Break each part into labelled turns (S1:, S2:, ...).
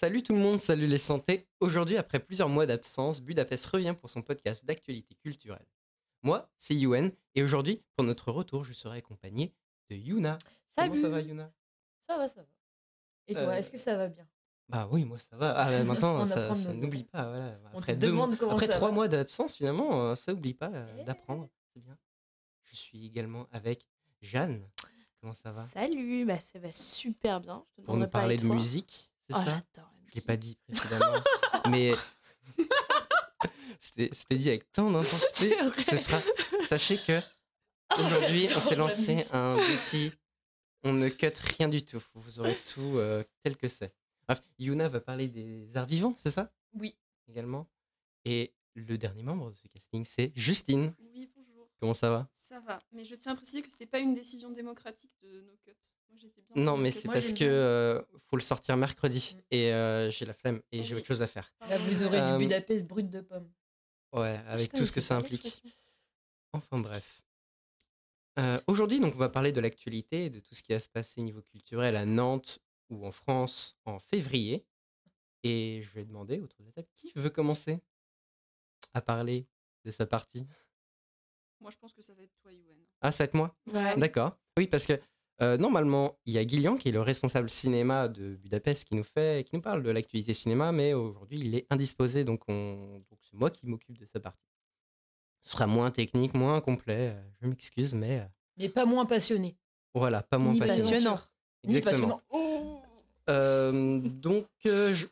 S1: Salut tout le monde, salut les santé. Aujourd'hui, après plusieurs mois d'absence, Budapest revient pour son podcast d'actualité culturelle. Moi, c'est Yuen, et aujourd'hui, pour notre retour, je serai accompagné de Yuna.
S2: Salut
S1: Comment ça va, Yuna
S2: Ça va, ça va. Et toi,
S1: Euh,
S2: est-ce que ça va bien?
S1: Bah oui, moi ça va. Ah, bah, maintenant, ça, ça n'oublie pas. Voilà.
S2: On
S1: Après,
S2: te
S1: deux
S2: demande
S1: mois-
S2: comment
S1: après
S2: ça
S1: trois
S2: va.
S1: mois d'absence, finalement, euh, ça n'oublie pas euh,
S2: Eh.
S1: d'apprendre. C'est bien. Je suis également avec Jeanne. Comment ça va?
S3: Salut, bah ça va super bien. Je te
S1: Pour nous parler de
S3: toi?
S1: musique, c'est
S3: Oh,
S1: ça Je l'ai pas dit précédemment, mais c'était c'était dit avec tant d'intensité. Ce sera. Sachez que aujourd'hui, on s'est
S2: la
S1: lancé un défi. On ne cut rien du tout. Vous aurez tout euh, tel que c'est. Bref, Yuna va parler des arts vivants, c'est ça?
S2: Oui.
S1: également. Et le dernier membre de ce casting, c'est Justine.
S4: Oui, bonjour.
S1: Comment ça va?
S4: Ça va, mais je tiens à préciser que c'était pas une décision démocratique de nos cuts. Bien.
S1: Non, mais c'est parce que euh, faut le sortir mercredi
S2: Mm.
S1: et euh, j'ai la flemme et j'ai autre chose à faire.
S2: Là, vous aurez
S1: Euh,
S2: du Budapest brut de pommes.
S1: Ouais,
S3: Ah,
S1: avec tout ce que ça implique. Enfin bref. Euh, Aujourd'hui, donc, on va parler de l'actualité, et de tout ce qui va se passer niveau culturel à Nantes ou en France en février. Et je vais demander autour de la table qui veut commencer à parler de sa partie?
S4: Moi, je pense que ça va être toi, Yoann.
S1: Ah, ça va être moi?
S3: Ouais.
S1: D'accord. Oui, parce que euh, normalement, il y a Guilian qui est le responsable cinéma de Budapest qui nous fait, qui nous parle de l'actualité cinéma, mais aujourd'hui, il est indisposé, donc, on... donc c'est moi qui m'occupe de sa partie. Ce sera moins technique, moins complet. euh, Je m'excuse, mais euh,
S2: Mais pas moins passionné.
S1: voilà, pas moins
S3: Ni
S1: passionnant.
S3: passionnant.
S2: Ni
S1: Exactement.
S2: passionnant. Oh
S1: Euh, donc, euh, je-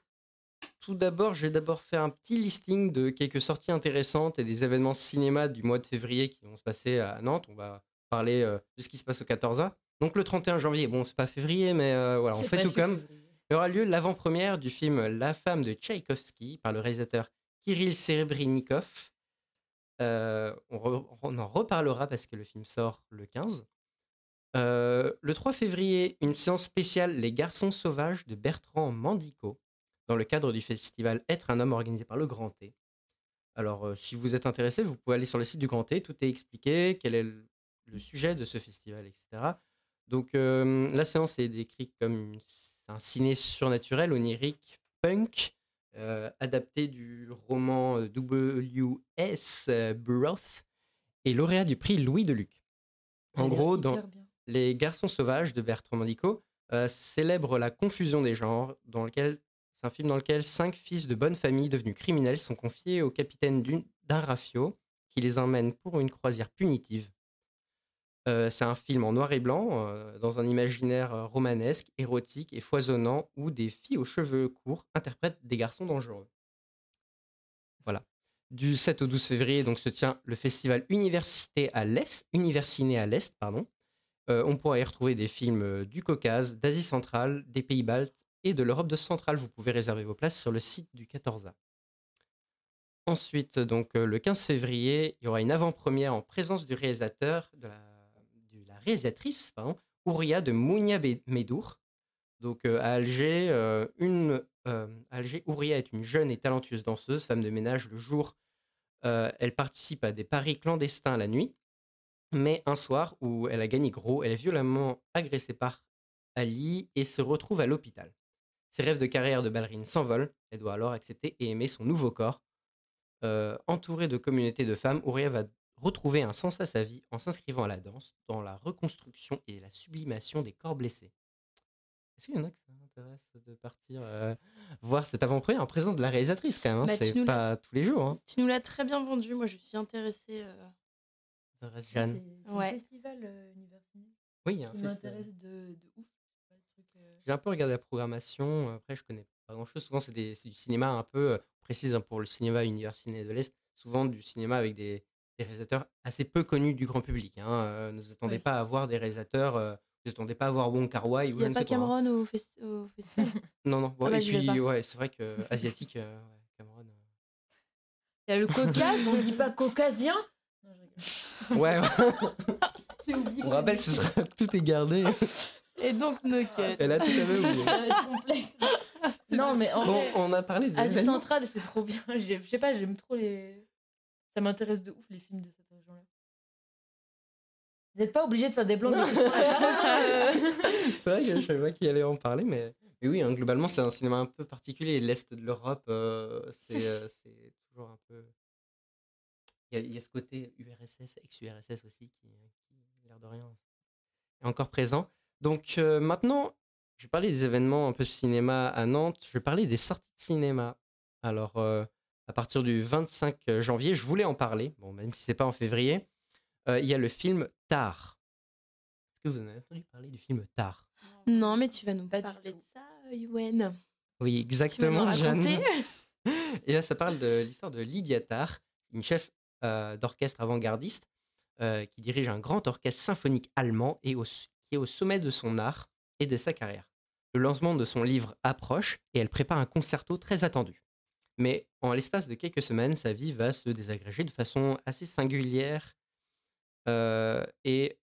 S1: tout d'abord, je vais d'abord faire un petit listing de quelques sorties intéressantes et des événements cinéma du mois de février qui vont se passer à Nantes. On va parler de ce qui se passe au 14A. Donc, le 31 janvier, bon, c'est pas février, mais euh, voilà, on fait tout comme. Il y aura lieu l'avant-première du film La femme de Tchaïkovski par le réalisateur Kirill Serebrennikov. Euh, on, re- on en reparlera parce que le film sort le 15. Euh, le 3 février, une séance spéciale Les Garçons Sauvages de Bertrand Mandico dans le cadre du festival Être un homme organisé par le Grand T. Alors, si vous êtes intéressé, vous pouvez aller sur le site du Grand T, tout est expliqué, quel est le, le sujet de ce festival, etc. Donc, euh, la séance est décrite comme un ciné surnaturel, onirique, punk, euh, adapté du roman euh, W.S. Burroughs et lauréat du prix Louis Deluc. En gros, dans
S2: bien.
S1: Les Garçons Sauvages de Bertrand Mandico euh, célèbre la confusion des genres, dans lequel c'est un film dans lequel cinq fils de bonne famille devenus criminels sont confiés au capitaine d'un rafio qui les emmène pour une croisière punitive. Euh, c'est un film en noir et blanc, euh, dans un imaginaire euh, romanesque, érotique et foisonnant, où des filles aux cheveux courts interprètent des garçons dangereux. Voilà. Du 7 au 12 février, donc, se tient le festival Université à l'Est, Universiné à l'Est, pardon. On pourra y retrouver des films du Caucase, d'Asie centrale, des pays baltes et de l'Europe de centrale. Vous pouvez réserver vos places sur le site du 14A. Ensuite, donc le 15 février, il y aura une avant-première en présence du réalisateur, de la réalisatrice, pardon, Ouria de Mounia Medour. Donc euh, à Alger, euh, une, euh, Alger, Ouria est une jeune et talentueuse danseuse, femme de ménage le jour. Elle participe à des paris clandestins la nuit. Mais un soir où elle a gagné gros, elle est violemment agressée par Ali et se retrouve à l'hôpital. Ses rêves de carrière de ballerine s'envolent. Elle doit alors accepter et aimer son nouveau corps. Entourée de communautés de femmes, Ouria va retrouver un sens à sa vie en s'inscrivant à la danse, dans la reconstruction et la sublimation des corps blessés. Est-ce qu'il y en a qui s'intéressent de partir euh, voir cette avant-première en présence de la réalisatrice quand même hein,
S3: Bah,
S1: C'est pas tous les jours. Hein.
S3: Tu nous l'as très bien vendu. Moi, je suis intéressée. euh,
S1: Ça reste
S2: C'est
S1: Jeanne.
S2: c'est
S3: Ouais.
S2: un festival euh, universitaire
S1: Oui, il y a un
S2: qui m'intéresse de, de ouf. Euh,
S1: J'ai un peu regardé la programmation. Après, je connais pas grand chose. Souvent, c'est du cinéma un peu, euh, on précise hein, pour le cinéma Universiné de l'Est, souvent du cinéma avec des, des réalisateurs assez peu connus du grand public. Hein. Euh, ne vous attendez
S2: Oui.
S1: pas à voir des réalisateurs, euh, vous attendez pas à voir Wong Kar Wai
S3: Il
S1: ou
S3: n'y a
S1: ne
S3: pas
S1: hein.
S3: Cameron au, festi- au festival?
S1: Non, non. Bon,
S3: Ah bah,
S1: et puis, ouais, c'est vrai que asiatique, euh, ouais, Cameron.
S2: Il y a le Caucase, on dit pas caucasien?
S1: Ouais,
S2: oublié
S1: on rappelle, ce sera, tout est gardé.
S3: Et donc, no cut.
S1: Elle a tout oublié.
S2: Ça va être complexe. non, mais en
S1: Bon,
S2: vrai,
S1: on a parlé des
S2: Asie centrale, c'est trop bien. Je sais pas, j'aime trop les. Ça m'intéresse de ouf les films de cette région-là. Vous n'êtes pas obligé de faire des blancs de fin, euh.
S1: C'est vrai que je savais pas qui allait en parler, mais, Mais oui, hein, globalement, c'est un cinéma un peu particulier. L'Est de l'Europe, euh, c'est euh, c'est toujours un peu. Il y, a, il y a ce côté URSS, ex-URSS aussi, qui, qui, l'air de rien, est encore présent. Donc euh, maintenant, je vais parler des événements un peu cinéma à Nantes. Je vais parler des sorties de cinéma. Alors, à partir du 25 janvier, je voulais en parler, bon, même si c'est pas en février. euh, il y a le film Tar. Est-ce que vous en avez entendu parler du film Tar?
S3: Non, mais tu vas nous
S2: Pas du
S3: parler de ça, Yuen.
S1: Oui,
S3: Tu vas nous
S1: exactement, Jeanne.
S3: raconter
S1: Et là, ça parle de l'histoire de Lydia Tarr, une chef euh, d'orchestre avant-gardiste euh, qui dirige un grand orchestre symphonique allemand et au- qui est au sommet de son art et de sa carrière. Le lancement de son livre approche et elle prépare un concerto très attendu. Mais en l'espace de quelques semaines, sa vie va se désagréger de façon assez singulière euh, et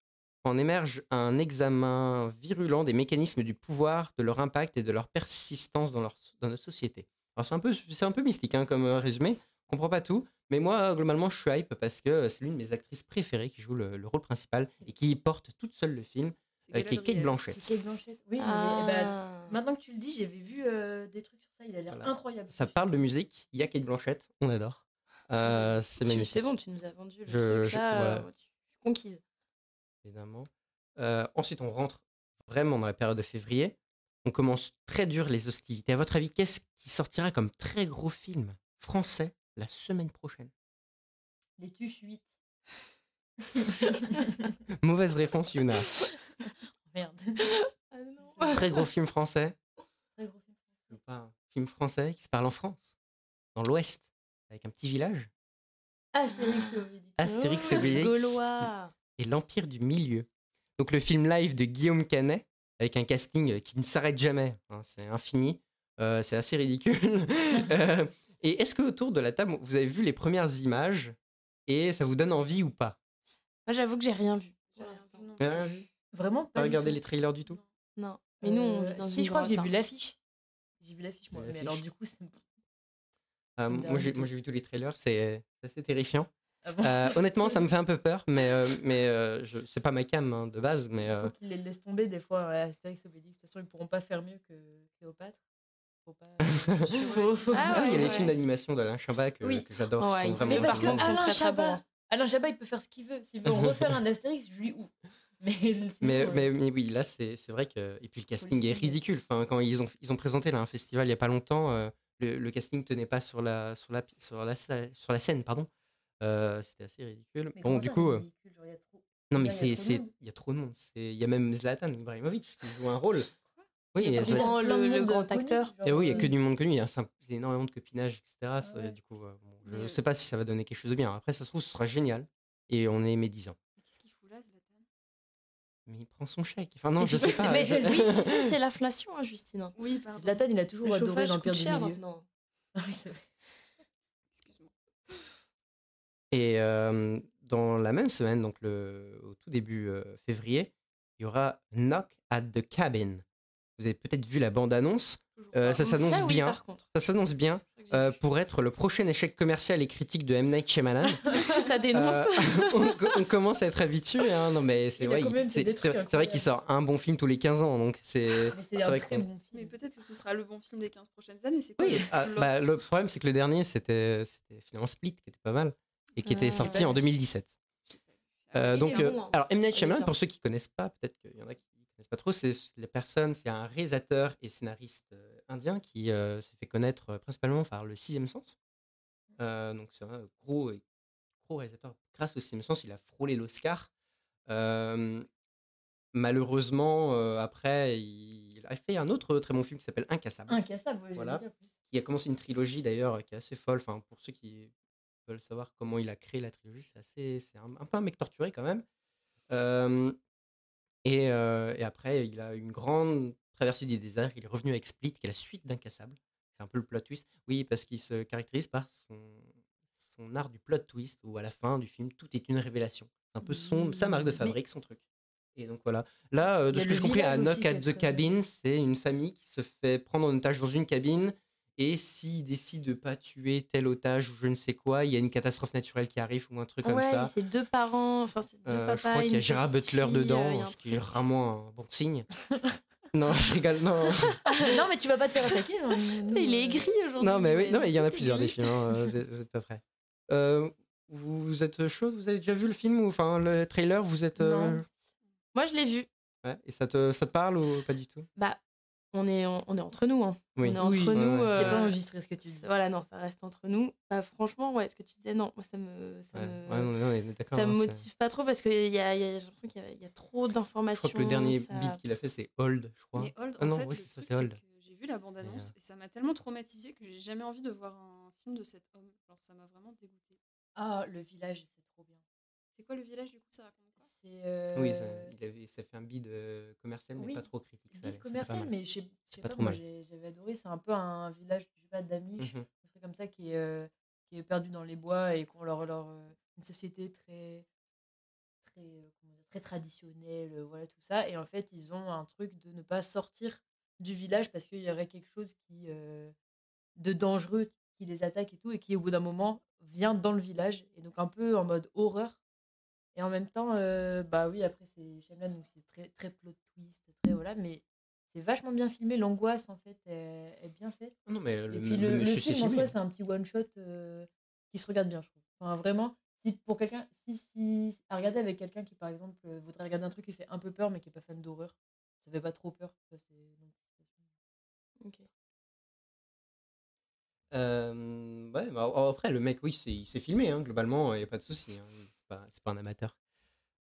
S1: en émerge un examen virulent des mécanismes du pouvoir, de leur impact et de leur persistance dans, notre société. Alors c'est un peu, mystique hein, comme euh, résumé, je comprends pas tout, mais moi globalement je suis hype parce que c'est l'une de mes actrices préférées qui joue le rôle principal et qui porte toute seule le film, Euh, qui est Kate
S4: Galadriel.
S1: Blanchett.
S2: C'est Kate Blanchett. Oui, eh ben,
S3: Ah.
S2: maintenant que tu le dis, j'avais vu euh, des trucs sur ça. Il a l'air
S1: Voilà.
S2: incroyable.
S1: Ça parle de musique, il y a Kate Blanchett, on adore. Euh, c'est magnifique.
S3: C'est bon, tu nous as vendu le
S1: Je-
S3: truc
S1: je-
S3: là.
S1: voilà.
S3: euh, tu- conquise.
S1: évidemment. Euh, ensuite, on rentre vraiment dans la période de février. On commence très dur les hostilités. À votre avis, qu'est-ce qui sortira comme très gros film français la semaine prochaine?
S2: Les Tuches 8.
S1: Mauvaise réponse, Yuna.
S2: Merde.
S3: Ah non.
S1: Très gros film français.
S2: Très gros film.
S1: Pas un film français qui se parle en France, dans l'Ouest, avec un petit village.
S2: Astérix et Obélix.
S1: Astérix et
S3: Oh,
S1: Obélix
S3: Gaulois.
S1: et l'Empire du Milieu. Donc le film live de Guillaume Canet, avec un casting qui ne s'arrête jamais. hein, c'est infini. Euh, c'est assez ridicule. Euh, et est-ce que autour de la table, vous avez vu les premières images et ça vous donne envie ou pas?
S3: Moi, j'avoue que j'ai rien vu.
S4: Rien
S3: l'instant.
S4: vu, non.
S1: Rien vu?
S2: Vraiment
S1: Pas
S2: du
S1: regardé les trailers du tout?
S3: Non. Mais nous, on
S2: Euh,
S3: vit dans
S2: si,
S3: une
S2: je crois que j'ai vu
S3: hein.
S2: l'affiche. J'ai vu l'affiche, moi. Mais alors, du coup, c'est.
S1: Euh, Moi j'ai vu tous les trailers, c'est c'est assez terrifiant.
S2: Ah bon?
S1: Euh, honnêtement, ça me fait un peu peur, mais, euh, mais euh, je- c'est pas ma cam hein, de base. Mais,
S2: Il
S1: euh,
S2: faut qu'ils les laissent tomber des fois. ouais, Astérix et Obélix. De toute façon, ils pourront pas faire mieux que Cléopâtre. Faut pas.
S3: Ah
S1: ah, il y a
S3: ouais,
S1: les films d'animation d'Alain Chabat que,
S2: Oui.
S1: que j'adore.
S3: Ouais,
S2: Mais
S3: sont
S2: parce que Alain
S3: très, très
S2: Chabat. Alain Chabat, il peut faire ce qu'il veut. S'il veut refaire un Astérix, je lui ouvre. Mais,
S1: Mais, mais, mais oui, là, c'est c'est vrai que. Et puis le casting est ridicule. Enfin, quand ils ont, ils ont présenté là, un festival il y a pas longtemps, euh, le, le casting tenait pas sur la, sur la, sur la, sur la scène. pardon. Euh, C'était assez ridicule.
S2: mais
S1: Bon, du
S2: ça,
S1: coup. euh,
S2: ridicule Genre, il y a trop-
S1: Non, mais
S2: Là, il y a
S1: c'est.
S2: trop de
S1: c'est-
S2: monde.
S1: Il y a trop de monde. C'est- Il y a même Zlatan Ibrahimovic qui joue un rôle. Oui, il y a Zlatan.
S3: Le- grand acteur.
S1: Et oui, il y a que du monde connu. Il y a énormément de copinage, etc.
S2: ouais.
S1: Du coup, bon, je
S4: euh,
S1: sais pas si ça va donner quelque chose de bien. Après, ça se trouve, ce sera génial. Et on est médisant.
S4: Mais Qu'est-ce qu'il fout là, Zlatan
S1: Mais il prend son chèque. Enfin, non, je sais
S3: que
S1: pas. je-
S3: oui, tu sais, c'est l'inflation, hein, Justine.
S4: Oui, pardon.
S2: Zlatan, il a toujours
S3: Le
S2: adoré
S3: chauffage
S2: l'Empire du
S3: cher
S2: Milieu.
S3: maintenant.
S2: Ah oui, c'est vrai.
S4: Excuse-moi.
S1: Et euh, dans la même semaine, donc le, au tout début euh, février, il y aura Knock at the Cabin. Vous avez peut-être vu la bande-annonce.
S4: Toujours
S1: Euh, ça s'annonce
S3: oui,
S1: bien.
S3: par contre.
S1: Ça s'annonce bien Euh, pour être le prochain échec commercial et critique de M. Night Shyamalan.
S3: ça dénonce.
S1: Euh, on, co- on commence à être habitué. Hein, non, mais c'est vrai qu'il sort un bon film tous les 15 ans. Donc c'est
S2: Mais un
S1: vrai
S2: très bon
S4: Mais
S2: film.
S4: peut-être que ce sera le bon film des 15 prochaines années. C'est
S1: Oui,
S4: le
S1: ah, bah, le problème, c'est que le dernier, c'était finalement Split, qui était pas mal, et qui était
S3: Ah.
S1: sorti en 2017.
S4: Ah,
S1: Euh, donc,
S3: est
S1: euh,
S3: bon, hein.
S1: alors M. Night Shyamalan, pour ceux qui connaissent pas, peut-être qu'il y en a qui connaissent pas trop, c'est les personnes, c'est un réalisateur et scénariste euh, indien qui euh, s'est fait connaître euh, principalement par le Sixième Sens. Euh, donc c'est un gros, gros réalisateur. Grâce au Sixième Sens, il a frôlé l'Oscar. Malheureusement, après, il a fait un autre très bon film qui s'appelle Incassable
S2: Incassable, ouais,
S1: Voilà.
S2: j'allais dire plus.
S1: qui a commencé une trilogie d'ailleurs qui est assez folle. Enfin, pour ceux qui veulent savoir comment il a créé la trilogie, c'est assez, c'est un, un peu un mec torturé quand même. Euh, et, euh, et après, il a une grande traversée du désert. Il est revenu avec Split, qui est la suite d'Incassable. C'est un peu le plot twist. Oui, parce qu'il se caractérise par son, son art du plot twist, où à la fin du film, tout est une révélation. C'est un peu son, sa marque de fabrique, son truc. Et donc voilà. Là, euh, de ce que j'ai compris, à Knock at the Cabin, c'est une famille qui se fait prendre en otage dans une cabine. Et s'il décide de pas tuer tel otage ou je ne sais quoi, il y a une catastrophe naturelle qui arrive ou un truc comme ça.
S3: c'est deux parents, enfin c'est deux
S1: Euh,
S3: papas.
S1: je crois qu'il y a Gérard Butler dedans,
S3: euh, un
S1: ce qui est rarement un bon signe. Non, je rigole, non.
S2: non, mais tu vas pas te faire attaquer. hein.
S3: Il est aigri aujourd'hui.
S1: non, mais oui, non, mais il y en a plusieurs des films, hein, vous, êtes, vous êtes pas prêts. Euh, vous êtes chaud? Vous avez déjà vu le film ou enfin le trailer Vous êtes. euh.
S3: Moi, je l'ai vu.
S1: ouais, et ça te, ça te parle ou pas du tout?
S3: Bah, on est, on, on est entre nous. Hein.
S1: Oui.
S3: On est entre
S2: Oui,
S3: nous.
S1: ouais, ouais.
S2: C'est
S3: euh,
S2: pas enregistré ce que tu dis.
S3: Voilà, non, ça reste entre nous. Bah, franchement, ouais, ce que tu disais, non, moi, ça me, ça
S1: Ouais,
S3: me,
S1: ouais, non, non, mais d'accord,
S3: ça
S1: hein,
S3: me motive pas trop parce que y a, y a- j'ai l'impression qu'il y, a- il y a trop
S1: Je
S3: d'informations.
S1: crois que le dernier
S3: ça-
S1: beat qu'il a fait, c'est Hold, je crois.
S4: Mais Hold,
S1: Ah
S4: en
S1: non,
S4: fait,
S1: oui,
S4: le
S1: c'est ça, c'est
S4: j'ai vu la bande-annonce
S1: Mais,
S4: et ça m'a tellement traumatisé que j'ai jamais envie de voir un film de cet homme. Alors ça m'a vraiment dégoûté.
S2: Ah, le village, c'est trop bien.
S4: C'est quoi le village du coup Ça raconte?
S2: Euh,
S1: Oui, ça, il avait, ça fait un bid euh, commercial, mais
S2: oui,
S1: pas trop critique. ça pas
S2: commercial, mais je sais
S1: pas
S2: pas, moi j'avais adoré. C'est un peu un village, je sais pas, d'Amish, un truc comme ça qui est, euh, qui est perdu dans les bois et qu'on leur, leur euh, une société très très euh, comment dire, très traditionnelle, euh, voilà tout ça. Et en fait, ils ont un truc de ne pas sortir du village parce qu'il y aurait quelque chose qui euh, de dangereux qui les attaque et tout et qui au bout d'un moment vient dans le village et donc un peu en mode horreur. Et en même temps, euh, bah oui, après c'est Shyamalan, donc c'est très très plot twist, très voilà, mais c'est vachement bien filmé. L'angoisse en fait est, est bien faite.
S1: Non, mais le,
S2: Et puis
S1: le
S2: film en soi, c'est un petit one shot qui se regarde bien, je trouve. Enfin, vraiment, si pour quelqu'un, si, si à regarder avec quelqu'un qui par exemple euh, voudrait regarder un truc qui fait un peu peur mais qui est pas fan d'horreur, ça fait pas trop peur. ça.
S3: Ok.
S1: Euh, ouais, bah, après, le mec, oui, c'est- il s'est filmé, hein, globalement, il n'y a pas de souci. hein, pas, c'est pas un amateur.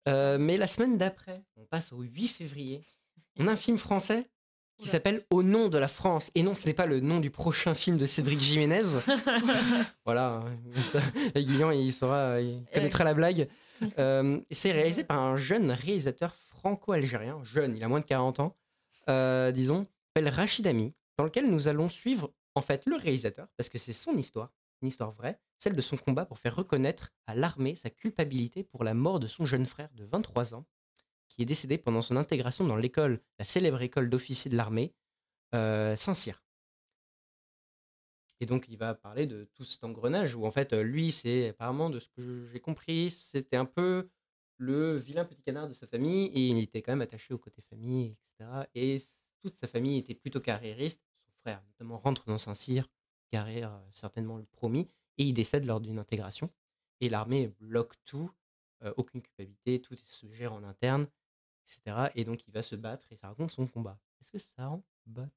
S1: Euh, mais la semaine d'après, on passe au 8 février, on a un film français qui s'appelle Au nom de la France. Et non, ce n'est pas le nom du prochain film de Cédric Jiménez. voilà, ça, Guillaume, il saura, il connaîtra la blague. Euh, c'est réalisé par un jeune réalisateur franco-algérien, jeune, il a moins de 40 ans, euh, disons, s'appelle Rachid Ami, dans lequel nous allons suivre en fait le réalisateur, parce que c'est son histoire, une histoire vraie, celle de son combat pour faire reconnaître à l'armée sa culpabilité pour la mort de son jeune frère de 23 ans, qui est décédé pendant son intégration dans l'école, la célèbre école d'officiers de l'armée, euh, Saint-Cyr. Et donc, il va parler de tout cet engrenage où, en fait, euh, lui, c'est apparemment, de ce que j'ai compris, c'était un peu le vilain petit canard de sa famille et il était quand même attaché au côté famille, etc. Et toute sa famille était plutôt carriériste. Son frère, notamment, rentre dans Saint-Cyr, carrière euh, certainement le promis, et il décède lors d'une intégration. Et l'armée bloque tout, euh, aucune culpabilité, tout se gère en interne, etc. Et donc, il va se battre et ça raconte son combat. Est-ce que ça en botte?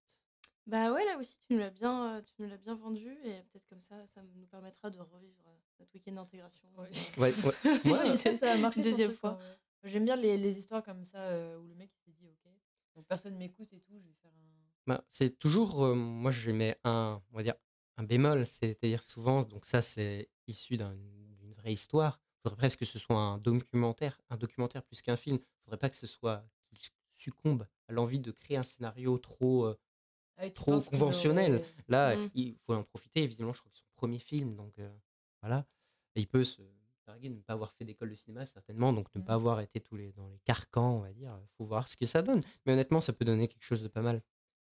S3: Bah ouais, là aussi, tu nous l'as bien, euh, tu nous l'as bien vendu et peut-être comme ça, ça nous permettra de revivre notre week-end d'intégration.
S2: Ouais.
S1: Ouais, ouais.
S2: Moi,
S1: Ouais,
S2: je sais que ça va marcher son
S3: Deuxième fois.
S2: ouais. J'aime bien les, les histoires comme ça euh, où le mec il s'est dit ok, donc personne m'écoute et tout, je vais faire un.
S1: Ben, c'est toujours, euh, moi je mets un, on va dire, un bémol, c'est-à-dire souvent, donc ça c'est issu d'un- d'une vraie histoire. Il faudrait presque que ce soit un documentaire, un documentaire plus qu'un film. Il faudrait pas que ce soit qu'il succombe à l'envie de créer un scénario trop. euh,
S2: Ah,
S1: Trop conventionnel.
S2: aurait-
S1: là,
S3: Mm.
S1: il faut en profiter. Évidemment, je crois que c'est son premier film, donc euh, voilà. Et il peut se targuer de ne pas avoir fait d'école de cinéma certainement, donc ne
S2: Mm.
S1: pas avoir été tous les dans les carcans, on va dire. Il faut voir ce que ça donne. Mais honnêtement, ça peut donner quelque chose de pas mal.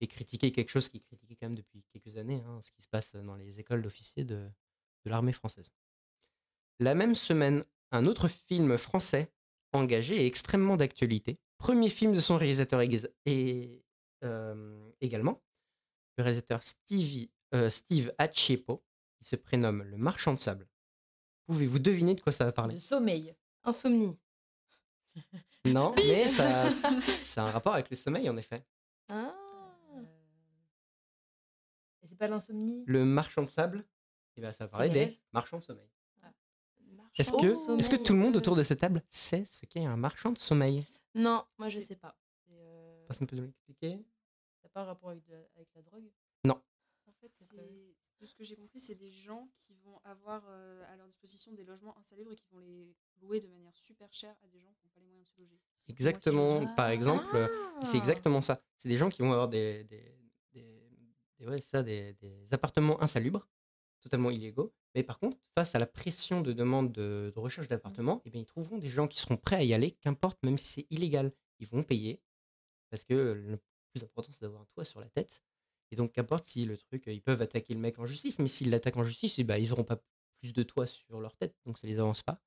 S1: Et critiquer quelque chose qui est critiqué quand même depuis quelques années, hein, ce qui se passe dans les écoles d'officiers de, de l'armée française. La même semaine, un autre film français engagé et extrêmement d'actualité. Premier film de son réalisateur et, euh, également. Le réalisateur Stevie, euh, Steve Achiepo, qui se prénomme Le Marchand de Sable. Pouvez-vous deviner de quoi ça va parler?
S2: De sommeil.
S3: Insomnie.
S1: Non, mais ça, ça a un rapport avec le sommeil, en effet.
S3: Ah.
S2: Euh, Et c'est pas l'insomnie
S1: Le Marchand de Sable, eh ben, ça
S2: les
S1: des marchands de sommeil.
S3: Marchand
S1: Est-ce que,
S3: sommeil.
S1: est-ce que tout le monde autour de cette table sait ce qu'est un marchand de sommeil?
S3: Non, moi je sais pas.
S2: C'est, euh,
S1: Personne peut nous l'expliquer
S2: Ça n'a pas un rapport avec, de- avec la drogue?
S4: En fait,
S2: C'est
S4: de ce que j'ai compris, c'est des gens qui vont avoir euh, à leur disposition des logements insalubres et qui vont les louer de manière super chère à des gens qui n'ont pas les moyens de se loger.
S1: Exactement. Par exemple, euh,
S3: Ah.
S1: c'est exactement ça. C'est des gens qui vont avoir des, des, des- ouais, ça, des, des appartements insalubres, totalement illégaux. Mais par contre, face à la pression de demande de, de recherche d'appartements, eh bien, ils trouveront des gens qui seront prêts à y aller, qu'importe, même si c'est illégal. Ils vont payer parce que le plus important, c'est d'avoir un toit sur la tête. Et donc, qu'importe si le truc, ils peuvent attaquer le mec en justice, mais s'ils l'attaquent en justice, eh ben, ils n'auront pas plus de toit sur leur tête, donc ça les avance pas.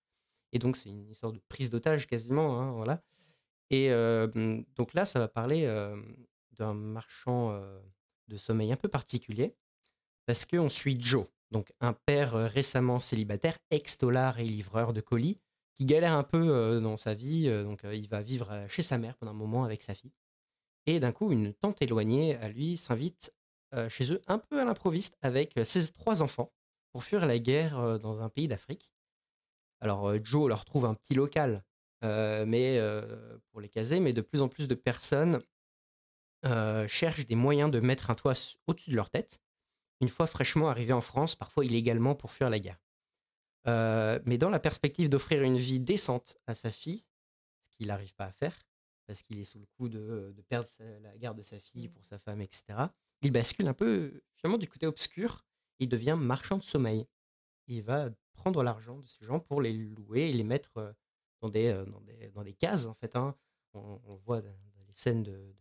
S1: Et donc, c'est une histoire de prise d'otage quasiment. hein, voilà. Et euh, donc là, ça va parler euh, d'un marchand euh, de sommeil un peu particulier, parce qu'on suit Joe, donc un père euh, récemment célibataire, ex-dollar et livreur de colis, qui galère un peu euh, dans sa vie, euh, donc il va vivre chez sa mère pendant un moment avec sa fille. Et d'un coup, une tante éloignée à lui s'invite chez eux un peu à l'improviste avec ses trois enfants pour fuir la guerre dans un pays d'Afrique. Alors Joe leur trouve un petit local mais pour les caser, mais de plus en plus de personnes euh, cherchent des moyens de mettre un toit au-dessus de leur tête, une fois fraîchement arrivés en France, parfois illégalement pour fuir la guerre. Euh, mais dans la perspective d'offrir une vie décente à sa fille, ce qu'il n'arrive pas à faire, parce qu'il est sous le coup de, de perdre sa- la garde de sa fille
S2: Mm.
S1: pour sa femme, etc., il bascule un peu finalement du côté obscur, il devient marchand de sommeil. Il va prendre l'argent de ces gens pour les louer et les mettre euh, dans des, euh, dans des, dans des cases, en fait. hein. On, voit dans les scènes de,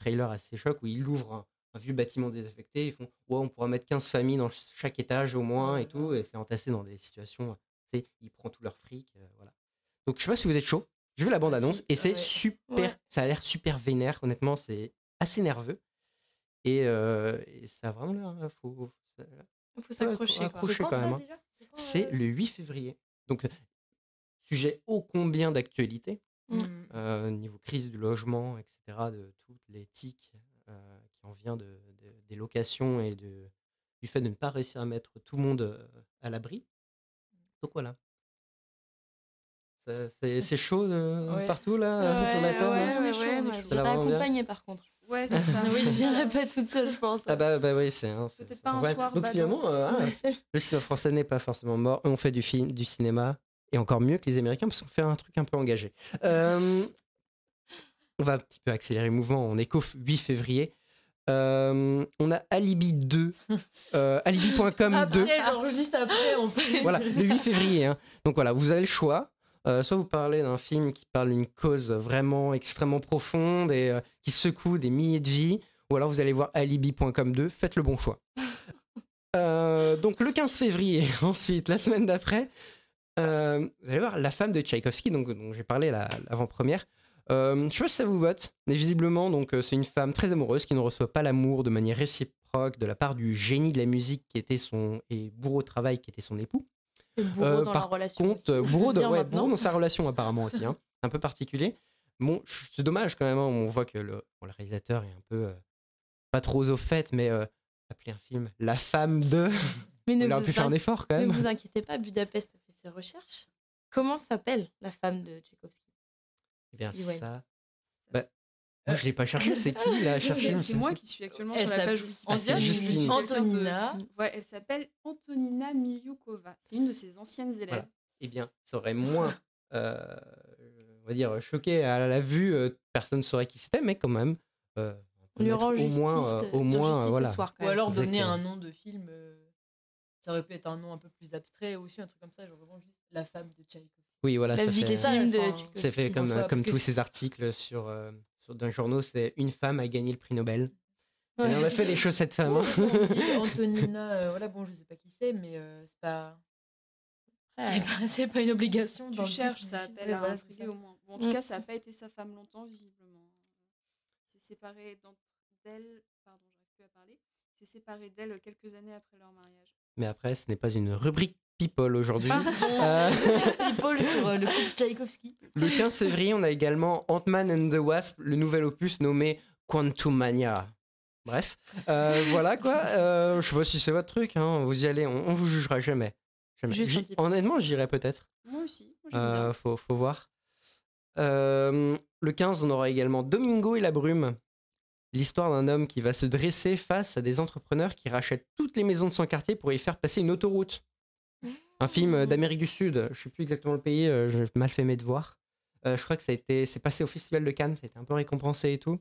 S1: trailer assez choc où ils ouvrent un, un vieux bâtiment désaffecté. Ils font Ouais, on pourra mettre 15 familles dans ch- chaque étage au moins et tout. Et c'est entassé dans des situations. Tu sais, il prend tout leur fric. euh, voilà. Donc, je sais pas si vous êtes chaud. J'ai vu la bande-annonce
S2: si,
S1: et c'est
S2: ouais.
S1: super.
S3: Ouais.
S1: Ça a l'air super vénère. Honnêtement, c'est assez nerveux. Et, euh, et ça a vraiment l'air. hein, Faut,
S3: faut s'accrocher.
S2: C'est quand
S1: quand même, hein.
S2: C'est
S1: c'est
S2: euh,
S1: le 8 février. Donc, euh, sujet ô combien d'actualité,
S3: Mm.
S2: Mm.
S1: euh, niveau crise du logement, etc., de toutes les tics euh, qui en vient de, de- des locations et de, du fait de ne pas réussir à mettre tout le monde euh, à l'abri. Donc voilà. C'est chaud euh,
S2: Ouais.
S1: partout là
S3: Ouais,
S1: sur la table.
S3: ouais,
S1: hein
S4: On est chaud, on est chaud.
S3: accompagner par contre.
S4: Ouais, c'est ça.
S3: Oui, je dirais pas toute seule, je pense.
S1: Ah bah, bah oui, c'est hein,
S4: Peut-être pas un soir
S1: Donc
S4: badant.
S1: finalement, euh, ah, le cinéma français n'est pas forcément mort. On fait du film, du cinéma, et encore mieux que les Américains, parce qu'on fait un truc un peu engagé. Euh, on va un petit peu accélérer le mouvement. On est qu'au 8 février. Euh, on a Alibi 2, euh, alibi.com 2.
S2: Après, genre juste après, on sait.
S1: Voilà, le 8 février. hein. Donc voilà, vous avez le choix. Euh, soit vous parlez d'un film qui parle d'une cause vraiment extrêmement profonde et qui secoue des milliers de vies, ou alors vous allez voir alibi.com 2, faites le bon choix. Donc le 15 février, ensuite, la semaine d'après, euh, vous allez voir La femme de Tchaïkovski, donc, dont j'ai parlé la- l'avant-première. Euh, je sais pas si ça vous botte, mais visiblement, donc euh, c'est une femme très amoureuse qui ne reçoit pas l'amour de manière réciproque de la part du génie de la musique qui était son et bourreau de travail qui était son époux.
S3: Et bourreau
S1: Euh,
S3: dans
S1: par
S3: la relation.
S1: Contre,
S3: aussi, on
S1: bourreau, de, ouais, bourreau dans sa relation apparemment aussi, hein. un peu particulier. Bon, c'est dommage quand même, hein, on voit que le, bon, le réalisateur est un peu pas trop au fait, mais appeler un film La femme de,
S3: Mais ne
S1: aurait
S3: vous
S1: pu faire un effort quand
S3: Ne
S1: même.
S3: vous inquiétez pas, Budapest ses recherches. Comment s'appelle la femme de Tchaïkovski?
S1: Eh bien
S3: Si, ouais.
S1: ça, bah, moi je l'ai pas cherché, c'est qui l'a cherché
S4: C'est moi qui suis actuellement
S2: Elle
S4: sur la page
S1: Ah,
S4: Wikipédia. quelqu'un de-
S2: Antonina.
S4: Ouais, elle s'appelle Antonina Miliukova. C'est une de ses anciennes élèves.
S1: Voilà. Eh bien, ça aurait moins, euh, on va dire, choqué à la vue, euh, personne ne saurait qui c'était, mais quand même, euh,
S3: On lui rend
S1: au
S3: justice,
S1: moins, euh, au moins,
S3: justice
S1: euh, voilà.
S3: ce soir quand
S2: Ou
S3: même.
S2: alors donner un nom de film. euh, Ça aurait pu être un nom un peu plus abstrait aussi, un truc comme ça, genre vraiment juste La femme de Tchaïkovski.
S1: Oui, voilà,
S3: La
S1: ça fait,
S3: de
S1: fait comme, comme tous ces articles sur, euh, sur d'un journaux, c'est une femme a gagné le prix Nobel.
S3: Ouais.
S1: Et on a fait les choses cette femme. hein.
S2: On Antonina, euh, voilà, bon, je sais pas qui c'est, mais euh, c'est pas.
S3: Ouais.
S2: C'est pas, c'est pas une obligation.
S4: Tu cherches, ça appelle
S2: Ouais,
S4: à
S2: voilà,
S4: intriguer au moins. Bon, en tout
S3: Mm.
S4: cas, ça n'a pas été sa femme longtemps, visiblement. C'est séparé d'elle. Pardon, j'arrive plus à parler. C'est séparé d'elle quelques années après leur mariage.
S1: Mais après, ce n'est pas une rubrique People aujourd'hui. Euh,
S2: People sur euh, le couple Tchaïkovski.
S1: le 15 février, on a également Ant-Man and the Wasp, le nouvel opus nommé Quantum Mania. Bref, euh, voilà quoi. Euh, je sais pas si c'est votre truc, hein. vous y allez, on, on vous jugera jamais. jamais.
S3: Peu.
S1: honnêtement, j'irai peut-être.
S4: Moi aussi. Moi,
S1: Euh, faut, faut voir. Le 15, on aura également Domingo et la brume. L'histoire d'un homme qui va se dresser face à des entrepreneurs qui rachètent toutes les maisons de son quartier pour y faire passer une autoroute. Un film euh, d'Amérique du Sud. Je sais plus exactement le pays, euh, j'ai mal fait mes devoirs. Euh, je crois que ça a été, c'est passé au Festival de Cannes, ça a été un peu récompensé et tout.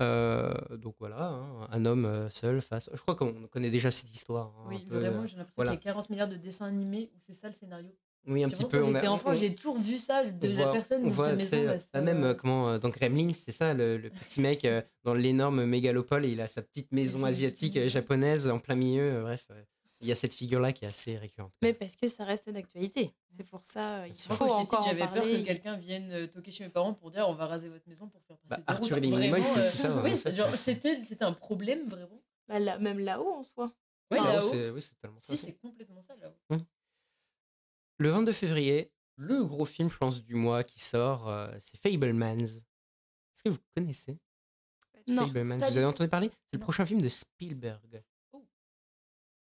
S1: Euh, donc voilà, hein, un homme seul face. Je crois qu'on connaît déjà cette histoire. hein,
S2: Oui,
S1: un peu,
S2: vraiment, j'ai l'impression
S1: voilà.
S2: qu'il y a 40 milliards de dessins animés où c'est ça le scénario.
S1: Oui, un petit peu.
S2: Quand j'étais enfant,
S1: on-
S2: j'ai toujours vu ça de
S1: on
S2: la
S1: voit-
S2: personne
S1: on voit,
S2: maison
S1: bah, même euh, comment euh, dans Gremlins, c'est ça, le, le petit mec euh, dans l'énorme mégalopole et il a sa petite maison asiatique euh, japonaise en plein milieu. euh, bref, euh, il y a cette figure-là qui est assez récurrente.
S3: Mais parce que ça reste d'actualité. C'est pour ça, euh, il faut encore
S2: j'avais peur que quelqu'un vienne euh, toquer chez mes parents pour dire on va raser votre maison pour faire
S1: Bah,
S2: passer des
S1: Arthur et
S2: Vraiment,
S1: c'est-
S2: euh,
S1: c'est ça,
S2: Oui, c'était un problème vraiment.
S3: Bah, là- même là-haut en soi.
S2: Ouais,
S1: Ah,
S2: là-haut.
S1: oui, c'est tellement ça
S2: Si, c'est complètement ça là-haut.
S1: Le 22 février, le gros film, je pense, du mois qui sort, euh, c'est Fablemans. Est-ce que vous connaissez
S3: Non,
S1: Fablemans, vous avez entendu parler? C'est le prochain film de Spielberg.
S2: Oh.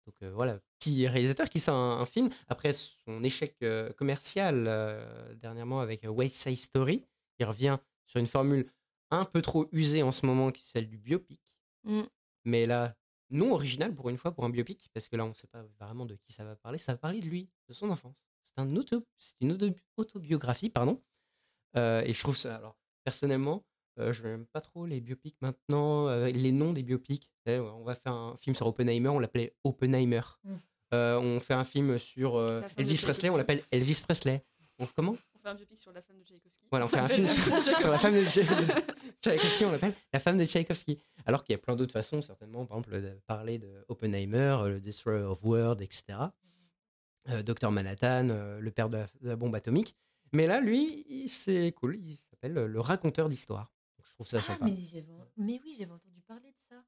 S1: Donc euh, voilà, petit réalisateur qui sort un, un film après son échec euh, commercial euh, dernièrement avec euh, West Side Story. Il revient sur une formule un peu trop usée en ce moment, qui est celle du biopic.
S3: Mm.
S1: Mais là, non original pour une fois pour un biopic, parce que là, on ne sait pas vraiment de qui ça va parler. Ça va parler de lui, de son enfance. C'est un auto, c'est une auto- autobiographie, pardon. Euh, et je trouve ça, alors personnellement, euh, je n'aime pas trop les biopics maintenant, euh, les noms des biopics. Sais, on va faire un film sur Oppenheimer, on l'appelait Oppenheimer.
S2: Mm.
S1: Euh, on fait un film sur Elvis Presley, on l'appelle Elvis Presley. On- comment?
S4: On fait un biopic sur la femme de Tchaïkovski.
S1: Voilà, on fait un film sur, sur la femme de, Tchaïkovski, on l'appelle la femme de Tchaïkovski. Alors qu'il y a plein d'autres façons, certainement, par exemple, de parler de Oppenheimer, le Destroyer of World, etc. Docteur Manhattan, euh, le père de la, de la bombe atomique. Mais là, lui, il- c'est cool, il s'appelle euh, le raconteur d'histoire. Je trouve ça
S2: Ah,
S1: sympa.
S2: mais, mais oui, j'avais entendu parler de ça.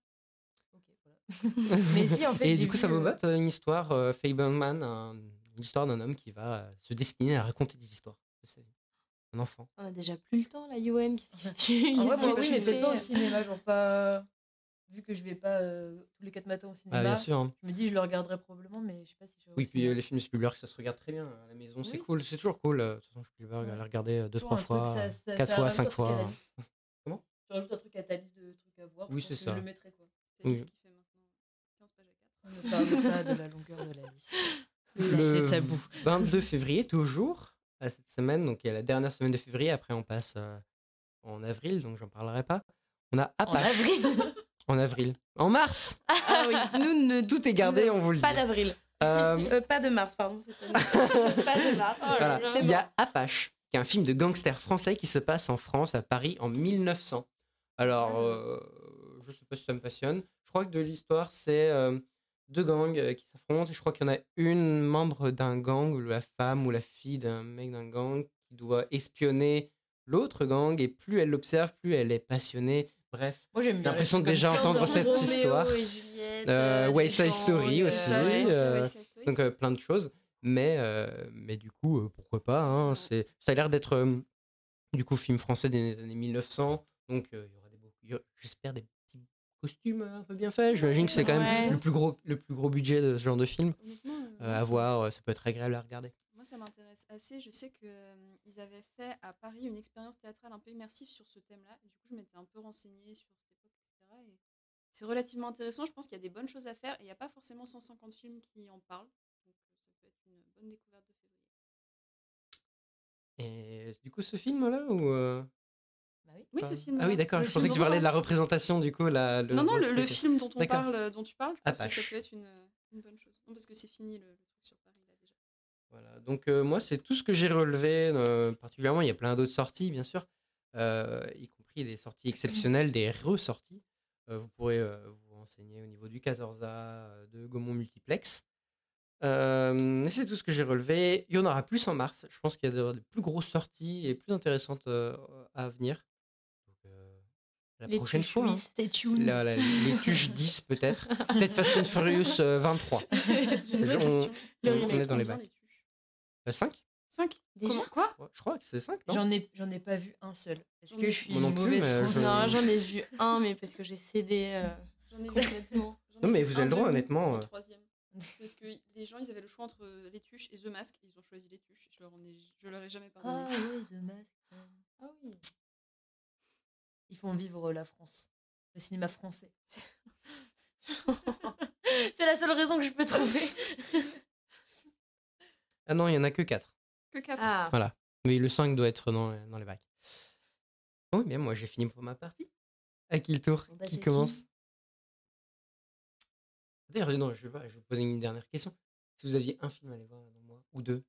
S2: Voilà. mais si, en fait.
S1: Et du coup, ça vous
S2: euh,
S1: botte une histoire, euh, Fableman, un- une histoire d'un homme qui va euh, se destiner à raconter des histoires de sa vie. Un enfant.
S3: On a déjà plus le temps, la Yoann. Qu'est-ce que tu
S2: Ah ouais, moi
S3: tu
S2: mais peut-être pas au cinéma, genre pas. Vu que je vais pas euh, tous les 4 matins au cinéma,
S1: Ah, bien sûr. hein.
S2: je me dis je le regarderai probablement, mais je sais pas si je
S1: Oui, puis euh, les films de Spielberg, ça se regarde très bien à la maison, c'est
S2: Oui.
S1: cool, c'est toujours cool. euh, De toute façon, Spielberg,
S2: Ouais.
S1: à regarder
S2: Toujours
S1: trois
S2: un truc,
S1: fois,
S2: ça- ça-
S1: quatre
S2: ça
S1: fois,
S2: rajoute
S1: cinq
S2: un truc à la
S1: fois.
S2: liste.
S1: Comment?
S2: Tu rajoutes un truc à ta liste de trucs à voir.
S1: Oui, c'est ça.
S2: Je le mettrai quoi.
S4: C'est
S1: Oui.
S4: ce qui fait maintenant 15 pages à 4.
S2: On ne parle pas de la longueur de la liste.
S1: Le
S2: C'est tabou.
S1: 22 février, toujours, à cette semaine, donc il y a la dernière semaine de février, après on passe euh, en avril, donc j'en parlerai pas. On a
S2: En
S1: Apache.
S2: avril
S1: En avril. En mars
S3: Ah oui, nous ne
S1: Tout est gardé, on vous le dit.
S3: Pas d'avril.
S1: Euh,
S3: Euh, pas de mars, pardon. pas de mars.
S2: Là
S1: Voilà. Il y a Apache, qui est un film de gangster français qui se passe en France, à Paris, en 1900. Alors,
S2: Ah.
S1: euh, je sais pas si ça me passionne. Je crois que de l'histoire, c'est euh, deux gangs qui s'affrontent. Je crois qu'il y en a une membre d'un gang, ou la femme ou la fille d'un mec d'un gang, qui doit espionner l'autre gang. Et plus elle l'observe, plus elle est passionnée. Bref.
S2: Moi bien.
S1: l'impression de déjà entendre cette
S3: Roméo
S1: histoire.
S3: et Juliette,
S1: Euh,
S3: euh,
S1: Side Story aussi,
S3: euh,
S4: j'ai
S1: euh,
S4: Side Story.
S1: Donc euh, plein de choses. Mais, mais du coup, pourquoi pas hein, c'est, Ça a l'air d'être du coup film français des années 1900. Donc il y aura des beaux, j'espère des petits costumes un peu bien faits. J'imagine que c'est quand même
S3: Ouais.
S1: le plus gros, le plus gros budget de ce genre de film à voir. Ça peut être agréable à regarder.
S4: Ça m'intéresse assez. Je sais qu'ils avaient fait à Paris une expérience théâtrale un peu immersive sur ce thème-là. Du coup, je m'étais un peu renseignée sur cette époque, etc. Et c'est relativement intéressant. Je pense qu'il y a des bonnes choses à faire. Et il n'y a pas forcément 150 films qui en parlent. Donc, euh, ça peut être une bonne découverte de février.
S1: Et du coup, ce film-là ou euh,
S2: Bah oui.
S4: Oui, ce film.
S1: Ah oui, d'accord. Je pensais
S4: film
S1: que tu parlais de la représentation du coup. La, le,
S4: Non, non, le, film dont on parle, dont tu parles, je pense que
S1: Apache.
S4: ça peut être une, une bonne chose. Non, parce que c'est fini le, le truc sur Paris là déjà.
S1: Voilà, donc euh, moi, c'est tout ce que j'ai relevé. euh, particulièrement, il y a plein d'autres sorties, bien sûr, euh, y compris des sorties exceptionnelles, des ressorties. Vous pourrez vous renseigner au niveau du 14A euh, de Gaumont Multiplex. C'est tout ce que j'ai relevé. Il y en aura plus en mars. Je pense qu'il y a de, plus grosses sorties et plus intéressantes à venir. Donc, la
S3: Les
S1: prochaine
S3: tuches
S1: fois. hein.
S3: huit.
S2: Stay tuned.
S1: La- la- les tuches 10 peut-être. Peut-être Fast and Furious euh, 23.
S4: C'est une bonne
S1: on- on
S4: Ils
S1: est dans les bacs.
S4: Tuches
S1: 5
S4: 5
S3: Déjà?
S4: Comment Quoi
S1: Je crois que c'est 5, non?
S2: J'en ai, j'en ai pas vu un seul. Est-ce
S4: J'en
S2: que
S4: ai-
S2: je suis une mauvaise
S1: je-
S3: Non, j'en ai vu un, mais parce que j'ai cédé euh,
S4: J'en ai
S3: complètement.
S4: J'en ai
S1: Non, mais vous avez
S4: un
S1: le droit, honnêtement, euh.
S4: troisième. Parce que les gens, ils avaient le choix entre les tuches et The Mask. et Ils ont choisi les tuches. Je leur, en ai, je leur ai jamais
S2: Ah
S4: pardonné.
S2: ouais, The Mask.
S3: Ah oui.
S2: Ils font vivre la France. Le cinéma français. C'est la seule raison que je peux trouver.
S1: Ah non, il y en a que 4.
S4: Que 4.
S3: Ah,
S1: Mais le 5 doit être dans, dans les bacs. Bon, bien, moi j'ai fini pour ma partie. À qui le tour?
S2: Bah,
S1: Qui commence? D'ailleurs, non, je vais, pas, je vais vous poser une dernière question. Si vous aviez un film à aller voir dans le mois, ou deux,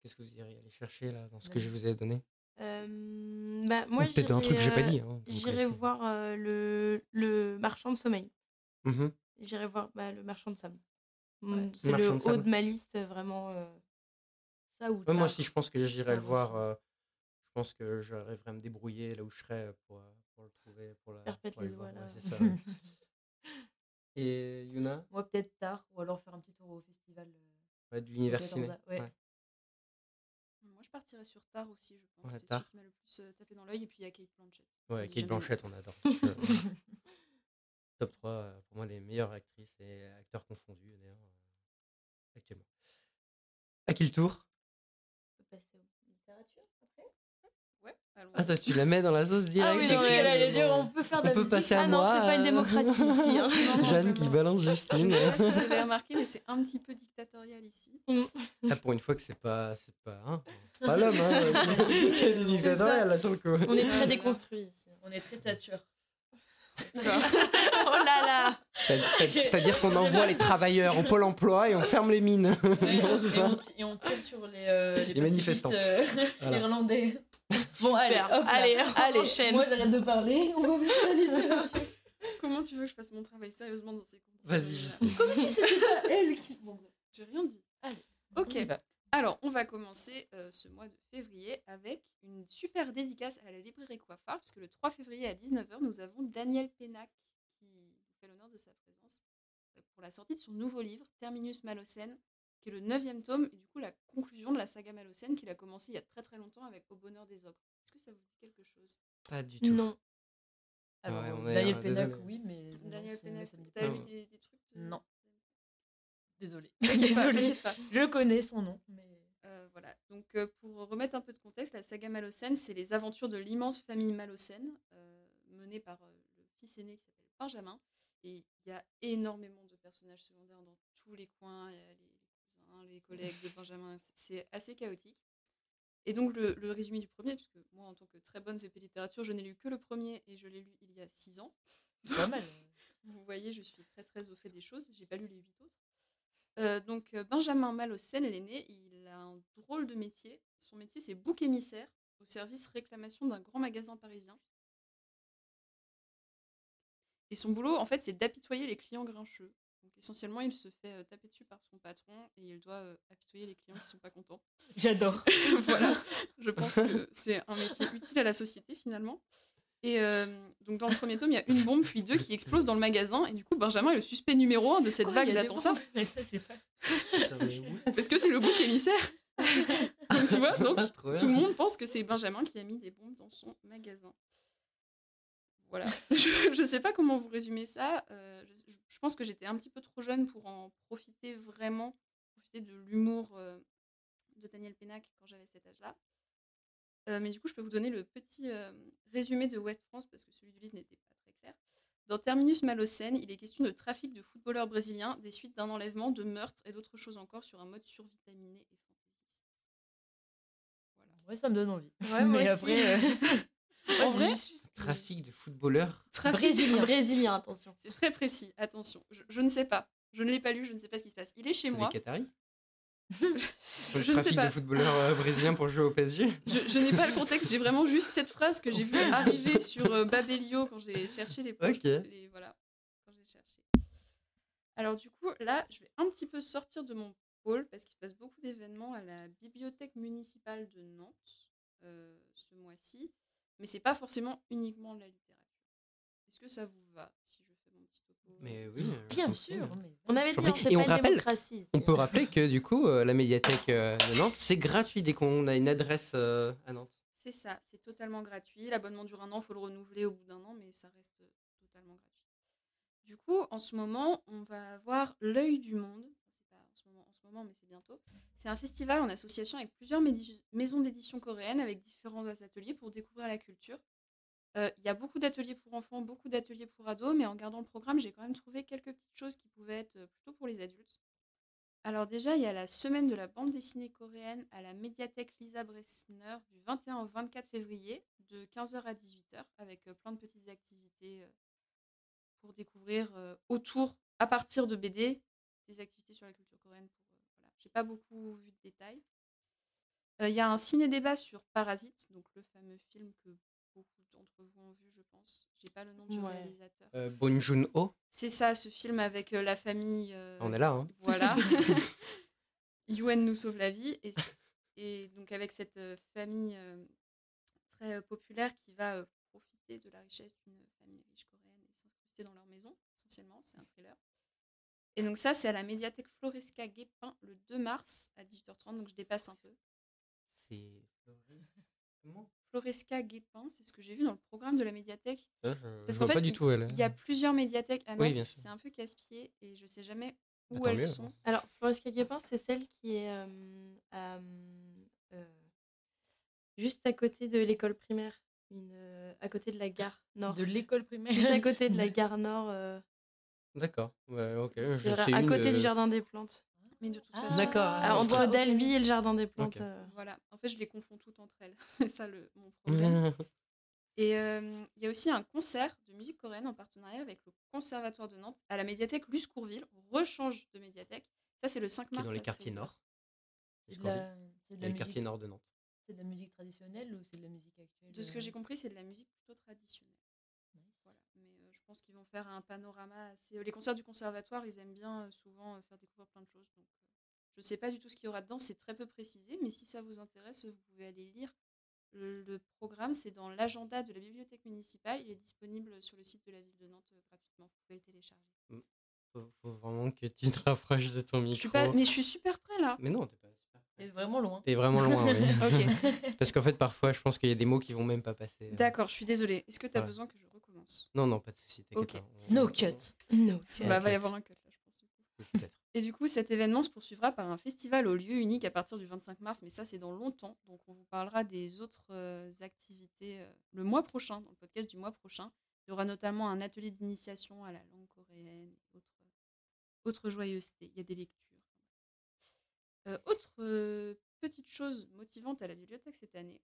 S1: qu'est-ce que vous iriez aller chercher là, dans ce que je vous ai donné?
S3: Euh, bah, moi,
S1: peut-être un truc que j'ai pas
S3: j'irai,
S1: dit.
S3: euh,
S1: hein, euh,
S3: J'irai
S1: c'est-
S3: voir euh, le, le marchand de sommeil.
S1: Mhm.
S3: J'irai voir bah, le marchand de sable. Mm,
S2: Ouais.
S3: C'est le haut de ma liste, vraiment. euh,
S2: Ça ou
S1: Ouais, moi aussi, je pense que j'irai le voir. euh, je pense que j'arriverai à me débrouiller là où je serai pour, euh, pour le trouver. Pour, la,
S3: Perpète
S1: pour
S3: les
S1: voir, ouais, ça. Et Yuna?
S2: Moi, peut-être tard, ou alors faire un petit tour au festival. euh,
S1: ouais, de l'univers ciné.
S2: 14A, ouais.
S1: ouais.
S4: Moi, je partirais sur Tar aussi, je pense.
S1: Ouais,
S4: c'est celui qui m'a le plus euh, tapé dans l'œil. Et puis, il y a Kate Blanchett.
S1: Ouais, Kate Blanchett, on adore. Top 3, euh, pour moi, les meilleures actrices et acteurs confondus, d'ailleurs, actuellement. À qui le tour
S3: on peut passer aux littératures après
S4: Ouais, allons
S1: Ah, toi, tu la mets dans la sauce directe
S3: oui,
S2: J'ai cru qu'elle allait dire on peut faire de
S1: On
S2: la
S1: peut
S2: musique.
S1: passer à
S3: Ah non, c'est pas une
S1: euh,
S3: démocratie ici. hein.
S4: Non,
S1: Jeanne qui balance
S4: Je
S1: Justine.
S4: ne sais pas si vous avez remarqué, mais c'est un petit peu dictatorial ici.
S1: Ah, pour une fois que c'est pas, c'est pas, hein, pas l'homme, hein, qui dictatorial, là, sur le coup.
S3: On est très déconstruits ici.
S2: On est très Thatcher.
S3: oh là là
S1: C'est- c'est- C'est-à-dire qu'on envoie les travailleurs au pôle emploi et on ferme les mines. Non,
S2: et,
S1: ça
S2: on, et on tire sur les, euh, les,
S1: Les manifestants.
S2: euh,
S1: Voilà.
S2: irlandais. Bon, allez, hop.
S3: Allez, on
S2: allez
S3: enchaîne.
S2: moi j'arrête de parler, on va faire la littérature.
S4: Comment tu veux que je fasse mon travail sérieusement dans ces conditions
S1: Vas-y, Justine.
S2: Comme si c'était pas elle qui. Bon, bref.
S4: J'ai rien dit.
S2: Allez,
S4: Ok.
S2: on y va.
S4: Alors, on va commencer euh, ce mois de février avec une super dédicace à la librairie Coiffard, puisque le 3 février à 19h, nous avons Daniel Pénac qui nous fait l'honneur de sa présence euh, pour la sortie de son nouveau livre, Terminus Malocène, qui est le neuvième tome et du coup la conclusion de la saga Malocène qu'il a commencé il y a très très longtemps avec Au bonheur des ogres. Est-ce que ça vous dit quelque chose?
S1: Pas du tout.
S3: Non.
S2: Alors,
S1: Ouais, on est-
S2: Daniel
S1: euh,
S2: Pénac,
S1: désolé.
S2: oui, mais.
S4: Daniel Pénac,
S2: ça me dit
S4: t'as
S1: Non.
S4: des, des trucs de-
S2: Non. Désolée.
S4: Pas.
S2: Je connais son nom, mais.
S4: Euh, voilà. Donc, euh, pour remettre un peu de contexte, la saga Malocène, c'est les aventures de l'immense famille Malocène, euh, menée par euh, le fils aîné qui s'appelle Benjamin. Et il y a énormément de personnages secondaires dans tous les coins. Il y a les, les cousins, les collègues de Benjamin. C'est- assez chaotique. Et donc, le, le résumé du premier, puisque moi, en tant que très bonne VP littérature, je n'ai lu que le premier et je l'ai lu il y a six ans.
S2: C'est pas mal.
S4: Vous voyez, je suis très très au fait des choses. J'ai pas lu les huit autres. Euh, donc euh, Benjamin Malocène, l'aîné, il a un drôle de métier. Son métier, c'est bouc émissaire au service réclamation d'un grand magasin parisien. Et son boulot, en fait, c'est d'apitoyer les clients grincheux. Donc essentiellement, il se fait euh, taper dessus par son patron et il doit euh, apitoyer les clients qui sont pas contents.
S2: J'adore.
S4: voilà, je pense que c'est un métier utile à la société finalement. Et euh, donc dans le premier tome, il y a une bombe puis deux qui explosent dans le magasin et du coup Benjamin est le suspect numéro un de cette
S2: Quoi,
S4: vague d'attentats
S2: bombes Mais ça, j'ai pas-
S1: Putain, mais oui.
S4: parce que c'est le bouc émissaire. donc tu vois, donc
S1: bien.
S4: tout le monde pense que c'est Benjamin qui a mis des bombes dans son magasin. Voilà. Je ne sais pas comment vous résumer ça. Euh, je, je pense que j'étais un petit peu trop jeune pour en profiter vraiment, profiter de l'humour euh, de Daniel Pénac quand j'avais cet âge-là. Euh, mais du coup, je peux vous donner le petit euh, résumé de West France parce que celui du livre n'était pas très clair. Dans Terminus Malocène, il est question de trafic de footballeurs brésiliens, des suites d'un enlèvement, de meurtres et d'autres choses encore sur un mode survitaminé et fantaisiste. Voilà.
S2: Ouais, ça me donne envie.
S3: Ouais, moi aussi.
S2: après.
S3: En vrai
S2: juste-
S1: Trafic de footballeurs.
S4: Trafic-
S2: Brésilien.
S3: Brésilien, attention.
S4: C'est très précis, attention. Je, je ne sais pas. Je ne l'ai pas lu, je ne sais pas ce qui se passe. Il est chez
S1: C'est
S4: moi.
S1: Qataris
S4: Je, je ne sais
S1: trafic
S4: pas.
S1: de footballeurs euh, brésiliens pour jouer au PSG
S4: Je, je n'ai pas le contexte, j'ai vraiment juste cette phrase que j'ai vue arriver sur euh, Babelio quand j'ai cherché les poches.
S1: Ok.
S4: les- voilà, quand j'ai cherché. Alors du coup, là, je vais un petit peu sortir de mon pôle parce qu'il se passe beaucoup d'événements à la bibliothèque municipale de Nantes euh, ce mois-ci, mais c'est pas forcément uniquement de la littérature. Est-ce que ça vous va si je fais mon petit topo
S1: Mais oui. euh,
S2: Bien sûr. mais-
S3: On avait dit, hein, c'est
S1: Et
S3: pas
S1: on
S3: une
S1: rappelle-
S3: démocratie.
S1: On peut rappeler que du coup, euh, la médiathèque euh, de Nantes, c'est gratuit dès qu'on a une adresse euh, à Nantes.
S4: C'est ça, c'est totalement gratuit. L'abonnement dure un an, il faut le renouveler au bout d'un an, mais ça reste euh, totalement gratuit. Du coup, en ce moment, on va avoir l'œil du monde. Enfin, c'est pas en ce moment, en ce moment, mais c'est bientôt. C'est un festival en association avec plusieurs maisons d'édition coréennes, avec différents ateliers pour découvrir la culture. Euh, Il y a beaucoup d'ateliers pour enfants, beaucoup d'ateliers pour ados, mais en regardant le programme, j'ai quand même trouvé quelques petites choses qui pouvaient être euh, plutôt pour les adultes. Alors déjà, il y a la semaine de la bande dessinée coréenne à la médiathèque Lisa Bressner du 21 au 24 février de 15h à 18h avec euh, plein de petites activités pour découvrir autour, à partir de BD, des activités sur la culture coréenne. J'ai pas beaucoup vu de détails. Euh, Il y a un ciné-débat sur Parasite, donc le fameux film que beaucoup d'entre vous ont vu, je pense. J'ai pas le nom du
S3: Ouais.
S4: réalisateur.
S1: Euh, Bong Joon-ho.
S4: C'est ça, ce film avec euh, la famille. euh,
S1: On est là, hein.
S4: Voilà. Yuen nous sauve la vie. Et, donc, avec cette euh, famille euh, très euh, populaire qui va euh, profiter de la richesse d'une famille riche coréenne et s'incruster dans leur maison, essentiellement. C'est un thriller. Et donc, ça, c'est à la médiathèque Floresca Guépin le 2 mars à 18h30. Donc, je dépasse un peu.
S1: C'est. Comment?
S4: Floresca Guépin, c'est ce que j'ai vu dans le programme de la médiathèque.
S1: Euh,
S4: Parce qu'en fait,
S1: pas du
S4: il-
S1: tout elle.
S4: Il y a plusieurs médiathèques à
S1: Oui,
S4: Nantes.
S1: bien sûr.
S4: c'est un peu casse-pied et je sais jamais où
S1: Bah,
S4: elles
S1: mieux,
S4: sont.
S3: Alors, Flores Caguépin, c'est celle qui est euh, euh, juste à côté de l'école primaire, une, euh, à côté de la gare nord.
S2: De l'école primaire.
S3: Juste à côté de la gare nord. Euh,
S1: D'accord. Ouais, ok.
S3: c'est vrai, à côté
S1: euh,
S3: du jardin des plantes.
S4: Mais de toute
S2: Ah,
S4: façon,
S1: D'accord.
S3: Ah,
S1: Ah,
S3: entre
S2: ok.
S3: Delby et le jardin des plantes. Euh.
S4: voilà. En fait, je les confonds toutes entre elles. c'est ça le, mon problème. Et euh, il y a aussi un concert de musique coréenne en partenariat avec le Conservatoire de Nantes à la médiathèque Luce Courville. Rechange de médiathèque. Ça, c'est le 5
S1: qui est
S4: mars.
S1: dans les quartiers
S4: 16 heures.
S1: nord.
S2: C'est de
S1: Escorville.
S2: la, c'est de
S1: Les quartiers
S2: musique,
S1: nord de Nantes.
S2: c'est de la musique traditionnelle ou c'est de la musique actuelle
S4: De ce que
S2: euh,
S4: j'ai compris, c'est de la musique plutôt traditionnelle.
S2: nice.
S4: Voilà. Mais euh, je pense qu'ils vont faire un panorama assez. Les concerts du conservatoire, ils aiment bien euh, souvent euh, faire découvrir plein de choses. Donc, euh, je ne sais pas du tout ce qu'il y aura dedans, c'est très peu précisé. Mais si ça vous intéresse, vous pouvez aller lire. Le, le programme, c'est dans l'agenda de la bibliothèque municipale. Il est disponible sur le site de la ville de Nantes gratuitement. Vous pouvez le télécharger.
S1: Faut, faut vraiment que tu te rapproches de ton micro.
S4: Je suis pas... Mais je suis super prêt là.
S1: Mais non, t'es pas super.
S2: C'est vraiment loin.
S1: T'es vraiment loin, oui. Parce qu'en fait, parfois, je pense qu'il y a des mots qui vont même pas passer.
S4: d'accord, je suis désolée. Est-ce que tu as besoin que je
S1: Non, non, pas de souci. t'inquiète
S4: Ok.
S1: pas, on-
S2: No cut.
S3: No.
S1: Ouais,
S4: Bah, va y
S1: cut.
S4: avoir un cut là, je pense.
S1: Oui, peut-être.
S4: Et du coup, cet événement se poursuivra par un festival au lieu unique à partir du 25 mars, mais ça, c'est dans longtemps. Donc, on vous parlera des autres euh, activités euh, le mois prochain, dans le podcast du mois prochain. Il y aura notamment un atelier d'initiation à la langue coréenne, et autres, autres joyeusetés. Il y a des lectures. Euh, autre euh, petite chose motivante à la bibliothèque cette année,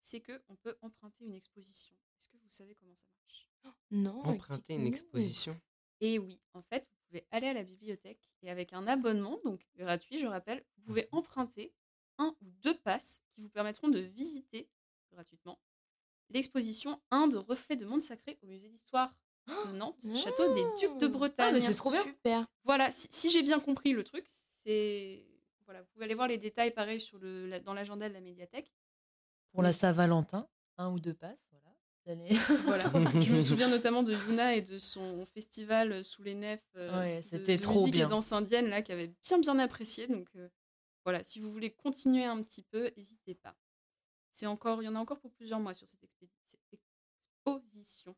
S4: c'est qu'on peut emprunter une exposition. Est-ce que vous savez comment ça marche?
S3: Non.
S1: Emprunter une exposition.
S4: et oui, en fait, vous pouvez aller à la bibliothèque et avec un abonnement, donc gratuit, je rappelle, vous pouvez emprunter un ou deux passes qui vous permettront de visiter gratuitement l'exposition Inde, reflet de monde sacré au musée d'histoire de Nantes, château des Ducs de
S3: Ah,
S4: Bretagne.
S2: Ah, mais c'est trop bien.
S3: Super.
S4: Voilà, si, si j'ai bien compris le truc, c'est voilà, vous pouvez aller voir les détails pareil sur le la- dans l'agenda de la médiathèque.
S2: Pour la Saint-Valentin, un ou deux passes, allez-
S4: Voilà. Je me souviens notamment de Yuna et de son festival sous les nefs euh,
S2: Ouais,
S4: de-
S2: c'était
S4: de
S2: trop
S4: musique
S2: bien.
S4: et danse indienne là qui avait bien bien apprécié. Donc euh, voilà, si vous voulez continuer un petit peu, n'hésitez pas. C'est encore, il y en a encore pour plusieurs mois sur cette, exposition.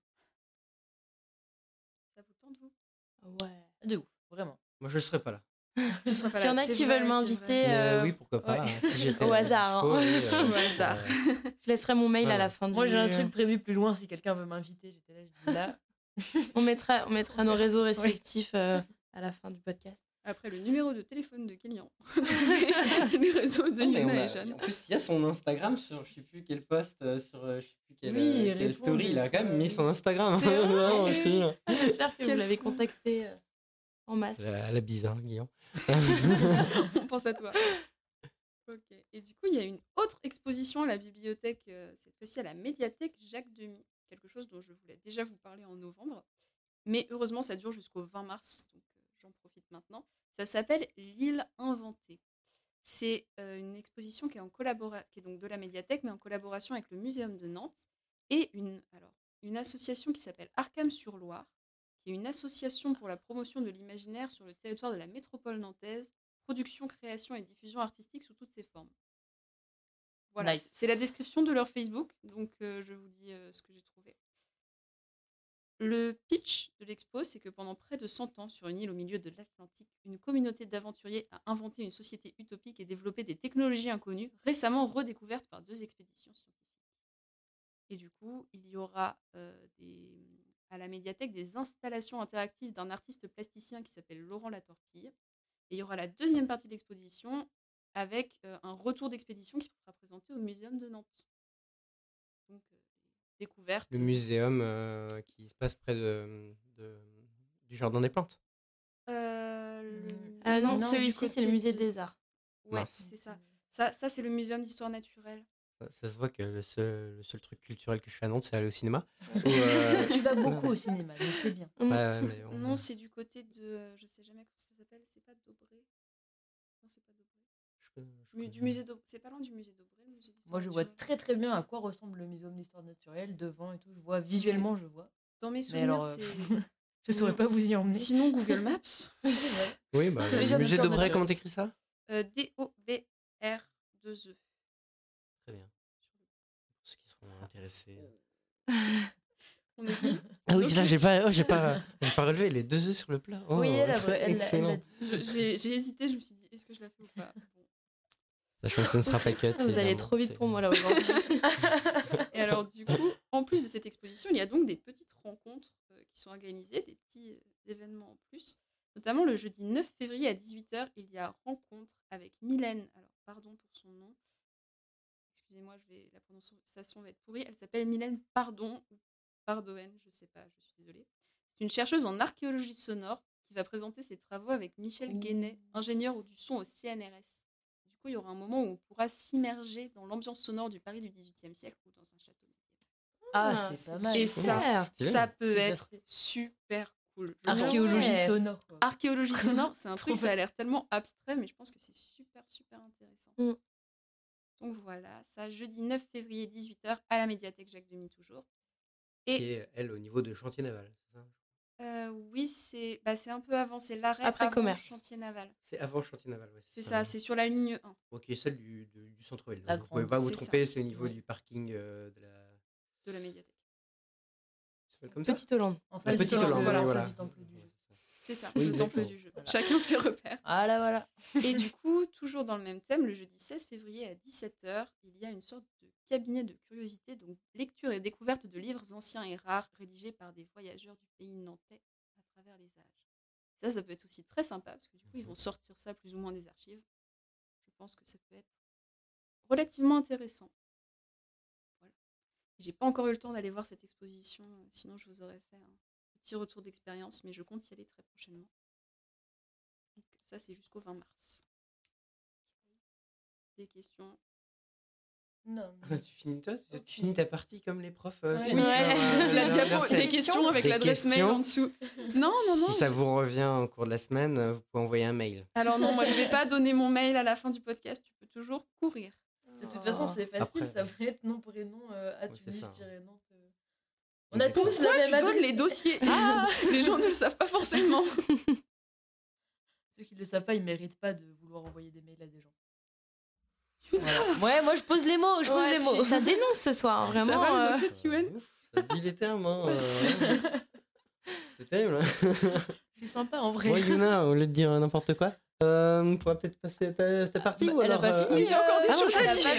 S4: Ça vous tente vous?
S3: Ouais.
S2: De ouf, vraiment.
S1: Moi, je serais pas là.
S4: Tu seras pas
S3: S'il y en a qui
S4: vrai,
S3: veulent m'inviter.
S1: Mais,
S3: euh,
S1: oui, pourquoi pas.
S3: ouais.
S1: hein, Si
S3: Au hasard,
S1: dispo,
S3: hein.
S1: oui, euh,
S4: Au hasard.
S3: Je laisserai mon mail à la fin
S2: Moi,
S3: du.
S2: j'ai un truc prévu plus loin si quelqu'un veut m'inviter. J'étais là, je dis là.
S3: On mettra, on mettra nos réseaux respectifs euh, à la fin du podcast.
S4: Après le numéro de téléphone de Kélian, les réseaux de Yuna
S1: a-
S4: et Jeanne.
S1: En plus, il y a son Instagram sur je sais plus quel post, sur je sais plus quelle,
S2: Oui,
S1: quelle story. Il a quand même mis
S2: oui.
S1: son Instagram.
S3: J'espère que vous l'avez contacté euh, en masse.
S1: La, la bise, hein, Guillaume.
S4: On pense à toi. Ok. Et du coup, il y a une autre exposition à la bibliothèque, euh, cette fois-ci à la médiathèque Jacques Demy, quelque chose dont je voulais déjà vous parler en novembre. Mais heureusement, ça dure jusqu'au 20 mars, donc euh, j'en profite maintenant. Ça s'appelle L'île inventée. C'est euh, une exposition qui est, en collabora- qui est donc de la médiathèque, mais en collaboration avec le Muséum de Nantes et une, alors, une association qui s'appelle Arkham-sur-Loire, qui est une association pour la promotion de l'imaginaire sur le territoire de la métropole nantaise, production, création et diffusion artistique sous toutes ses formes. Voilà,
S2: Nice.
S4: c'est la description de leur Facebook, donc euh, je vous dis euh, ce que j'ai trouvé. Le pitch de l'expo, c'est que pendant près de 100 ans, sur une île au milieu de l'Atlantique, une communauté d'aventuriers a inventé une société utopique et développé des technologies inconnues, récemment redécouvertes par deux expéditions scientifiques. Et du coup, il y aura euh, des, à la médiathèque des installations interactives d'un artiste plasticien qui s'appelle Laurent Latorpille. Et il y aura la deuxième partie de l'exposition avec euh, un retour d'expédition qui sera présenté au Muséum de Nantes. Donc, euh, découverte.
S1: Le muséum euh, qui se passe près de, de- du jardin des plantes.
S4: Euh, le-
S3: Ah non,
S2: Non,
S3: celui-ci, c'est le musée
S2: de-
S3: des arts.
S4: Ouais, c'est ça. Ça, ça c'est le Muséum d'histoire naturelle.
S1: Ça, se voit que le seul, le seul truc culturel que je fais à Nantes, c'est aller au cinéma. Ou, euh,
S2: Tu vas beaucoup au cinéma, donc c'est bien.
S1: Ouais, ouais, mais on-
S4: Non, c'est du côté de. Je sais jamais comment ça s'appelle. C'est pas Dobré. Non, c'est pas Dobré.
S1: je connais- je
S4: Mu-
S1: connais.
S4: Du musée d'Aub- C'est pas loin du musée d'Aubray. le musée d'histoire
S2: Moi, je vois
S4: naturelle.
S2: très très bien à quoi ressemble le muséum d'histoire naturelle devant et tout. Je vois visuellement, je vois.
S4: Dans mes
S2: Mais
S4: souvenirs,
S2: alors, euh, je saurais pas vous y emmener.
S4: Sinon, Google Maps.
S2: Oui,
S1: bah, le musée
S2: d'histoire
S1: de Bray,
S2: naturelle.
S1: comment t'écris ça?
S4: Euh, D-O-B-R-2-E.
S1: Intéressés.
S4: On dit.
S1: Ah oui, là, j'ai pas, oh, j'ai pas, j'ai pas relevé les deux œufs sur le plat. Oh,
S2: oui, elle a, elle,
S4: J'ai j'ai hésité, je me suis dit, est-ce que je la fais ou pas?
S1: Sachant que ce ne sera pas cut.
S3: Vous allez trop vite pour moi là aujourd'hui.
S4: Et alors, du coup, en plus de cette exposition, il y a donc des petites rencontres euh, qui sont organisées, des petits euh, événements en plus. Notamment le jeudi 9 février à 18h, il y a rencontre avec Mylène. Alors, pardon pour son nom. Excusez-moi, je vais, la prononciation va être pourrie. Elle s'appelle Mylène Pardon ou Pardoen, je sais pas, je suis désolée. C'est une chercheuse en archéologie sonore qui va présenter ses travaux avec Michel
S2: Ouh.
S4: Guénet, ingénieur du son au CNRS. Du coup, il y aura un moment où on pourra s'immerger dans l'ambiance sonore du Paris du XVIIIe siècle ou dans un château.
S2: Ah,
S3: Ah,
S2: c'est pas mal.
S4: Et
S3: super.
S4: ça, ça peut être super cool. Je
S2: Archéologie sonore. quoi.
S4: Archéologie sonore, c'est un truc, ça a l'air tellement abstrait, mais je pense que c'est super, super intéressant.
S3: Mm.
S4: Donc voilà, ça, jeudi 9 février, 18h, à la médiathèque Jacques Demy, toujours.
S1: Qui
S4: Et
S1: est, elle, au niveau de chantier naval. c'est ça?
S4: Euh, oui, c'est bah, c'est un peu avant, c'est l'arrêt
S3: Après
S4: avant
S3: commerce.
S4: chantier naval.
S1: C'est avant chantier naval. ouais,
S4: C'est ça, c'est sur la ligne 1.
S1: Ok, celle du, du, du centre-ville. Vous pouvez
S2: grande,
S1: pas vous
S4: c'est ça.
S1: tromper, c'est au niveau du parking euh, de la.
S4: de la médiathèque.
S1: Ça s'appelle comme ça?
S3: Petite Hollande.
S2: En face du
S1: petite Hollande,
S2: voilà. du temple du jeu.
S1: C'est ça. Oui,
S4: le temple du jeu.
S2: Voilà.
S4: Chacun ses repères.
S2: Voilà, voilà.
S4: Et du coup, toujours dans le même thème, le jeudi 16 février à 17h, il y a une sorte de cabinet de curiosité, donc lecture et découverte de livres anciens et rares rédigés par des voyageurs du pays nantais à travers les âges. Ça, ça peut être aussi très sympa parce que du coup, ils vont sortir ça plus ou moins des archives. Je pense que ça peut être relativement intéressant. Voilà. J'ai pas encore eu le temps d'aller voir cette exposition, euh, sinon je vous aurais fait un petit retour d'expérience, mais je compte y aller très prochainement. Donc, ça, c'est jusqu'au 20 mars. Des questions?
S2: Non.
S1: Ah, tu, finis, toi, tu, tu finis ta partie comme les profs euh,
S2: Ouais.
S1: finissent
S3: Ouais.
S1: euh,
S4: La diapo, des questions avec l'adresse mail en dessous. Non, non, non.
S1: Si ça vous revient au cours de la semaine, vous pouvez envoyer un mail.
S4: Alors non, moi je vais pas donner mon mail à la fin du podcast. Tu peux toujours courir.
S2: De toute façon, c'est facile,
S1: Après-
S2: ça va être nom, prénom, euh. Nantes. On a tous la même adresse.
S4: les dossiers Ah, Les gens ne le savent pas forcément.
S2: Ceux qui ne le savent pas, ils méritent pas de vouloir envoyer des mails à des gens. Voilà. Ouais, moi je pose les mots, je pose
S3: Ouais,
S2: les mots.
S3: Ça dénonce ce soir, hein,
S4: Ça
S3: vraiment.
S4: va,
S3: euh,
S4: le
S1: Ouf, ça dit les termes. hein, euh, C'est terrible.
S2: Je suis sympa en vrai.
S1: Bon, Yuna, au lieu de dire n'importe quoi, euh, on pourra peut-être passer à ta, ta partie
S2: bah,
S1: ou
S2: elle a pas
S1: euh,
S2: fini,
S4: j'ai encore des
S1: Ah,
S4: choses
S1: non,
S4: à
S1: elle a
S4: dire.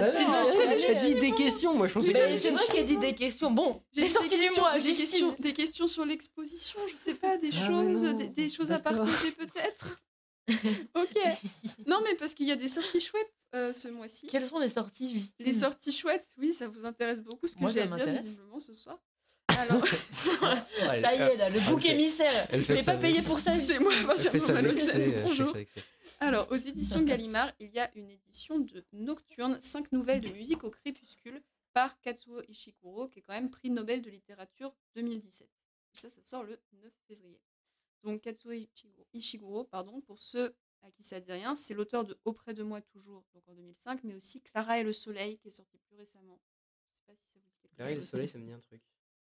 S1: Bah j'ai-
S2: j'ai-
S1: j'ai dit des questions, moi je pensais que
S2: Mais
S1: j'avais
S2: c'est
S1: fini.
S2: moi qui ai dit des questions. Bon,
S4: J'ai
S2: sorties du
S4: questions-
S2: mois,
S4: des
S2: Justine.
S4: questions, des questions sur l'exposition, je sais pas, des
S1: Ah,
S4: choses, des, des choses à partager peut-être. ok. Non mais parce qu'il y a des sorties chouettes euh, ce mois-ci.
S2: Quelles sont les sorties, Justine?
S4: Les sorties chouettes, oui, ça vous intéresse beaucoup ce que j'ai à dire visiblement ce soir. Alors,
S2: Ça y est, là, le bouc émissaire.
S1: elle
S2: Je n'ai pas payé pour ça,
S4: c'est moi, bonjour. Alors, aux éditions Gallimard, il y a une édition de Nocturne, 5 nouvelles de musique au crépuscule par Katsuo Ishiguro, qui est quand même prix Nobel de littérature 2017. Et ça, ça sort le 9 février. Donc, Katsuo Ishiguro, pardon, pour ceux à qui ça dit rien, c'est l'auteur de Auprès de moi toujours, donc en 2005, mais aussi Clara et le soleil, qui est sorti plus récemment. Je sais pas si ça vous dit quelque
S1: Clara et le soleil, ça me dit un truc.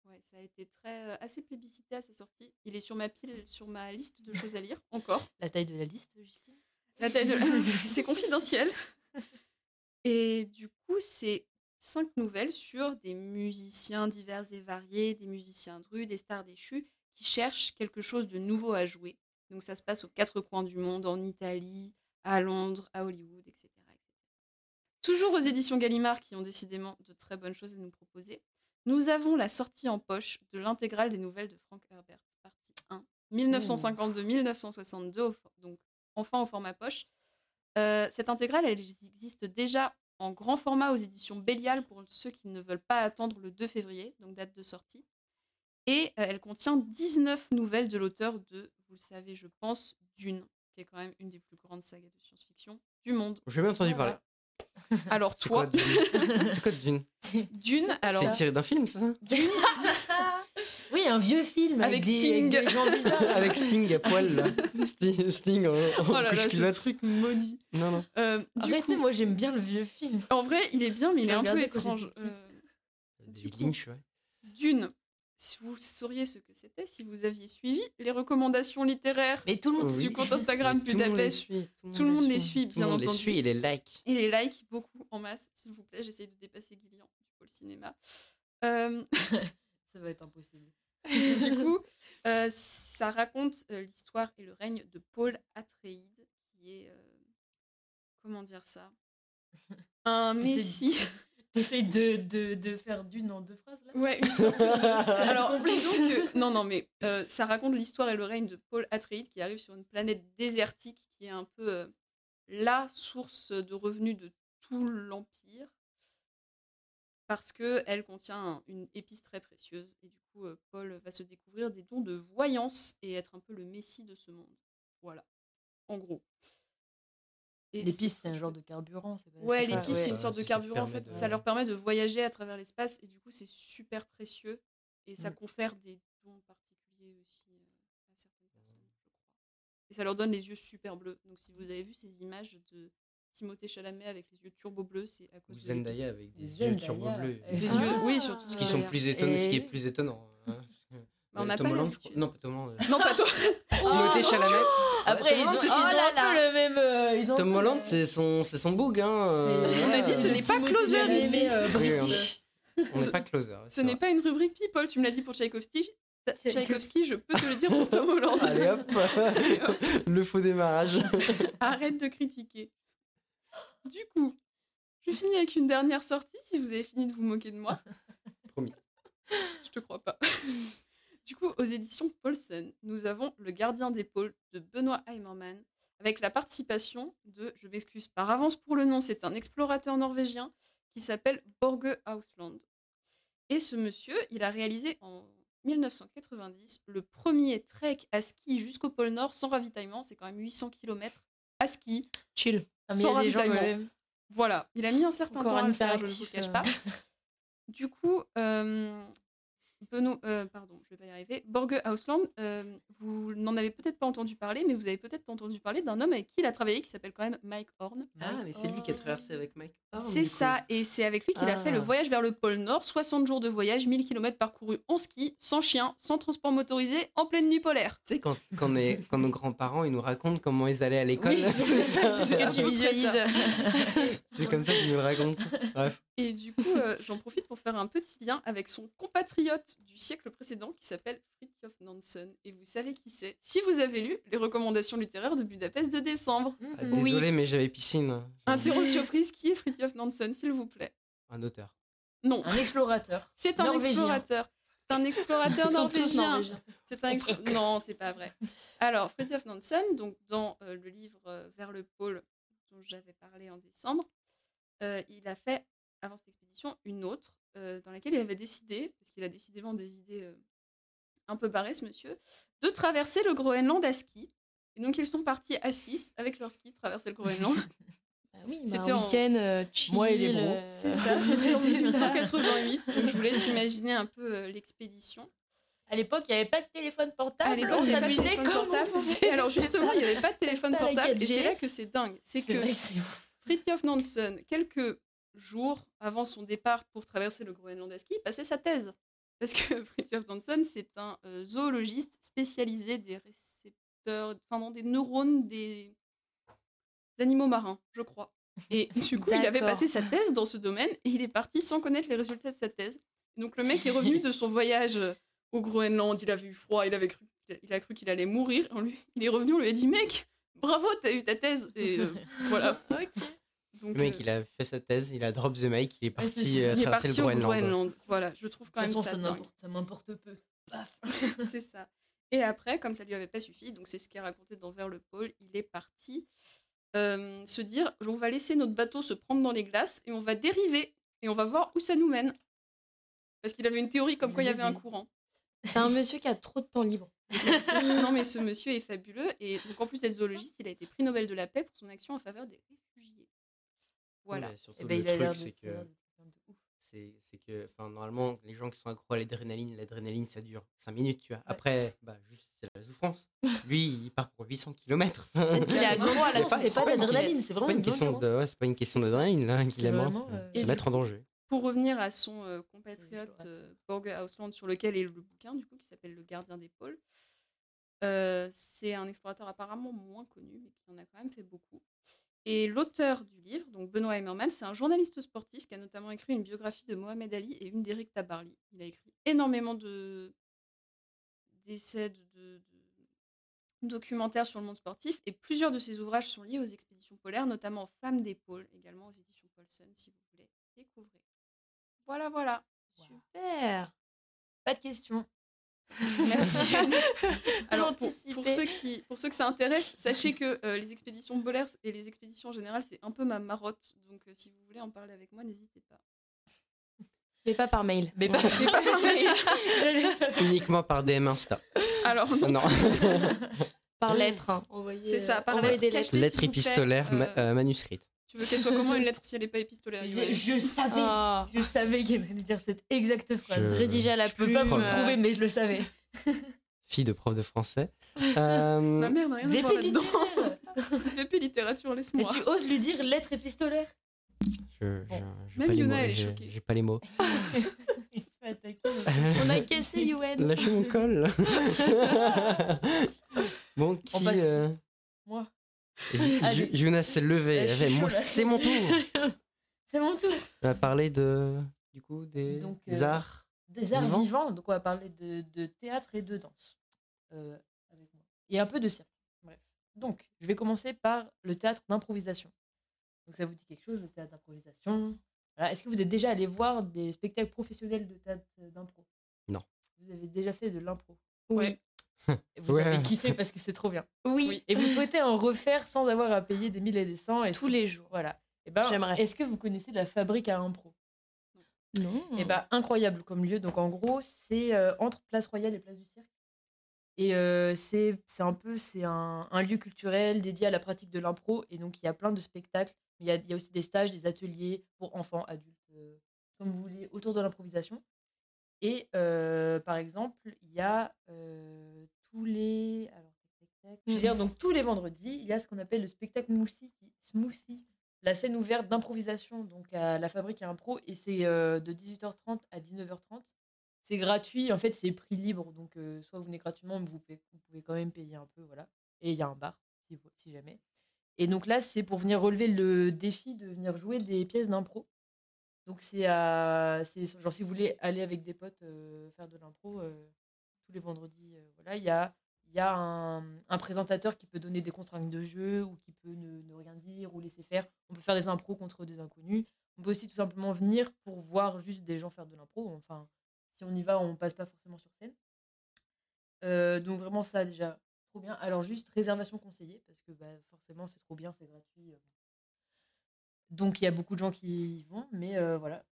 S4: Ouais, ça a été très euh, assez plébiscité à sa sortie. Il est sur ma pile, sur ma liste de choses à lire encore.
S2: La taille de la liste, Justine?
S4: La taille de la- c'est confidentiel. Et du coup, c'est cinq nouvelles sur des musiciens divers et variés, des musiciens drus, des stars déchues, qui cherchent quelque chose de nouveau à jouer. Donc ça se passe aux quatre coins du monde, en Italie, à Londres, à Hollywood, etc. etc. Toujours aux éditions Gallimard, qui ont décidément de très bonnes choses à nous proposer. Nous avons la sortie en poche de l'intégrale des nouvelles de Frank Herbert, partie 1, 1952-1962, au for- donc enfin au format poche. Euh, cette intégrale, elle existe déjà en grand format aux éditions Bélial pour ceux qui ne veulent pas attendre le 2 février, donc date de sortie. Et euh, elle contient 19 nouvelles de l'auteur de, vous le savez, je pense, Dune, qui est quand même une des plus grandes sagas de science-fiction du monde.
S1: J'ai bien entendu
S2: Voilà.
S1: parler.
S4: Alors toi,
S1: Dune C'est quoi Dune
S4: Dune, alors
S1: C'est tiré d'un film, c'est ça
S4: Dune,
S2: Oui, un vieux film avec,
S4: Avec
S2: des,
S4: Sting.
S2: avec des gens bizarres.
S1: Avec Sting à poil, là. Sting, Sting en, en
S4: oh là là, ce truc maudit.
S1: Non, non.
S4: Euh, du
S2: Arrêtez,
S4: coup,
S2: moi j'aime bien le vieux film.
S4: en vrai, il est bien, mais il est un peu étrange. Euh, coup,
S1: Lynch, ouais.
S4: Dune, si vous sauriez ce que c'était, si vous aviez suivi les recommandations littéraires
S2: Mais tout le monde
S1: Oui.
S4: du compte Instagram
S1: tout le monde les
S4: Budapest
S1: suit.
S4: tout le monde les suit,
S1: Tout le
S4: bien
S1: monde les
S4: entendu.
S1: suit et les like.
S4: et les likes, beaucoup en masse, s'il vous plaît. J'essaye de dépasser Guillian du pôle cinéma. Euh,
S2: Ça va être impossible.
S4: du coup, euh, ça raconte euh, l'histoire et le règne de Paul Atreides, qui est. euh, comment dire ça? Un messie.
S2: T'essayes de, de, de faire d'une en deux phrases là
S4: Ouais, une sorte de- Alors, disons que. Non, non, mais euh, ça raconte l'histoire et le règne de Paul Atreides qui arrive sur une planète désertique qui est un peu euh, la source de revenus de tout l'Empire. Parce qu'elle contient un- une épice très précieuse. Et du coup, euh, Paul va se découvrir des dons de voyance et être un peu le messie de ce monde. Voilà. En gros. Et
S2: L'épice,
S4: c'est
S2: c'est un genre de carburant. pas-
S4: Ouais, l'épice, c'est une sorte de carburant. En fait,
S1: de-
S4: ça leur permet de voyager à travers l'espace et du coup, c'est super précieux et ça
S2: Mm.
S4: confère des dons particuliers aussi euh, à certaines personnes, je crois. Et ça leur donne les yeux super bleus. Donc, si vous avez vu ces images de Timothée Chalamet avec les yeux turbo bleus, c'est à
S1: Ou
S4: cause de l'épice.
S1: Zendaya avec des
S2: Zendaya,
S1: yeux turbo bleus.
S4: Des
S2: Ah.
S4: yeux, oui, surtout
S1: Ce qui sont
S4: Zendaya.
S1: plus étonnants, ce qui est plus étonnant. hein.
S4: On
S1: Euh,
S4: n'a
S1: Tom
S4: pas
S1: Holland. Non, pas Tom Holland.
S4: Non, pas toi.
S1: Timothée Chalamet.
S2: Après,
S1: Tom
S2: ils ont,
S3: oh
S2: le même. euh,
S1: Tom Holland, c'est son, c'est son boug. Hein.
S4: On a dit, ce n'est pas closer ici.
S2: euh,
S1: on n'est pas closer.
S4: Ce n'est pas une rubrique People, tu me l'as dit pour Tchaïkovski.
S2: Tchaïkovski.
S4: Tchaïkovski, je peux te le dire pour Tom Holland.
S1: Allez hop, le faux démarrage.
S4: Arrête de critiquer. Du coup, je finis avec une dernière sortie, si vous avez fini de vous moquer de moi.
S1: Promis.
S4: Je te crois pas. Du coup, aux éditions Paulson, nous avons Le gardien des pôles de Benoît Heimermann, avec la participation de, je m'excuse par avance pour le nom, c'est un explorateur norvégien qui s'appelle Borge Ausland. Et ce monsieur, il a réalisé en 1990 le premier trek à ski jusqu'au pôle Nord sans ravitaillement, c'est quand même 800 km à ski.
S2: Chill. Ah,
S4: Sans
S2: gens,
S4: ravitaillement. Voilà, il a mis un certain
S3: Encore
S4: temps à le faire, je ne vous cache
S3: euh.
S4: pas. Du coup, euh, Benoît, euh, pardon, je vais pas y arriver. Borge Ausland, euh, vous n'en avez peut-être pas entendu parler, mais vous avez peut-être entendu parler d'un homme avec qui il a travaillé qui s'appelle quand même Mike Horn.
S1: Ah, mais c'est lui qui a traversé avec Mike. Horn,
S4: C'est ça, et c'est avec lui qu'il a fait le
S1: Ah.
S4: voyage vers le pôle Nord, 60 jours de voyage, 1000 km parcourus en ski, sans chien, sans transport motorisé, en pleine nuit polaire.
S1: Tu sais, quand, quand, les- quand nos grands-parents ils nous racontent comment ils allaient à l'école,
S4: Oui,
S1: c'est ça.
S4: c'est
S3: que tu visualises.
S1: C'est comme ça qu'ils nous le racontent. Bref.
S4: Et du coup, euh, j'en profite pour faire un petit lien avec son compatriote du siècle précédent qui s'appelle Fridtjof Nansen. Et vous savez qui c'est Si vous avez lu les recommandations littéraires de Budapest de décembre.
S1: Ah, désolé, mais j'avais piscine.
S4: Interro surprise, qui est Fridtjof Nansen, s'il vous plaît?
S1: Un auteur.
S4: Non,
S2: Un explorateur.
S4: c'est un
S2: Norvégien.
S4: explorateur. C'est un explorateur norvégien. C'est un explo- Non, c'est pas vrai. Alors, Fridtjof Nansen, donc dans euh, le livre euh, Vers le pôle dont j'avais parlé en décembre, euh, il a fait, avant cette expédition, une autre euh, dans laquelle il avait décidé, parce qu'il a décidément des idées euh, un peu barrées, ce monsieur, de traverser le Groenland à ski. Et donc, ils sont partis à 6 avec leur ski traverser le Groenland.
S3: Ah oui,
S4: C'était
S3: c'était un
S4: en-
S3: week-end euh, chill.
S2: Moi et les bros.
S3: euh,
S4: C'est ça, c'était en
S3: c'est ça.
S4: 1888. Donc, je vous laisse imaginer un peu euh, l'expédition.
S2: À l'époque, il n'y avait pas de téléphone portable.
S4: À l'époque,
S2: on s'amusait comme
S4: portable.
S2: on
S4: alors justement, il n'y avait pas de téléphone portable. Et
S3: 4G.
S4: c'est là que c'est dingue. C'est que. Fridtjof Nansen, quelques jours avant son départ pour traverser le Groenland à ski, passait sa thèse. Parce que Fridtjof Nansen, c'est un euh, zoologiste spécialisé des récepteurs, enfin non, des neurones des animaux marins, je crois. Et du coup, il avait passé sa thèse dans ce domaine et il est parti sans connaître les résultats de sa thèse. Donc le mec est revenu de son voyage euh, au Groenland, il avait eu froid, il avait cru, il a cru qu'il allait mourir. On lui- il est revenu, on lui a dit mec, bravo, t'as eu ta thèse. Et euh, voilà.
S3: Ok.
S4: Donc,
S1: Le mec,
S4: euh,
S1: il a fait sa thèse, il a drop the mic, il est parti euh, traverser le Groenland.
S4: Groenland. Voilà, je trouve
S2: De
S4: quand
S2: toute
S4: même
S2: façon,
S4: ça
S2: ça m'importe peu. Paf.
S4: c'est ça. Et après, comme ça lui avait pas suffi, donc c'est ce qui est raconté dans Vers le pôle, il est parti euh, se dire on va laisser notre bateau se prendre dans les glaces et on va dériver et on va voir où ça nous mène. Parce qu'il avait une théorie comme quoi il y
S2: avait
S4: un courant.
S3: C'est un monsieur qui a trop de temps libre.
S4: non mais ce monsieur est fabuleux et donc en plus d'être zoologiste, il a été prix Nobel de la paix pour son action en faveur des. Voilà.
S1: mais surtout,
S2: Et ben,
S1: le
S2: il
S1: truc, c'est que c'est c'est normalement les gens qui sont accros à l'adrénaline l'adrénaline ça dure 5 minutes tu vois. Après bah juste c'est la souffrance. Lui il part pour 800 km
S3: qu'il est accro à la
S2: c'est pas- l'adrénaline, c'est vraiment
S1: une question de c'est pas une question d'adrénaline là qu'il aime
S2: euh,
S1: se
S4: Et
S1: mettre en danger.
S4: Pour revenir à son euh, compatriote euh, Borge Ausland, sur lequel est le bouquin, du coup, qui s'appelle Le gardien des pôles, euh, c'est un explorateur apparemment moins connu, mais qui en a quand même fait beaucoup. Et l'auteur du livre, donc Benoît Emmerman, c'est un journaliste sportif qui a notamment écrit une biographie de Mohamed Ali et une d'Eric Tabarly. Il a écrit énormément de d'essais, de, documentaires sur le monde sportif, et plusieurs de ses ouvrages sont liés aux expéditions polaires, notamment Femmes des pôles, également aux éditions Paulson, si vous voulez découvrir. Voilà, voilà.
S3: Super.
S2: Pas de questions.
S4: Merci. Alors, pour, ceux qui, pour ceux que ça intéresse, sachez que euh, les expéditions polaires et les expéditions en général, c'est un peu ma marotte. Donc, euh, si vous voulez en parler avec moi, n'hésitez pas.
S3: Mais pas par mail.
S2: Mais pas,
S4: Mais pas par mail.
S1: Uniquement par DM Insta
S4: Alors, non,
S1: non
S3: Par lettre. hein.
S4: C'est ça,
S3: euh,
S4: par lettre
S3: des lettres.
S1: lettre épistolaire ma-
S4: Euh,
S1: manuscrite
S4: Tu veux qu'elle soit comment une lettre si elle n'est pas épistolaire
S2: je, je savais,
S3: Ah.
S2: je savais qu'elle allait dire cette exacte phrase.
S1: Je-
S3: Rédigé à la
S2: Je peux
S3: plume.
S2: pas vous le
S3: euh,
S2: prouver, mais je le savais.
S1: fille de prof de français Euh,
S4: Ma mère n'a rien à voir
S2: VP
S4: là-dedans. VP littérature,
S2: Et
S4: laisse-moi.
S2: tu oses lui dire lettre épistolaire
S1: je, je,
S2: Bon.
S4: Même Yuna, elle est choquée.
S1: j'ai pas les mots
S2: Il se fait attaquer.
S3: On a cassé Yoann.
S1: lâchez mon col bon qui euh,
S2: Moi.
S1: Ju-
S2: Allez.
S1: Jonas s'est levé
S2: je suis
S1: moi c'est mon tour
S2: C'est mon tour.
S1: On va parler de du coup des
S2: Donc, euh,
S1: arts
S2: Des arts
S1: Vivants.
S2: vivants. Donc, on va parler de, de théâtre et de danse. euh, avec moi. Et un peu de cirque. Bref. Donc, je vais commencer par le théâtre d'improvisation. Donc, ça vous dit quelque chose, le théâtre d'improvisation? Voilà. Est-ce que vous êtes déjà allé voir des spectacles professionnels de théâtre d'impro?
S1: Non.
S2: Vous avez déjà fait de l'impro?
S3: Oui.
S2: Vous
S1: Ouais.
S2: avez kiffé parce que c'est trop bien.
S3: Oui.
S2: Et vous souhaitez en refaire sans avoir à payer des mille et des cents. Et
S3: Tous les jours.
S2: Voilà. Et ben,
S3: J'aimerais.
S2: est-ce que vous connaissez la fabrique à impro?
S3: Non.
S2: Et bah, incroyable comme lieu. Donc, en gros, c'est euh, entre Place Royale et Place du Cirque. Et euh, c'est c'est un peu c'est un, un lieu culturel dédié à la pratique de l'impro. Et donc, il y a plein de spectacles. mais Il y a, il y a aussi des stages, des ateliers pour enfants, adultes, euh, comme vous voulez, autour de l'improvisation. Et euh, par exemple, il y a euh, tous les. Alors. Je veux dire, donc tous les vendredis, il y a ce qu'on appelle le spectacle smoothie, qui- smoothie la scène ouverte d'improvisation donc à la fabrique à impro et c'est euh, de 18h30 à 19h30 c'est gratuit en fait c'est prix libre donc euh, soit vous venez gratuitement mais vous pouvez, vous pouvez quand même payer un peu voilà et il y a un bar si, si jamais et donc là c'est pour venir relever le défi de venir jouer des pièces d'impro donc c'est à c'est genre si vous voulez aller avec des potes euh, faire de l'impro euh, tous les vendredis euh, voilà il y a y a un, présentateur qui peut donner des contraintes de jeu ou qui peut ne, rien dire ou laisser faire. On peut faire des impros contre des inconnus. On peut aussi tout simplement venir pour voir juste des gens faire de l'impro. Enfin, si on y va, on passe pas forcément sur scène. Euh, donc vraiment ça déjà trop bien. Alors juste réservation conseillée parce que bah, forcément c'est trop bien, c'est gratuit. Donc il y a beaucoup de gens qui y vont, mais euh, voilà.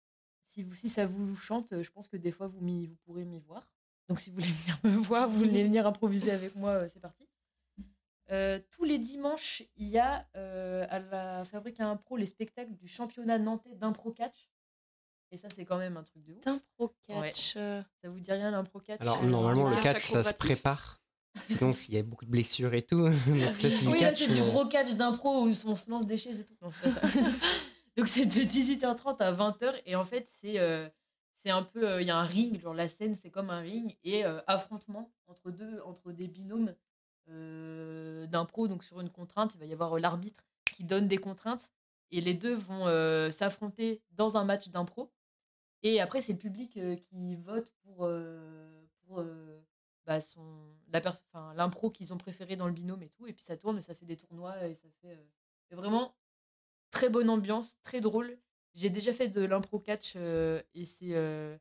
S2: Si, vous, si ça vous chante, euh, je pense que des fois vous, vous pourrez m'y voir. Donc si vous voulez venir me voir, vous voulez venir improviser avec moi, euh, c'est parti. Euh, tous les dimanches, il y a euh, à la Fabrique à Impro les spectacles du championnat nantais d'impro catch. Et ça, c'est quand même un truc de ouf.
S3: D'impro catch.
S2: Ça vous dit rien l'impro catch
S1: alors normalement le
S4: catch
S1: ça se prépare sinon s'il y a beaucoup de blessures et tout donc là c'est du
S2: là,
S1: mais-
S2: gros catch d'impro où on se lance des chaises et tout. Non, c'est pas ça. Donc, c'est de 18h30 à 20h. Et en fait, c'est euh, c'est un peu. euh, Il y a un ring, genre la scène, c'est comme un ring. Et euh, affrontement entre, deux, entre des binômes euh, d'impro. Donc, sur une contrainte, il va y avoir euh, l'arbitre qui donne des contraintes. Et les deux vont euh, s'affronter dans un match d'impro. Et après, c'est le public euh, qui vote pour, euh, pour euh, bah, son, l'impro qu'ils ont préféré dans le binôme et tout. Et puis ça tourne et ça fait des tournois et ça fait euh, vraiment très bonne ambiance, très drôle. J'ai déjà fait de l'impro catch euh, et c'est euh,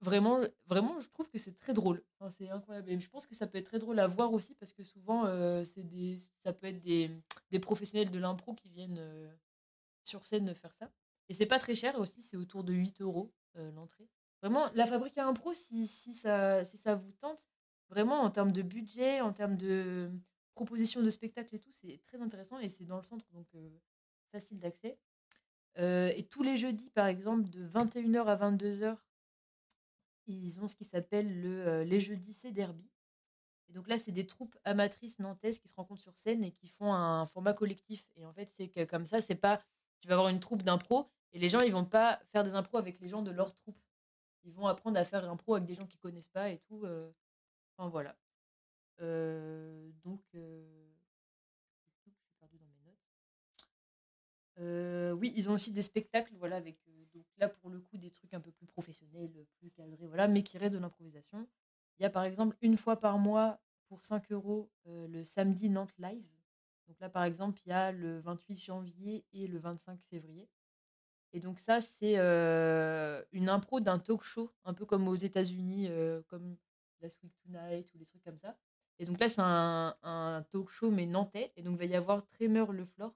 S2: vraiment, vraiment, je trouve que c'est très drôle. C'est incroyable. Et je pense que ça peut être très drôle à voir aussi parce que souvent, des, ça peut être des, des professionnels de l'impro qui viennent sur scène faire ça. Et c'est pas très cher aussi, c'est autour de 8 euros l'entrée. Vraiment, la fabrique à impro, si, si, ça, si ça vous tente, vraiment en termes de budget, en termes de proposition de spectacle et tout, c'est très intéressant et c'est dans le centre, donc facile d'accès. Et tous les jeudis, par exemple, de 21h à 22h, ils ont ce qui s'appelle le, les jeudis C Derby. Et donc là, c'est des troupes amatrices nantaises qui se rencontrent sur scène et qui font un format collectif. Et en fait, c'est que comme ça, c'est pas. Tu vas avoir une troupe d'impro et les gens, ils vont pas faire des impros avec les gens de leur troupe. Ils vont apprendre à faire impro avec des gens qu'ils connaissent pas et tout. Enfin, voilà. Donc. oui, ils ont aussi des spectacles, voilà, avec donc là pour le coup des trucs un peu plus professionnels, plus cadrés, voilà, mais qui restent de l'improvisation. Il y a par exemple une fois par mois pour 5 euros le samedi Nantes Live. Donc là par exemple il y a le 28 janvier et le 25 février. Et donc ça c'est une impro d'un talk show, un peu comme aux États-Unis, comme Last Week Tonight ou des trucs comme ça. Et donc là c'est un, un talk show mais nantais. Et donc il va y avoir Tremor Leflore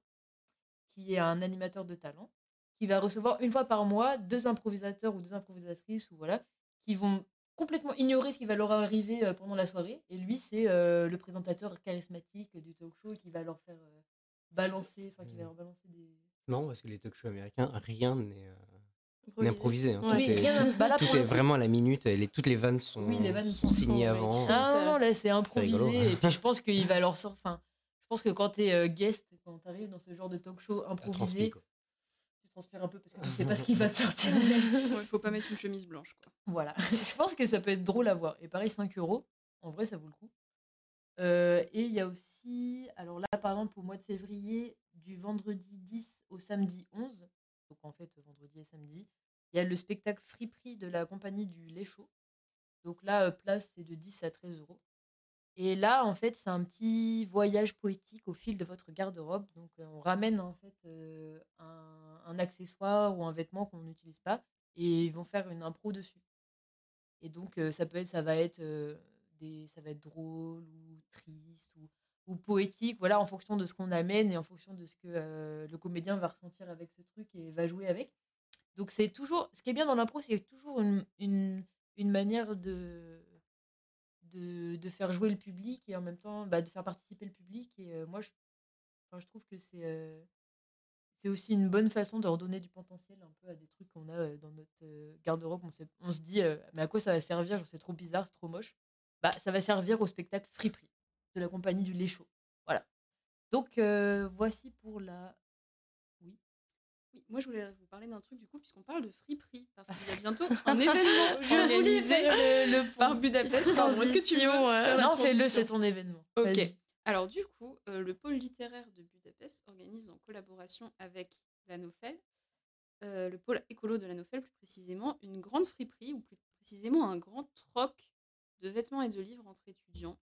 S2: qui est un animateur de talent, qui va recevoir une fois par mois deux improvisateurs ou deux improvisatrices ou voilà, qui vont complètement ignorer ce qui va leur arriver euh, pendant la soirée. Et lui, c'est euh, le présentateur charismatique du talk show qui va leur faire euh, balancer, enfin qui va leur balancer des.
S1: Non, parce que les talk shows américains, rien n'est euh,
S3: Improvisé.
S1: hein.
S3: Ouais.
S1: Tout,
S2: Oui,
S1: est,
S2: bah
S1: tout vraiment à la minute. et Les, toutes les vannes sont,
S2: Oui, les vannes
S1: sont
S2: sont-
S1: signées
S3: sont
S1: avant.
S2: Ah non, non, là c'est improvisé.
S1: ouais.
S2: Et puis je pense qu'il va leur sortir. Enfin, je pense que quand t'es es guest, quand t'arrives dans ce genre de talk show improvisé, tu transpires un peu parce que tu sais pas ce qui va te sortir.
S4: Il faut pas mettre une chemise blanche. Quoi.
S2: Voilà, je pense que ça peut être drôle à voir. Et pareil, 5 euros, en vrai, ça vaut le coup. Euh, et il y a aussi, alors là, par exemple, au mois de février, du vendredi 10 au samedi 11, donc en fait, vendredi et samedi, il y a le spectacle Friperie de la compagnie du lait chaud. Donc là, euh, place, c'est de 10 à 13 euros. Et là, en fait, c'est un petit voyage poétique au fil de votre garde-robe. Donc, euh, on ramène en fait euh, un, accessoire ou un vêtement qu'on n'utilise pas et ils vont faire une impro dessus. Et donc, ça peut être, ça va être, des, ça va être drôle ou triste ou, ou poétique, voilà, en fonction de ce qu'on amène et en fonction de ce que euh, le comédien va ressentir avec ce truc et va jouer avec. Donc, c'est toujours, ce qui est bien dans l'impro, c'est toujours une, une, manière de, de, de faire jouer le public et en même temps bah, de faire participer le public. Et euh, moi, je, je trouve que c'est euh, c'est aussi une bonne façon de redonner du potentiel un peu à des trucs qu'on a dans notre garde-robe. On, se dit, mais à quoi ça va servir? C'est trop bizarre, c'est trop moche. Bah, ça va servir au spectacle Friperie de la compagnie du lait chaud. Voilà. Donc, euh, voici pour la.
S4: Oui, moi je voulais vous parler d'un truc du coup, puisqu'on parle de friperie, parce qu'il y a bientôt un événement organisé
S2: le,
S4: par Budapest. Pardon, Est-ce que tu veux
S3: euh,
S2: Non, fais-le, c'est ton événement.
S4: Ok. Alors du coup, euh, le pôle littéraire de Budapest organise en collaboration avec la Nofel, euh, le pôle écolo de la Nofel plus précisément, une grande friperie, ou plus précisément un grand troc de vêtements et de livres entre étudiants.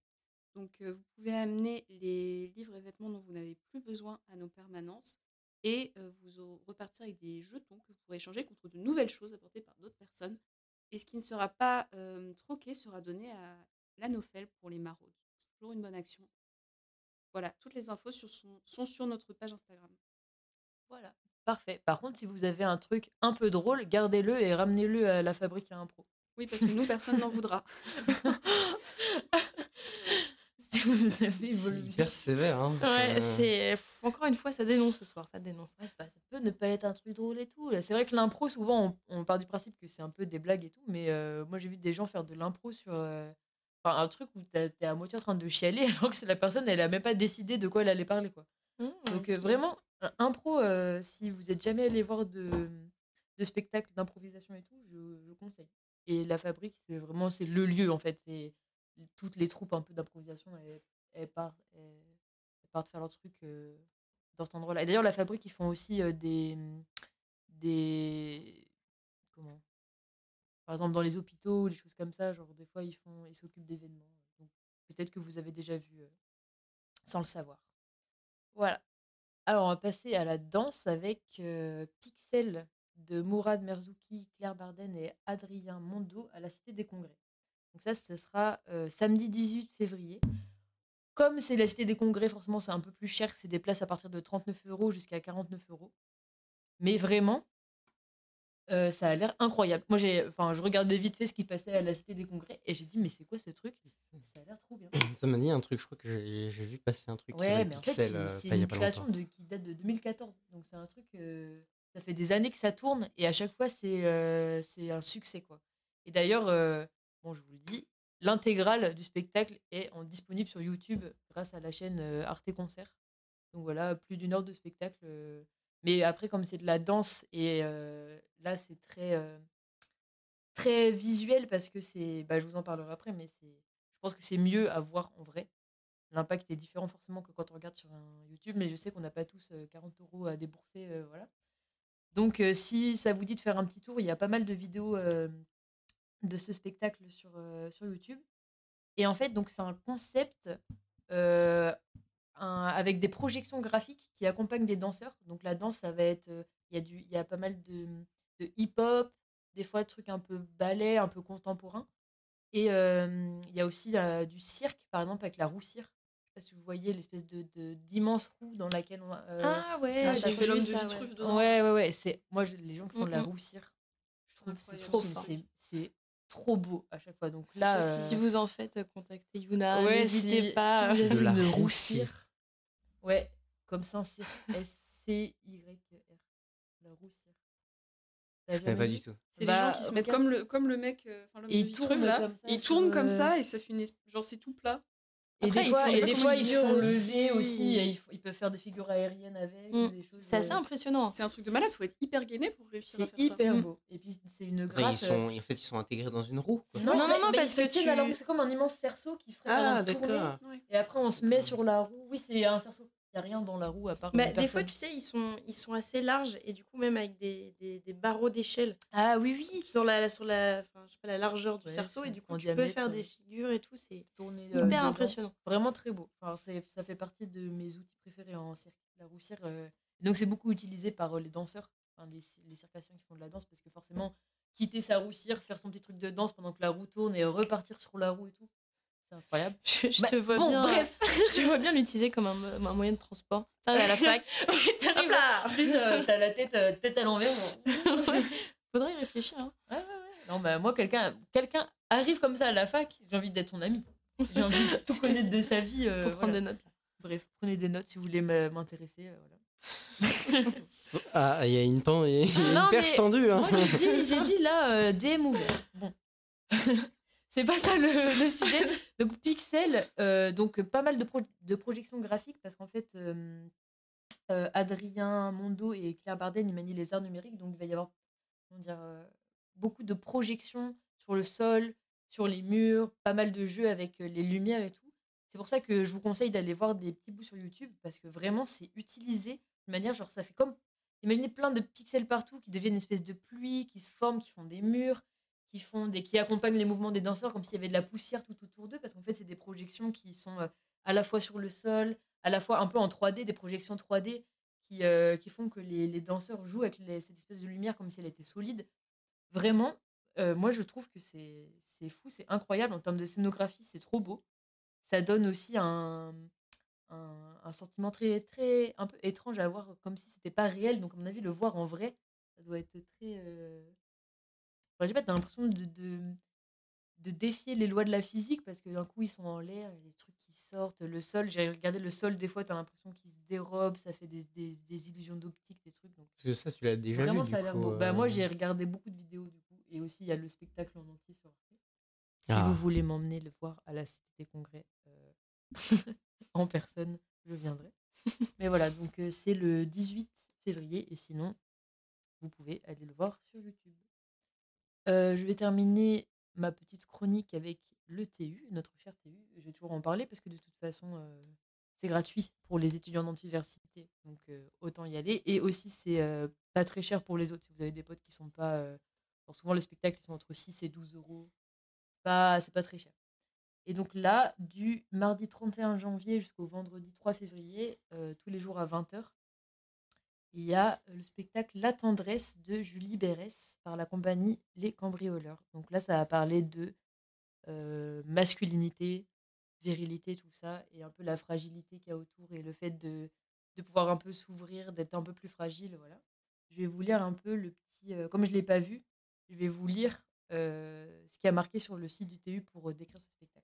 S4: Donc euh, vous pouvez amener les livres et vêtements dont vous n'avez plus besoin à nos permanences et euh, vous repartir avec des jetons que vous pourrez échanger contre de nouvelles choses apportées par d'autres personnes. Et ce qui ne sera pas euh, troqué sera donné à la Nofel pour les maraudes. C'est toujours une bonne action. Voilà, toutes les infos sur son- sont sur notre page Instagram.
S2: Voilà. Parfait. Par contre, si vous avez un truc un peu drôle, gardez-le et ramenez-le à la fabrique à impro.
S4: Oui, parce que nous, personne n'en voudra.
S2: vous avez
S1: C'est
S2: vos-
S1: hyper sévère. Hein.
S3: Ouais,
S1: Ça-
S3: c'est. Encore une fois, ça dénonce ce soir, ça dénonce.
S2: Ouais, c'est pas- ça peut ne pas être un truc drôle et tout. C'est vrai que l'impro, souvent, on, on part du principe que c'est un peu des blagues et tout, mais euh, moi, j'ai vu des gens faire de l'impro sur euh, enfin, un truc où t'es à moitié en train de chialer, alors que c'est la personne, elle a même pas décidé de quoi elle allait parler. Quoi.
S3: Mmh,
S2: Donc, euh, vraiment, un- impro, euh, si vous êtes jamais allé voir de, de spectacles d'improvisation et tout, je, je conseille. Et la fabrique, c'est vraiment c'est le lieu, en fait. C'est toutes les troupes un peu d'improvisation, elles, partent, elles- faire leur truc euh, dans cet endroit-là. Et d'ailleurs, la fabrique, ils font aussi euh, des, des. Comment? Par exemple, dans les hôpitaux ou des choses comme ça, genre, des fois, ils font ils s'occupent d'événements. Peut-être que vous avez déjà vu euh, sans le savoir. Voilà. Alors, on va passer à la danse avec Pixel de Mourad Merzouki, Claire Barden et Adrien Mondo à la Cité des Congrès. Donc ça, ce sera euh, samedi 18 février. Comme c'est la Cité des Congrès, forcément, c'est un peu plus cher. C'est des places à partir de 39 euros jusqu'à 49 euros. Mais vraiment, euh, ça a l'air incroyable. Moi, j'ai, enfin, je regardais vite fait ce qui passait à la Cité des Congrès et j'ai dit, mais c'est quoi ce truc? Ça a l'air trop bien.
S1: Ça m'a dit un truc, je crois que j'ai vu passer un truc
S2: Ouais, mais en fait,
S1: Pixel
S2: c'est
S1: euh,
S2: c'est une création de, qui date de 2014. Donc, c'est un truc. euh, ça fait des années que ça tourne et à chaque fois, c'est euh, c'est un succès. quoi. Et d'ailleurs, je vous le dis, l'intégrale du spectacle est en, disponible sur YouTube grâce à la chaîne euh, Arte Concert. Donc voilà, plus d'une heure de spectacle. euh. Mais après, comme c'est de la danse, et euh, là, c'est très, très visuel parce que c'est. Bah, je vous en parlerai après, mais. Je pense que c'est mieux à voir en vrai. L'impact est différent forcément que quand on regarde sur YouTube, mais je sais qu'on n'a pas tous euh, 40 euros à débourser. voilà. Donc, si ça vous dit de faire un petit tour, il y a pas mal de vidéos de ce spectacle sur, euh, sur YouTube. Et en fait, donc c'est un concept euh, un- avec des projections graphiques qui accompagnent des danseurs. Donc la danse, ça va être, euh, il y a du, il y a pas mal de, de hip-hop, des fois des trucs un peu ballet, un peu contemporain. Et euh, il y a aussi euh, du cirque, par exemple avec la roue cirque. Je sais pas si vous voyez l'espèce de de- d'immense roue dans laquelle on. euh,
S3: Ah ouais, j'ai
S2: fait
S4: l'homme de
S3: ouais.
S2: Ouais, ouais, ouais. C'est moi je- les gens qui font de la roue cirque. Je trouve trop,
S3: c'est
S2: trop beau à chaque fois. Donc là,
S3: si,
S2: euh,
S3: vous en faites, euh, contactez Yuna.
S2: Ouais,
S3: N'hésitez
S2: si-
S3: pas.
S2: si vous avez
S1: De
S2: une
S1: roussire.
S2: Ouais, comme Saint-Cyr. S-C-Y-R. La. T'as
S1: Je pas du tout.
S4: C'est
S2: Bah,
S4: les gens qui se mettent
S2: regarde.
S4: comme le, comme le mec, euh, enfin l'homme de
S2: tournent
S4: là.
S2: comme ça
S4: tournent
S2: le-
S4: comme ça et ça fait une genre c'est tout plat.
S2: Et
S3: Après,
S2: des
S3: il
S2: fois, et des ils sont
S3: font.
S2: levés aussi. Et ils, peuvent faire des figures aériennes avec.
S3: Mm.
S2: Des choses,
S3: C'est assez
S2: euh,
S3: impressionnant.
S4: C'est un truc de malade, faut être hyper gainé pour réussir à
S2: C'est
S4: faire
S2: hyper
S3: Mm.
S2: beau. Et puis c'est une
S1: Après, ils
S2: grâce. euh,
S1: sont, en fait, ils sont intégrés dans une roue. quoi.
S2: Non,
S3: Non,
S2: non,
S3: non, parce
S2: que tu c'est comme un immense cerceau qui ferait
S1: Ah,
S2: un
S4: ça. Ouais.
S2: Et après, on se met sur la roue. Oui, c'est un cerceau. Il n'y a rien dans la roue à part.
S3: Bah, des fois, tu sais, ils sont, ils sont assez larges et du coup, même avec des, des, des barreaux d'échelle
S2: Ah oui, oui.
S3: sur la, sur la, enfin, je sais pas, la largeur du
S2: Ouais,
S3: cerceau et du coup, tu peux faire
S2: euh,
S3: des figures et tout. C'est
S2: Tourner, euh,
S3: hyper
S2: dedans.
S3: impressionnant.
S2: Vraiment très beau. Enfin, c'est- ça fait partie de mes outils préférés en cirque. La roue cirque. euh, Donc, c'est beaucoup utilisé par euh, les danseurs, enfin, les, les circassiens qui font de la danse, parce que forcément, quitter sa roue cirque, faire son petit truc de danse pendant que la roue tourne et repartir sur la roue et tout, c'est incroyable.
S3: Je, je
S2: Bah,
S3: te vois
S2: bon,
S3: bien.
S2: bref.
S3: je te vois bien l'utiliser comme un, mo- un moyen de transport. Ça à la fac.
S2: T'arrives
S3: Hop là
S2: En plus, euh, t'as la tête, euh, tête à l'envers.
S3: Ouais. Faudrait y réfléchir. hein.
S2: Ouais, ouais, ouais. Non, bah, moi, quelqu'un quelqu'un arrive comme ça à la fac, j'ai envie d'être ton ami. J'ai envie de tout connaître de sa vie. euh,
S3: Faut prendre
S2: voilà.
S3: des notes.
S2: Bref, prenez des notes si vous voulez me- m'intéresser. euh, voilà.
S1: Ah, il y a une, temps, y a une
S2: Non,
S1: perche
S2: mais
S1: tendue. Hein.
S2: Moi, j'ai dit, là, euh, DM ouvert. Bon. C'est pas ça le, le sujet. Donc, Pixel, euh, donc pas mal de, pro- de projections graphiques parce qu'en fait, euh, euh, Adrien Mondo et Claire Barden, ils manient les arts numériques. Donc, il va y avoir comment dire, beaucoup de projections sur le sol, sur les murs, pas mal de jeux avec les lumières et tout. C'est pour ça que je vous conseille d'aller voir des petits bouts sur YouTube parce que vraiment, c'est utilisé de manière genre, ça fait comme Imaginez plein de pixels partout qui deviennent une espèce de pluie, qui se forment, qui font des murs, qui font des, qui accompagnent les mouvements des danseurs comme s'il y avait de la poussière tout autour d'eux, parce qu'en fait c'est des projections qui sont euh, à la fois sur le sol, à la fois un peu en 3D, des projections 3D qui, euh, qui font que les, les danseurs jouent avec cette espèce de lumière comme si elle était solide. Vraiment, euh, moi je trouve que c'est fou, c'est incroyable en termes de scénographie, c'est trop beau. Ça donne aussi un, un, sentiment très, très un peu étrange à voir, comme si c'était pas réel. Donc, à mon avis, le voir en vrai, ça doit être très. Je sais pas, t'as l'impression de, de, de défier les lois de la physique parce que d'un coup, ils sont en l'air, il y a des trucs qui sortent. Le sol, j'ai regardé le sol, des fois, t'as l'impression qu'il se dérobe, ça fait des, des, des illusions d'optique, des trucs. Donc,
S1: Parce que ça, tu l'as déjà
S2: vraiment,
S1: vu.
S2: ça a l'air. Bah, moi,
S1: euh,
S2: j'ai regardé beaucoup de vidéos, du coup, et aussi, il y a le spectacle en entier sur. Si
S1: Ah.
S2: vous voulez m'emmener le voir à la Cité des Congrès euh, en personne, je viendrai. Mais voilà, donc euh, c'est le 18 février et sinon, vous pouvez aller le voir sur YouTube. Je vais terminer ma petite chronique avec le TU, notre cher TU. Je vais toujours en parler parce que de toute façon, c'est gratuit pour les étudiants d'université, donc autant y aller. Et aussi, c'est pas très cher pour les autres. Si vous avez des potes qui sont pas. alors souvent, les spectacles sont entre 6 et 12 euros. Pas, c'est pas très cher. Et donc là, du mardi 31 janvier jusqu'au vendredi 3 février, tous les jours à 20h, il y a euh, le spectacle La tendresse de Julie Bérès par la compagnie Les Cambrioleurs. Donc là, ça va parler de euh, masculinité, virilité, tout ça, et un peu la fragilité qu'il y a autour et le fait de, de pouvoir un peu s'ouvrir, d'être un peu plus fragile. Voilà. Je vais vous lire un peu le petit. euh, comme je ne l'ai pas vu, je vais vous lire euh, ce qui a marqué sur le site du TU pour décrire ce spectacle.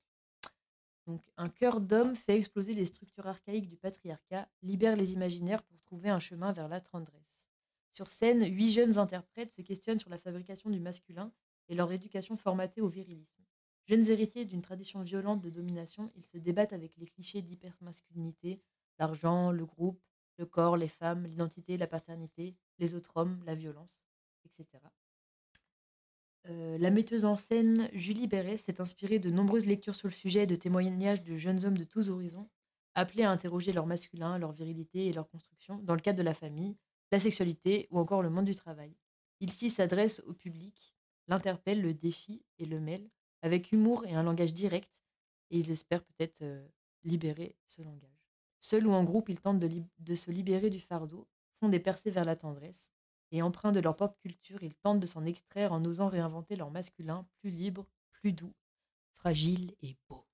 S2: Donc, un cœur d'homme fait exploser les structures archaïques du patriarcat, libère les imaginaires pour trouver un chemin vers la tendresse. Sur scène, huit jeunes interprètes se questionnent sur la fabrication du masculin et leur éducation formatée au virilisme. Jeunes héritiers d'une tradition violente de domination, ils se débattent avec les clichés d'hypermasculinité, l'argent, le groupe, le corps, les femmes, l'identité, la paternité, les autres hommes, la violence, etc. Euh, la metteuse en scène Julie Béret s'est inspirée de nombreuses lectures sur le sujet et de témoignages de jeunes hommes de tous horizons, appelés à interroger leur masculin, leur virilité et leur construction dans le cadre de la famille, la sexualité ou encore le monde du travail. Il s'y s'adresse au public, l'interpelle, le défie et le mêle, avec humour et un langage direct, et ils espèrent peut-être euh, libérer ce langage. Seuls ou en groupe, ils tentent de, de se libérer du fardeau, font des percées vers la tendresse, et empreints de leur propre culture, ils tentent de s'en extraire en osant réinventer leur masculin plus libre, plus doux, fragile et beau.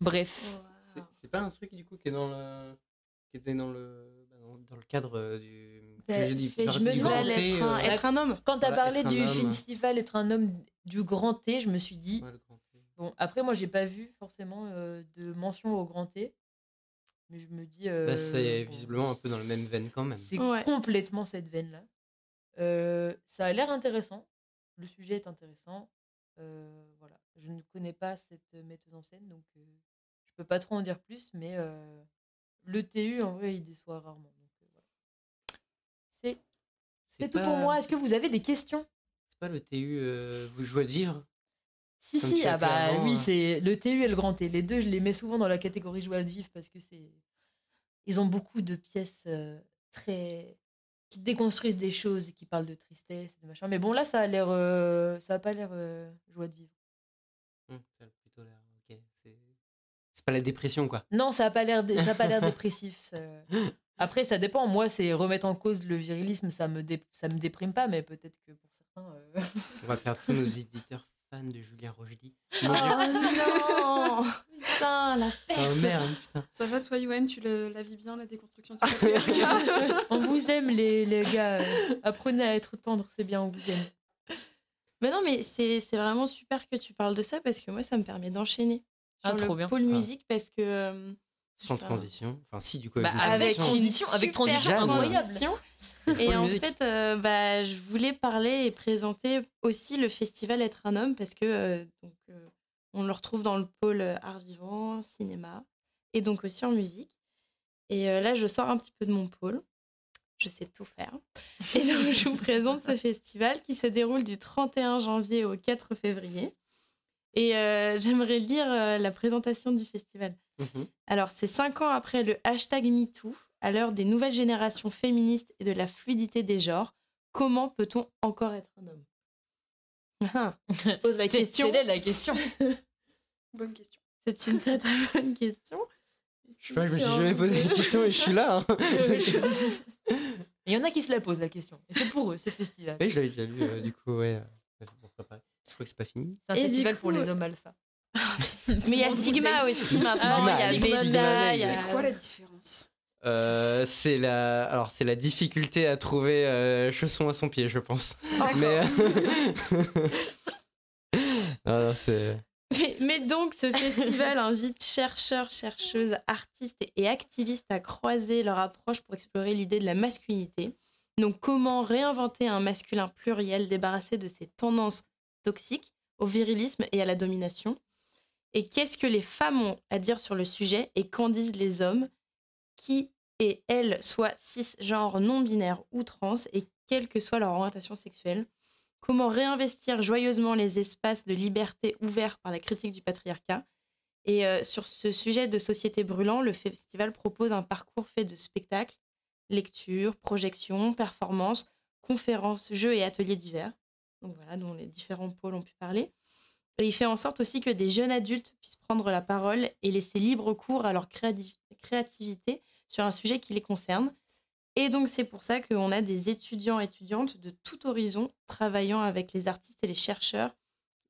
S2: Bref,
S1: C'est c'est pas un truc du coup qui est dans le qui était dans le bah, dans, le cadre euh, du
S3: Bah, je me demande être
S1: euh,
S3: être un homme.
S2: quand tu as
S1: Voilà,
S2: parlé du festival être un homme du grand T, je me suis dit,
S1: ouais,
S2: bon, après moi j'ai pas vu forcément euh, de mention au grand T, mais je me dis... euh,
S1: Bah, c'est
S2: bon,
S1: visiblement un peu dans la même veine quand même.
S2: C'est
S3: Ouais.
S2: complètement cette veine-là. Euh, ça a l'air intéressant. Le sujet est intéressant. Euh, voilà. Je ne connais pas cette metteuse en scène, donc euh, je peux pas trop en dire plus, mais le TU, en vrai, il déçoit rarement. voilà. C'est tout pour moi. Est-ce que vous avez des questions?
S1: C'est pas le TU vous jouez de vivre?
S2: Si,
S1: Comme
S2: si, ah bah
S1: avant,
S2: oui,
S1: hein.
S2: c'est le TU et le grand T. Les deux, je les mets souvent dans la catégorie joie de vivre parce que c'est. Ils ont beaucoup de pièces très. Qui déconstruisent des choses et qui parlent de tristesse et de machin. Mais bon, là, ça a l'air. euh, ça a pas l'air euh, joie de vivre.
S1: Hum, Ça a plutôt l'air. Ok. C'est c'est pas la dépression quoi.
S2: Non, ça a pas l'air, dé- ça a pas l'air dépressif. ça. Après, ça dépend. Moi, c'est remettre en cause le virilisme, ça me, dé- ça me déprime pas, mais peut-être que pour certains. euh,
S1: On va perdre tous nos éditeurs fans de Julien Rochdy.
S3: Oh non Putain, la
S1: Oh merde, putain.
S4: Ça va, toi, Yoann, tu le- la vis bien, la déconstruction
S2: on vous aime, les, les gars. Apprenez à être tendre, c'est bien, on vous aime.
S3: Mais non, mais c'est c'est vraiment super que tu parles de ça parce que moi, ça me permet d'enchaîner
S2: Ah,
S3: sur
S2: trop
S3: le
S2: bien.
S3: pôle
S1: Ah.
S3: musique parce que. euh,
S1: Sans transition. Enfin, si, du coup,
S2: Bah,
S1: une
S2: avec
S1: transition.
S2: transition, avec transition incroyable.
S3: Et en
S1: musique.
S3: fait, euh, bah, je voulais parler et présenter aussi le festival Être un homme parce que euh, donc, euh, on le retrouve dans le pôle art vivant, cinéma et donc aussi en musique. Et là, je sors un petit peu de mon pôle. Je sais tout faire. Et donc, je vous présente ce festival qui se déroule du 31 janvier au 4 février. Et euh, j'aimerais lire euh, la présentation du festival.
S1: Mhm.
S3: Alors, c'est cinq ans après le hashtag MeToo, à l'heure des nouvelles générations féministes et de la fluidité des genres, comment peut-on encore être un homme? Ah, je pose la question.
S2: Quelle est la question
S4: Bonne question.
S3: C'est une très très bonne question.
S1: Je sais pas, je me suis jamais posé la question et je suis là. hein.
S2: Il y en a qui se la posent la question. Et c'est pour eux, ce festival.
S1: Oui, je l'avais déjà lu, euh, du coup, ouais. euh, pour préparer. Je crois que c'est pas fini.
S2: C'est un
S3: Et
S2: festival
S3: coup,
S2: pour les hommes alpha.
S3: Mais il y a Sigma aussi maintenant.
S1: Sigma,
S3: Il y a Beta, il y
S1: Sigma,
S3: a-
S4: C'est quoi la différence?
S1: Euh, c'est la, alors c'est la difficulté à trouver euh, chausson à son pied, je pense. Mais euh, c'est.
S3: Mais, mais donc, ce festival invite chercheurs, chercheuses, artistes et- et activistes à croiser leur approche pour explorer l'idée de la masculinité. Donc, comment réinventer un masculin pluriel débarrassé de ses tendances toxiques au virilisme et à la domination? Et qu'est-ce que les femmes ont à dire sur le sujet? Et qu'en disent les hommes? Qui et elles soient cisgenres, non-binaires ou trans et quelle que soit leur orientation sexuelle Comment réinvestir joyeusement les espaces de liberté ouverts par la critique du patriarcat Et euh, sur ce sujet de société brûlant, le festival propose un parcours fait de spectacles, lectures, projections, performances, conférences, jeux et ateliers divers. Donc voilà, dont les différents pôles ont pu parler. Il fait en sorte aussi que des jeunes adultes puissent prendre la parole et laisser libre cours à leur créati- créativité sur un sujet qui les concerne. Et donc, c'est pour ça qu'on a des étudiants et étudiantes de tout horizon travaillant avec les artistes et les chercheurs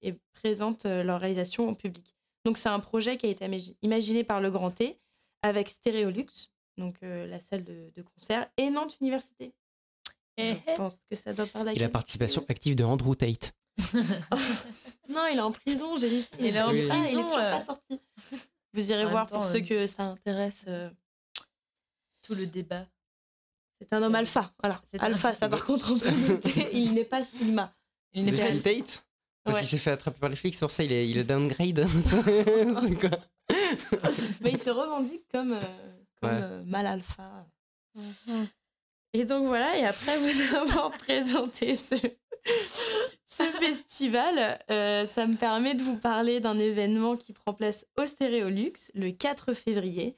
S3: et présentent euh, leur réalisation au public. Donc, c'est un projet qui a été imagi- imaginé par le Grand T avec Stéréolux, donc euh, la salle de, de concert, et Nantes Université.
S2: Eh,
S3: Je pense que ça doit parler à
S1: Et la participation active de Andrew Tate.
S3: Non, il est en prison, j'ai laissé.
S2: Il est en
S3: Ah, il est
S2: prison,
S3: toujours
S2: euh.
S3: pas sorti. Vous irez
S2: En
S3: voir pour ceux que ça intéresse. Euh,
S2: Tout le débat.
S3: C'est un homme alpha, voilà.
S2: Un-
S3: Alpha, ça par contre, on peut noter, il n'est pas Sigma.
S2: Il n'est
S1: The
S2: pas
S1: Date Parce
S3: Ouais.
S1: qu'il s'est fait attraper par les flics, c'est pour ça il est, il est downgrade. c'est quoi
S3: Mais il se revendique comme, euh, comme
S1: Ouais.
S3: euh, mâle alpha. Et donc voilà, et après vous avoir présenté ce, ce festival, euh, ça me permet de vous parler d'un événement qui prend place au Stéréolux le 4 février,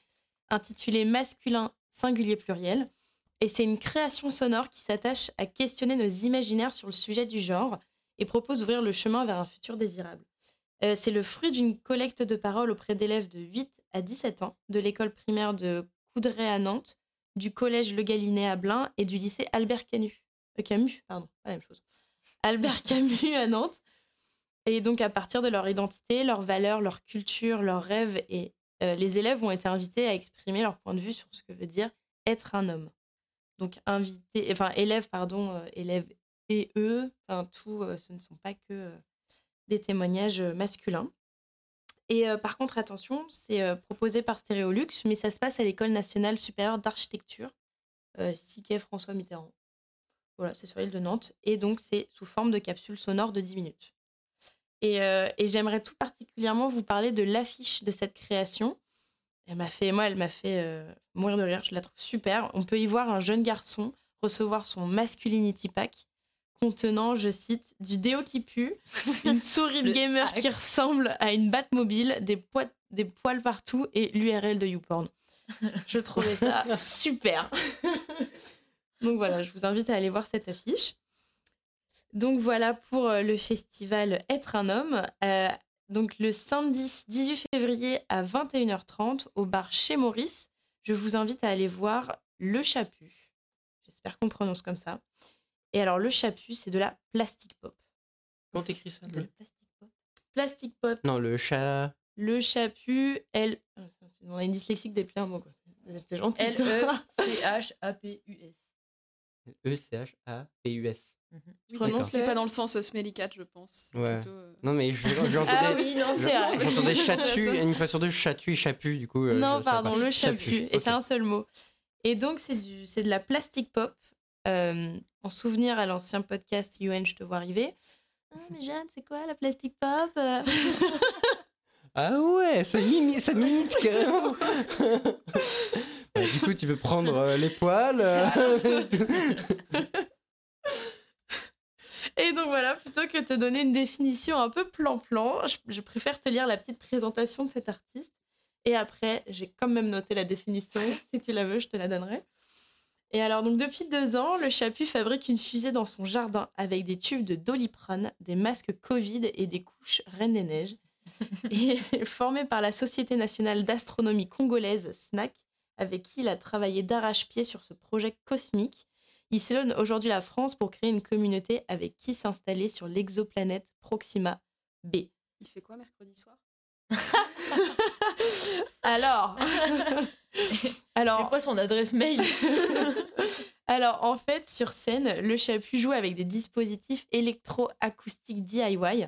S3: intitulé Masculin singulier pluriel. Et c'est une création sonore qui s'attache à questionner nos imaginaires sur le sujet du genre et propose d'ouvrir le chemin vers un futur désirable. Euh, c'est le fruit d'une collecte de paroles auprès d'élèves de 8 à 17 ans de l'école primaire de Coudray à Nantes, du collège Le Galinet à Blain et du lycée Albert Camus. euh, Camus, pardon, pas la même chose. Albert Camus à Nantes. Et donc, à partir de leur identité, leurs valeurs, leur culture, leurs rêves, et euh, les élèves ont été invités à exprimer leur point de vue sur ce que veut dire être un homme. Donc, invités, enfin, élèves, pardon, euh, élèves et eux, enfin, tout, euh, ce ne sont pas que des témoignages masculins. Et par contre, attention, c'est proposé par Stéréolux, mais ça se passe à l'École nationale supérieure d'architecture, Siquet François Mitterrand. Voilà, c'est sur l'île de Nantes. Et donc, c'est sous forme de capsule sonore de 10 minutes. Et, euh, et j'aimerais tout particulièrement vous parler de l'affiche de cette création. Elle m'a fait, moi, elle m'a fait euh, mourir de rire. Je la trouve super. On peut y voir un jeune garçon recevoir son masculinity pack contenant, je cite, du déo qui pue, une souris de gamer qui ressemble à une des, poids- des poils partout et l'URL de YouPorn. Je trouvais ça super. Donc voilà, je vous invite à aller voir cette affiche. Donc voilà pour euh, le festival Être un homme. Euh, donc le samedi 18 février à 21h30 au bar chez Maurice, je vous invite à aller voir Le Chaput. J'espère qu'on prononce comme ça. Et alors le Chaput, c'est de la plastic pop.
S1: Comment t'écris ça
S2: de la plastique pop.
S3: Plastic pop,
S1: Non, le chat.
S3: le. Ah, ça, c'est- On a une dyslexique des un mot, quoi. C'est gentil.
S2: E L-E-C-H-A-P-U-S.
S1: E-C-H-A-P-U-S.
S4: Oui,
S3: Prononce
S4: c'est-
S3: le
S4: c'est pas dans le sens euh, smelly cat, je pense. C'est
S1: Ouais.
S4: plutôt, euh,
S1: Non, mais je- j'entendais.
S3: Ah oui, non, c'est vrai.
S1: J'entendais
S3: C'est
S1: chatu, une fois sur deux, chatu et chapu, du coup. euh,
S3: non, pardon, le chaput. Et c'est un seul mot. Et donc, c'est du, c'est de la plastic pop. euh, en souvenir à l'ancien podcast UN, je te vois arriver. Ah, mais Jeanne, c'est quoi la plastic pop
S1: Ah ouais, ça, mimi- ça m'imite carrément. Bah, du coup, tu peux prendre euh, les poils. euh,
S3: Et donc voilà, plutôt que de te donner une définition un peu plan-plan, je, je préfère te lire la petite présentation de cet artiste. Et après, j'ai quand même noté la définition. si tu la veux, je te la donnerai. Et alors, donc depuis deux ans, le Chaput fabrique une fusée dans son jardin avec des tubes de doliprane, des masques Covid et des couches Reine des Neiges. et formé par la Société nationale d'astronomie congolaise, SNAC, avec qui il a travaillé d'arrache-pied sur ce projet cosmique. Il sillonne aujourd'hui la France pour créer une communauté avec qui s'installer sur l'exoplanète Proxima B.
S4: Il fait quoi mercredi soir?
S3: Alors,
S2: C'est
S3: alors,
S2: quoi son adresse mail?
S3: Alors, en fait, sur scène, le Chaput joue avec des dispositifs électro-acoustiques DIY.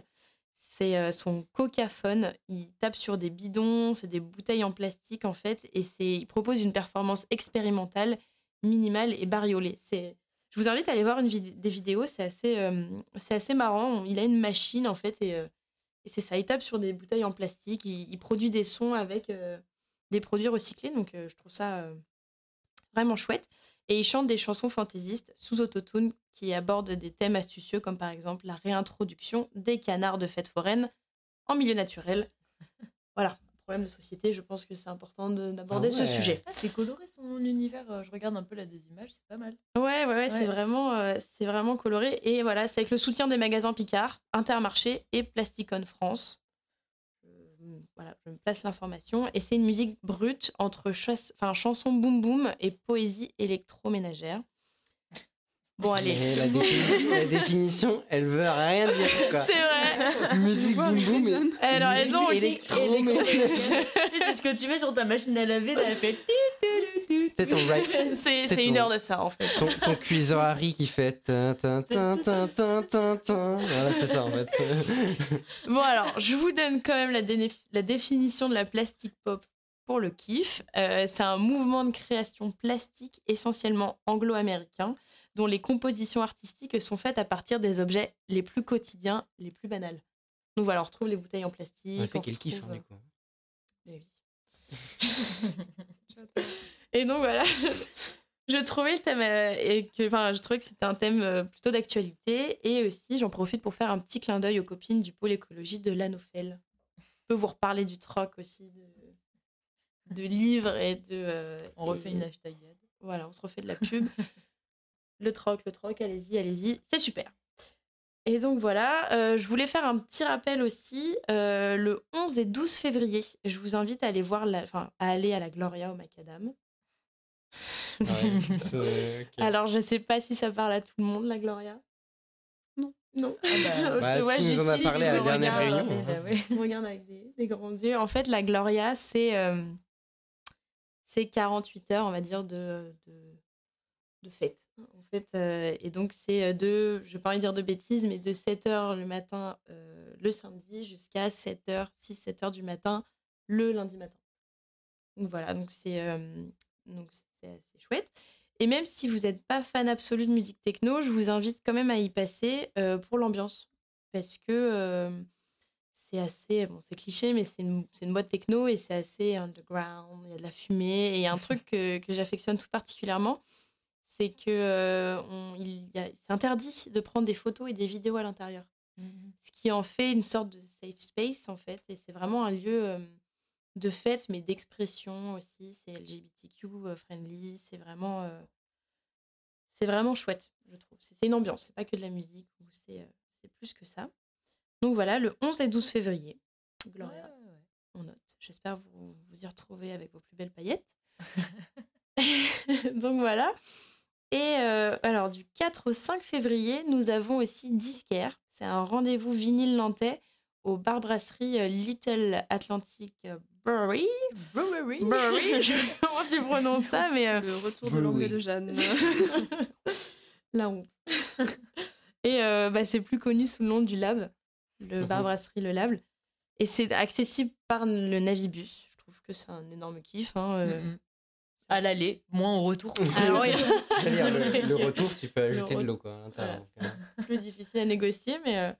S3: C'est euh, son cocaphone. Il tape sur des bidons, c'est des bouteilles en plastique en fait, et c'est, il propose une performance expérimentale, minimale et bariolée. Je vous invite à aller voir une des vidéos, c'est assez, euh, marrant. Il a une machine en fait, et, euh, et c'est ça. Il tape sur des bouteilles en plastique, il, produit des sons avec euh, des produits recyclés, donc je trouve ça vraiment chouette. Et il chante des chansons fantaisistes sous autotune qui abordent des thèmes astucieux comme par exemple la réintroduction des canards de fête foraine en milieu naturel. Voilà, problème de société, je pense que c'est important de- d'aborder
S1: Ah
S3: ce sujet.
S2: Ah, C'est coloré son univers. euh, Je regarde un peu là des images, c'est pas mal.
S3: Ouais, ouais, ouais, c'est vraiment, euh, c'est vraiment coloré. Et voilà, c'est avec le soutien des magasins Picard, Intermarché et Plasticon France. Euh, voilà, je me place l'information. Et c'est une musique brute entre chasse- chanson boom boom et poésie électroménagère. Bon, allez.
S1: Et la, définition, la définition, elle veut rien dire. Quoi.
S3: C'est vrai.
S1: Musique boum boum. et-
S4: jeunes.
S3: Alors,
S1: musique
S3: donc,
S1: électro-
S2: c'est ce que tu mets sur ta machine à laver, elle fait.
S1: C'est ton right.
S3: c'est une heure de ça, en fait.
S1: Ton, ton cuiseur Harry qui fait. Voilà, c'est ça en fait.
S3: Bon, alors, je vous donne quand même la, définition de la plastic pop pour le kiff. Euh, c'est un mouvement de création plastique essentiellement anglo-américain, dont les compositions artistiques sont faites à partir des objets les plus quotidiens, les plus banals. Donc voilà, on retrouve les bouteilles en plastique.
S1: On fait
S3: on retrouve,
S1: hein, du coup.
S3: euh, mais oui. Et donc voilà, je, je trouvais le thème euh, et que, enfin, je trouvais que c'était un thème euh, plutôt d'actualité et aussi j'en profite pour faire un petit clin d'œil aux copines du pôle écologie de Lanofel. Je peux vous reparler du troc aussi, de, de livres et de. euh,
S2: On refait
S3: et-
S2: une hashtag.
S3: Voilà, on se refait de la pub. le troc, le troc, allez-y, allez-y, c'est super. Et donc voilà, euh, je voulais faire un petit rappel aussi. euh, le 11 et 12 février, je vous invite à aller voir, la, enfin, à aller à la Gloria au Macadam.
S1: Ouais, ok.
S3: Alors, je sais pas si ça parle à tout le monde, la Gloria.
S4: Non.
S3: Non.
S2: Ah bah,
S1: Bah,
S3: Je vois
S1: tu nous en as parlé à la dernière
S3: regarde.
S1: réunion.
S2: Eh bah ouais.
S3: Je regarde avec des, des grands yeux. En fait, la Gloria, c'est euh, c'est 48 heures, on va dire, de, de, de fête. En fait, euh, et donc, c'est euh, de, je vais pas de dire de bêtises, mais de 7 heures le matin euh, le samedi jusqu'à 7 heures, 6-7 heures du matin le lundi matin. Donc voilà, donc c'est assez chouette. Et même si vous n'êtes pas fan absolu de musique techno, je vous invite quand même à y passer pour l'ambiance. Parce que c'est assez, bon, c'est cliché, mais c'est une, une boîte techno et c'est assez underground. Il y a de la fumée. Et il y a un truc que, que j'affectionne tout particulièrement, c'est que euh, on- il c'est interdit de prendre des photos et des vidéos à l'intérieur.
S2: Mhm.
S3: Ce qui en fait une sorte de safe space, en fait. Et c'est vraiment un lieu euh, de fête, mais d'expression aussi. C'est LGBTQ friendly. C'est vraiment, euh, c'est vraiment chouette, je trouve. C'est une ambiance. C'est pas que de la musique. C'est c'est plus que ça. Donc voilà, le 11 et 12 février. Gloria,
S2: Ouais, ouais, ouais.
S3: on note. J'espère vous vous y retrouver avec vos plus belles paillettes. Donc voilà. Et euh, alors, du 4 au 5 février, nous avons aussi Disquaire. C'est un rendez-vous vinyle nantais au bar brasserie euh, Little Atlantic euh, Brewery.
S2: Brewery.
S3: Brewery, je sais pas comment tu prononces ça, mais euh,
S4: Le retour de l'anglais de Jeanne.
S3: la honte. Et euh, bah, c'est plus connu sous le nom du Lab, le bar
S1: Mhm.
S3: brasserie Le Lab. Et c'est accessible par le Navibus. Je trouve que c'est un énorme kiff. hein.
S2: À l'aller, moins au retour.
S3: Alors, oui.
S1: C'est-à-dire, le, le retour, tu peux
S3: Le
S1: ajouter de l'eau, quoi.
S3: Voilà,
S1: euh,
S3: plus difficile à négocier, mais euh,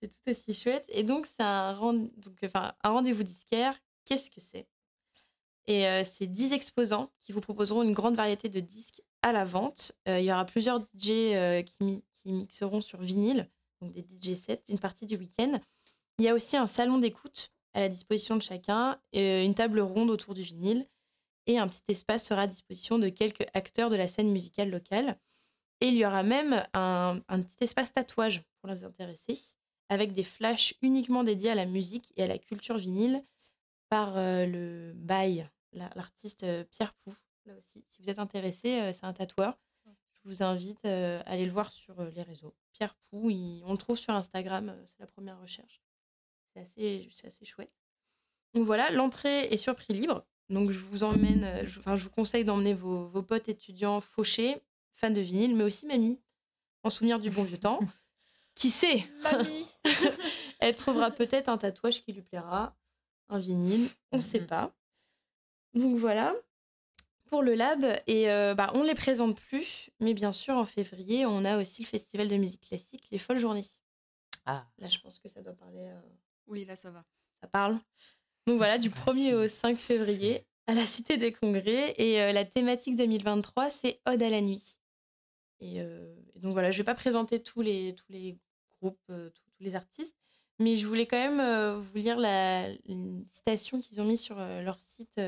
S3: c'est tout aussi chouette. Et donc, c'est un, rend- donc, enfin, un rendez-vous disquaire. Qu'est-ce que c'est? Et euh, c'est 10 exposants qui vous proposeront une grande variété de disques à la vente. Euh, il y aura plusieurs DJ euh, qui, mi- qui mixeront sur vinyle, donc des DJ sets, une partie du week-end. Il y a aussi un salon d'écoute à la disposition de chacun, une table ronde autour du vinyle, et un petit espace sera à disposition de quelques acteurs de la scène musicale locale. Et il y aura même un, un petit espace tatouage pour les intéressés, avec des flashs uniquement dédiés à la musique et à la culture vinyle par euh, le bail, la- l'artiste euh, Pierre Pou. Là aussi, si vous êtes intéressé, euh, c'est un tatoueur. Je vous invite euh, à aller le voir sur les réseaux. Pierre Pou, il- on le trouve sur Instagram, c'est la première recherche. C'est assez, c'est assez chouette. Donc voilà, l'entrée est sur prix libre. Donc je vous emmène, euh, je, enfin, je vous conseille d'emmener vos, vos potes étudiants fauchés, fans de vinyle, mais aussi mamie, en souvenir du bon vieux temps. Qui sait
S2: Mamie.
S3: Elle trouvera peut-être un tatouage qui lui plaira, un vinyle, on ne sait
S2: Mhm.
S3: pas. Donc voilà. Pour le lab, et euh, bah, on ne les présente plus, mais bien sûr, en février, on a aussi le festival de musique classique, les Folles Journées.
S2: Ah.
S3: Là, je pense que ça doit parler. euh,
S4: Oui, là, ça va.
S3: ça parle. Donc voilà, du
S1: Bah,
S3: 1er
S1: si.
S3: au 5 février à la Cité des Congrès. Et euh, la thématique 2023, c'est Ode à la nuit. Et, euh, et donc voilà, je vais pas présenter tous les, tous les groupes, euh, tous, tous les artistes, mais je voulais quand même vous lire la, une citation qu'ils ont mis sur leur site,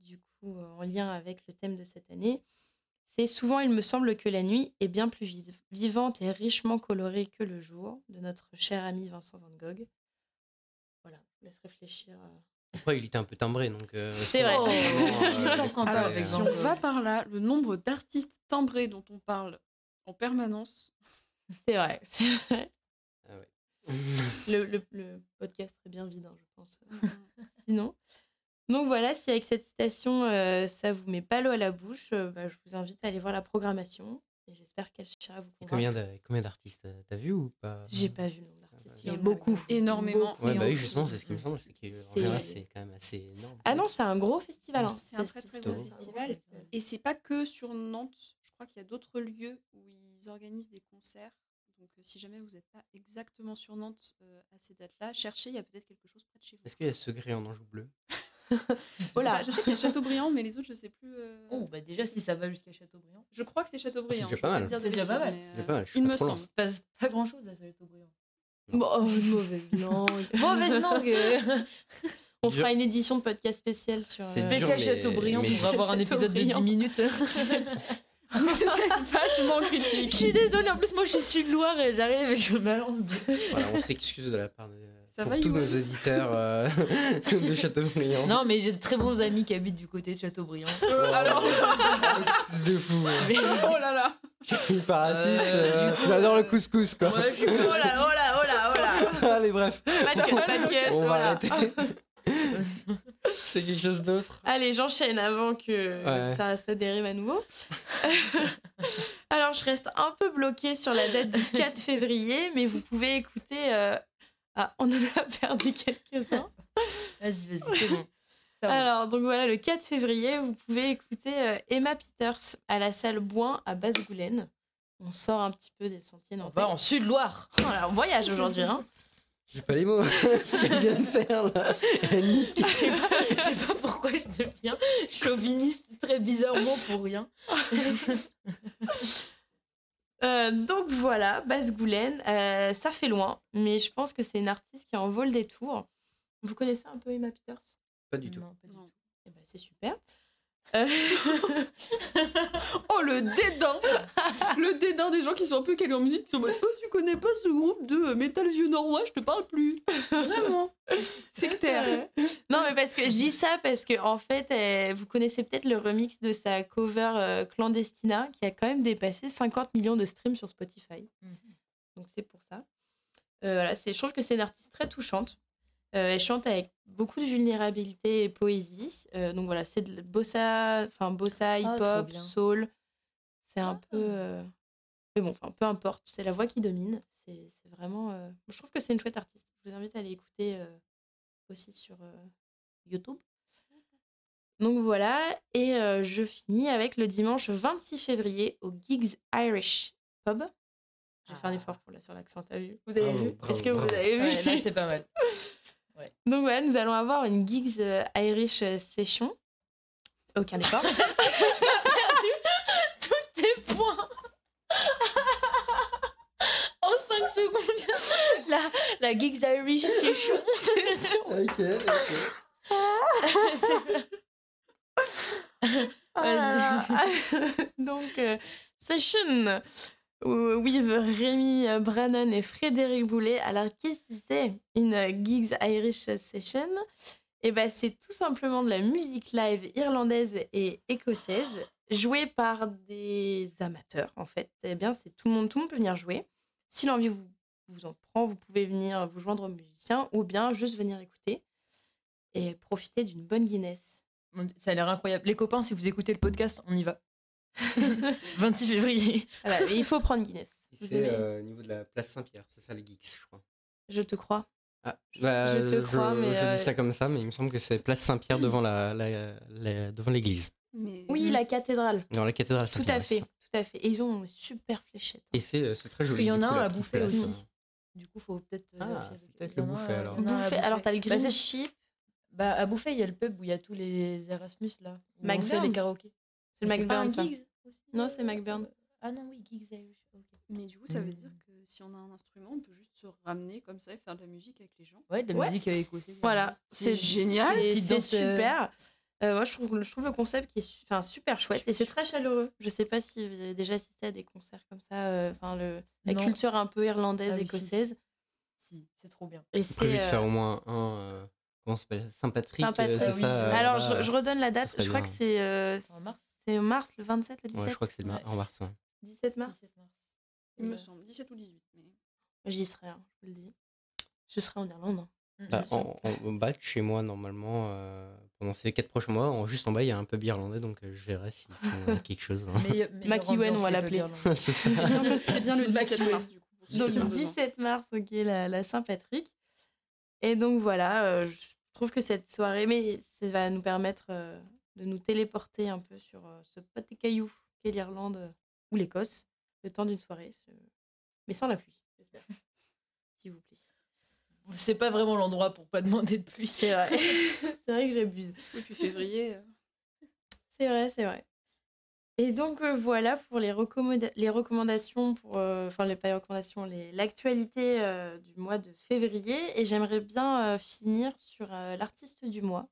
S3: du coup, en lien avec le thème de cette année. C'est souvent, il me semble que la nuit est bien plus vive- vivante et richement colorée que le jour, de notre cher ami Vincent Van Gogh. Laisse réfléchir. euh.
S1: Après, il était un peu timbré, donc. euh,
S3: C'est vrai.
S2: Oh,
S4: Alors,
S1: euh,
S4: si on va par là, le nombre d'artistes timbrés dont on parle en permanence,
S3: C'est vrai, c'est vrai.
S1: ah ouais.
S3: Le, le- le podcast serait bien vide, hein, je pense. Sinon. Donc voilà, si avec cette citation, euh, ça vous met pas l'eau à la bouche, euh, bah, je vous invite à aller voir la programmation. Et j'espère qu'elle suffira à vous convaincre.
S1: Combien d'artistes t'as vu ou pas?
S3: J'ai pas vu le en a
S2: beaucoup.
S4: Énormément.
S1: Ouais, bah oui, justement, c'est ce qui me semble, c'est qu'en
S3: C'est-
S1: général, c'est quand même assez énorme.
S3: Ah non, c'est un gros festival. hein.
S4: C'est un très très gros festival. Et c'est pas que sur Nantes. Je crois qu'il y a d'autres lieux où ils organisent des concerts. Donc euh, si jamais vous n'êtes pas exactement sur Nantes euh, à ces dates-là, cherchez, il y a peut-être quelque chose près de chez vous.
S1: Est-ce qu'il y a Segré en Anjou bleu?
S4: Je sais
S3: Oh là.
S4: pas, Je sais qu'il y a Chateaubriand, mais les autres, je sais plus. euh,
S2: Oh, bah déjà, si ça va jusqu'à Chateaubriand.
S4: Je crois que c'est Chateaubriand.
S1: C'est déjà
S4: je
S1: pas mal.
S2: C'est déjà pas mal.
S4: Il
S1: pas
S4: me semble.
S2: Pas, pas grand chose à Chateaubriand.
S3: Bon, oh, mauvaise langue.
S2: Mauvaise langue
S3: On fera une édition de podcast spécial sur.
S1: C'est
S3: euh,
S2: Spécial Chateaubriand
S1: mais-
S2: pour avoir un épisode de 10
S3: Chateaubriand.
S2: minutes.
S4: c'est vachement
S2: Je
S4: critique.
S2: suis désolée, en plus moi je suis de Loire et j'arrive et je me balance.
S1: Voilà, on s'excuse de la part de
S4: Ça
S1: pour
S4: va,
S1: tous nos auditeurs euh, de Châteaubriand.
S2: Non mais j'ai de très bons amis qui habitent du côté de Chateaubriand.
S1: Oh,
S4: alors-
S1: excuse de fou.
S2: Mais-
S4: Oh là là
S1: Je suis pas raciste.
S2: Euh,
S1: euh, J'adore le
S2: euh,
S1: couscous quoi.
S2: Ouais, je suis
S3: Oh là, oh là, oh là, oh là.
S1: Allez bref,
S3: Pas de pas de
S1: on va
S3: voilà.
S1: arrêter. C'est quelque chose d'autre.
S3: Allez, j'enchaîne avant que
S1: Ouais.
S3: ça, ça dérive à nouveau. Alors, je reste un peu bloquée sur la date du 4 février, mais vous pouvez écouter. euh, Ah, on en a perdu quelques-uns.
S2: Vas-y, vas-y, c'est bon.
S3: Alors, donc voilà, le 4 février, vous pouvez écouter euh, Emma Peters à la salle Boin à Basse-Goulaine. On sort un petit peu des sentiers
S2: On
S3: nantais.
S2: va en Sud-Loire.
S3: Voilà, on voyage aujourd'hui. Hein.
S1: J'ai pas les mots. Ce qu'elle vient de faire là. Elle nique.
S2: Je sais pas, je sais pas pourquoi je deviens chauviniste très bizarrement pour rien.
S3: Euh, donc voilà, Basse-Goulaine, euh, ça fait loin, mais je pense que c'est une artiste qui en vaut le détour. Vous connaissez un peu Emma Peters?
S1: Pas du tout.
S2: Non, pas du
S4: Non.
S2: tout.
S3: Eh ben, c'est super. Euh,
S4: Oh le dédain Le dédain des gens qui sont un peu calés en musique, qui sont en mode, Oh, tu connais pas ce groupe de métal vieux norrois, je te parle plus Vraiment Sectaire
S3: non, mais parce que je dis ça parce que en fait, euh, vous connaissez peut-être le remix de sa cover euh, Clandestina qui a quand même dépassé 50 millions de streams sur Spotify.
S2: Mhm.
S3: Donc c'est pour ça. Euh, voilà, je trouve que c'est une artiste très touchante. Euh, elle chante avec beaucoup de vulnérabilité et poésie. Euh, donc voilà, c'est de la bossa, enfin bossa,
S2: Ah,
S3: hip-hop, soul. C'est un
S2: Ah.
S3: peu. euh, Mais bon, enfin, peu importe, c'est la voix qui domine. C'est, vraiment. euh, Je trouve que c'est une chouette artiste. Je vous invite à aller écouter euh, aussi sur euh, YouTube. Donc voilà, et euh, je finis avec le dimanche 26 février au Gigs Irish Pub. J'ai fait un
S2: Ah.
S3: effort pour la, sur l'accent, t'as vu? Vous avez
S1: Bravo,
S3: vu Est-ce que vous avez vu?
S2: Ouais, là, c'est pas mal.
S3: Donc voilà, nous allons avoir une Gigs euh, Irish euh, Session. Aucun effort.
S2: Tous tes points En 5 secondes, la, la Gigs Irish Session.
S1: Ok, ok.
S3: Ah là là. Donc, euh, Session with Rémi Brannan et Frédéric Boulet. Alors, qu'est-ce que c'est une Gigs Irish Session? Eh ben, c'est tout simplement de la musique live irlandaise et écossaise jouée par des amateurs, en fait. Eh bien, c'est tout le monde, tout le monde peut venir jouer. Si l'envie vous, vous en prend, vous pouvez venir vous joindre aux musiciens ou bien juste venir écouter et profiter d'une bonne Guinness.
S2: Ça a l'air incroyable. Les copains, si vous écoutez le podcast, on y va. 26 février.
S3: Voilà, mais il faut prendre Guinness.
S1: C'est euh, au niveau de la place Saint-Pierre, c'est ça les geeks, je crois.
S3: Je te crois.
S1: Ah, bah,
S3: je te crois, mais,
S1: Je
S3: euh,
S1: dis ça comme ça, mais il me semble que c'est place Saint-Pierre devant la, la- la- devant l'église.
S4: Mais
S3: Oui, la cathédrale.
S1: Dans la cathédrale
S3: Tout
S1: Saint-Pierre.
S3: à fait.
S1: c'est ça.
S3: Tout à fait. Et ils ont une super fléchette.
S1: Et c'est euh, c'est très
S2: Parce
S1: joli.
S2: qu'il y en a un à bouffer
S1: place,
S2: aussi.
S1: euh.
S2: Du coup, faut peut-être. euh,
S1: Ah, peut-être le buffet, alors.
S3: Bouffet. Alors, t'as le
S2: Bah,
S3: green.
S2: Bah, à Bouffet, il y a le pub où il y a tous les Erasmus là. Où on fait
S3: McBurn.
S2: les karaokés.
S3: C'est McBurn, ça.
S2: Aussi,
S3: Non,
S2: euh,
S3: c'est McBurn.
S2: Ah non, oui, Gigs Irish.
S4: Mais du coup, ça veut dire
S2: Mm.
S4: que si on a un instrument, on peut juste se ramener comme ça et faire de la musique avec les gens.
S2: Ouais, de la
S3: Ouais.
S2: musique euh, écossaise.
S3: Voilà.
S4: C'est génial.
S3: C'est
S2: Petite
S3: c'est
S2: danse, euh,
S3: super. Euh, moi, je trouve, je trouve le concept qui est su- enfin, super chouette et c'est très chaleureux. Je sais pas si vous avez déjà assisté à des concerts comme ça. euh, Enfin, le la
S2: Non.
S3: culture un peu irlandaise,
S2: Ah oui,
S3: écossaise.
S2: Si, c'est trop bien.
S3: Et
S1: Prévu
S3: c'est
S1: de
S3: euh,
S1: faire au moins un. euh, comment s'appelle? Saint-Patrick.
S3: Saint-Patrick.
S1: euh, c'est
S2: oui,
S1: ça.
S2: oui.
S1: euh,
S3: Alors, je, je redonne la date. Je crois
S1: bien.
S3: que c'est euh,
S2: C'est en mars
S3: c'est en mars, le 27, le 17.
S1: Ouais, je crois que c'est le mar- en mars. ouais.
S3: 17 mars.
S2: 17 mars.
S4: Il me
S2: Euh,
S4: semble, 17 ou 18. Mais...
S3: J'y serai, hein, je vous le dis. Je serai en Irlande. hein.
S2: mm,
S1: Bah, en, en- en bas de chez moi, normalement, euh, pendant ces 4 prochains mois, en- juste en bas, il y a un pub irlandais, donc euh, je verrai s'ils font quelque chose. hein.
S2: Meilleure- meilleure
S3: Mac Ewen,
S2: ambiance,
S3: on va l'appeler.
S1: c'est
S4: bien le, bien le
S2: Back
S4: 17
S2: to
S4: mars, du coup.
S3: Donc
S1: 17 mars.
S3: 17 mars, ok, la, la Saint-Patrick. Et donc voilà, euh, je trouve que cette soirée, mais ça va nous permettre euh, de nous téléporter un peu sur euh, ce petit caillou qu'est l'Irlande ou l'Écosse, le temps d'une soirée, mais sans la pluie, j'espère. S'il vous plaît.
S2: C'est pas vraiment l'endroit pour pas demander de plus.
S3: C'est vrai. c'est vrai que j'abuse.
S4: Et puis février. euh,
S3: C'est vrai, c'est vrai. Et donc euh, voilà pour les, recommoda- les recommandations, pour, euh, enfin les pas les recommandations, l'actualité du mois de février. Et j'aimerais bien finir sur l'artiste du mois.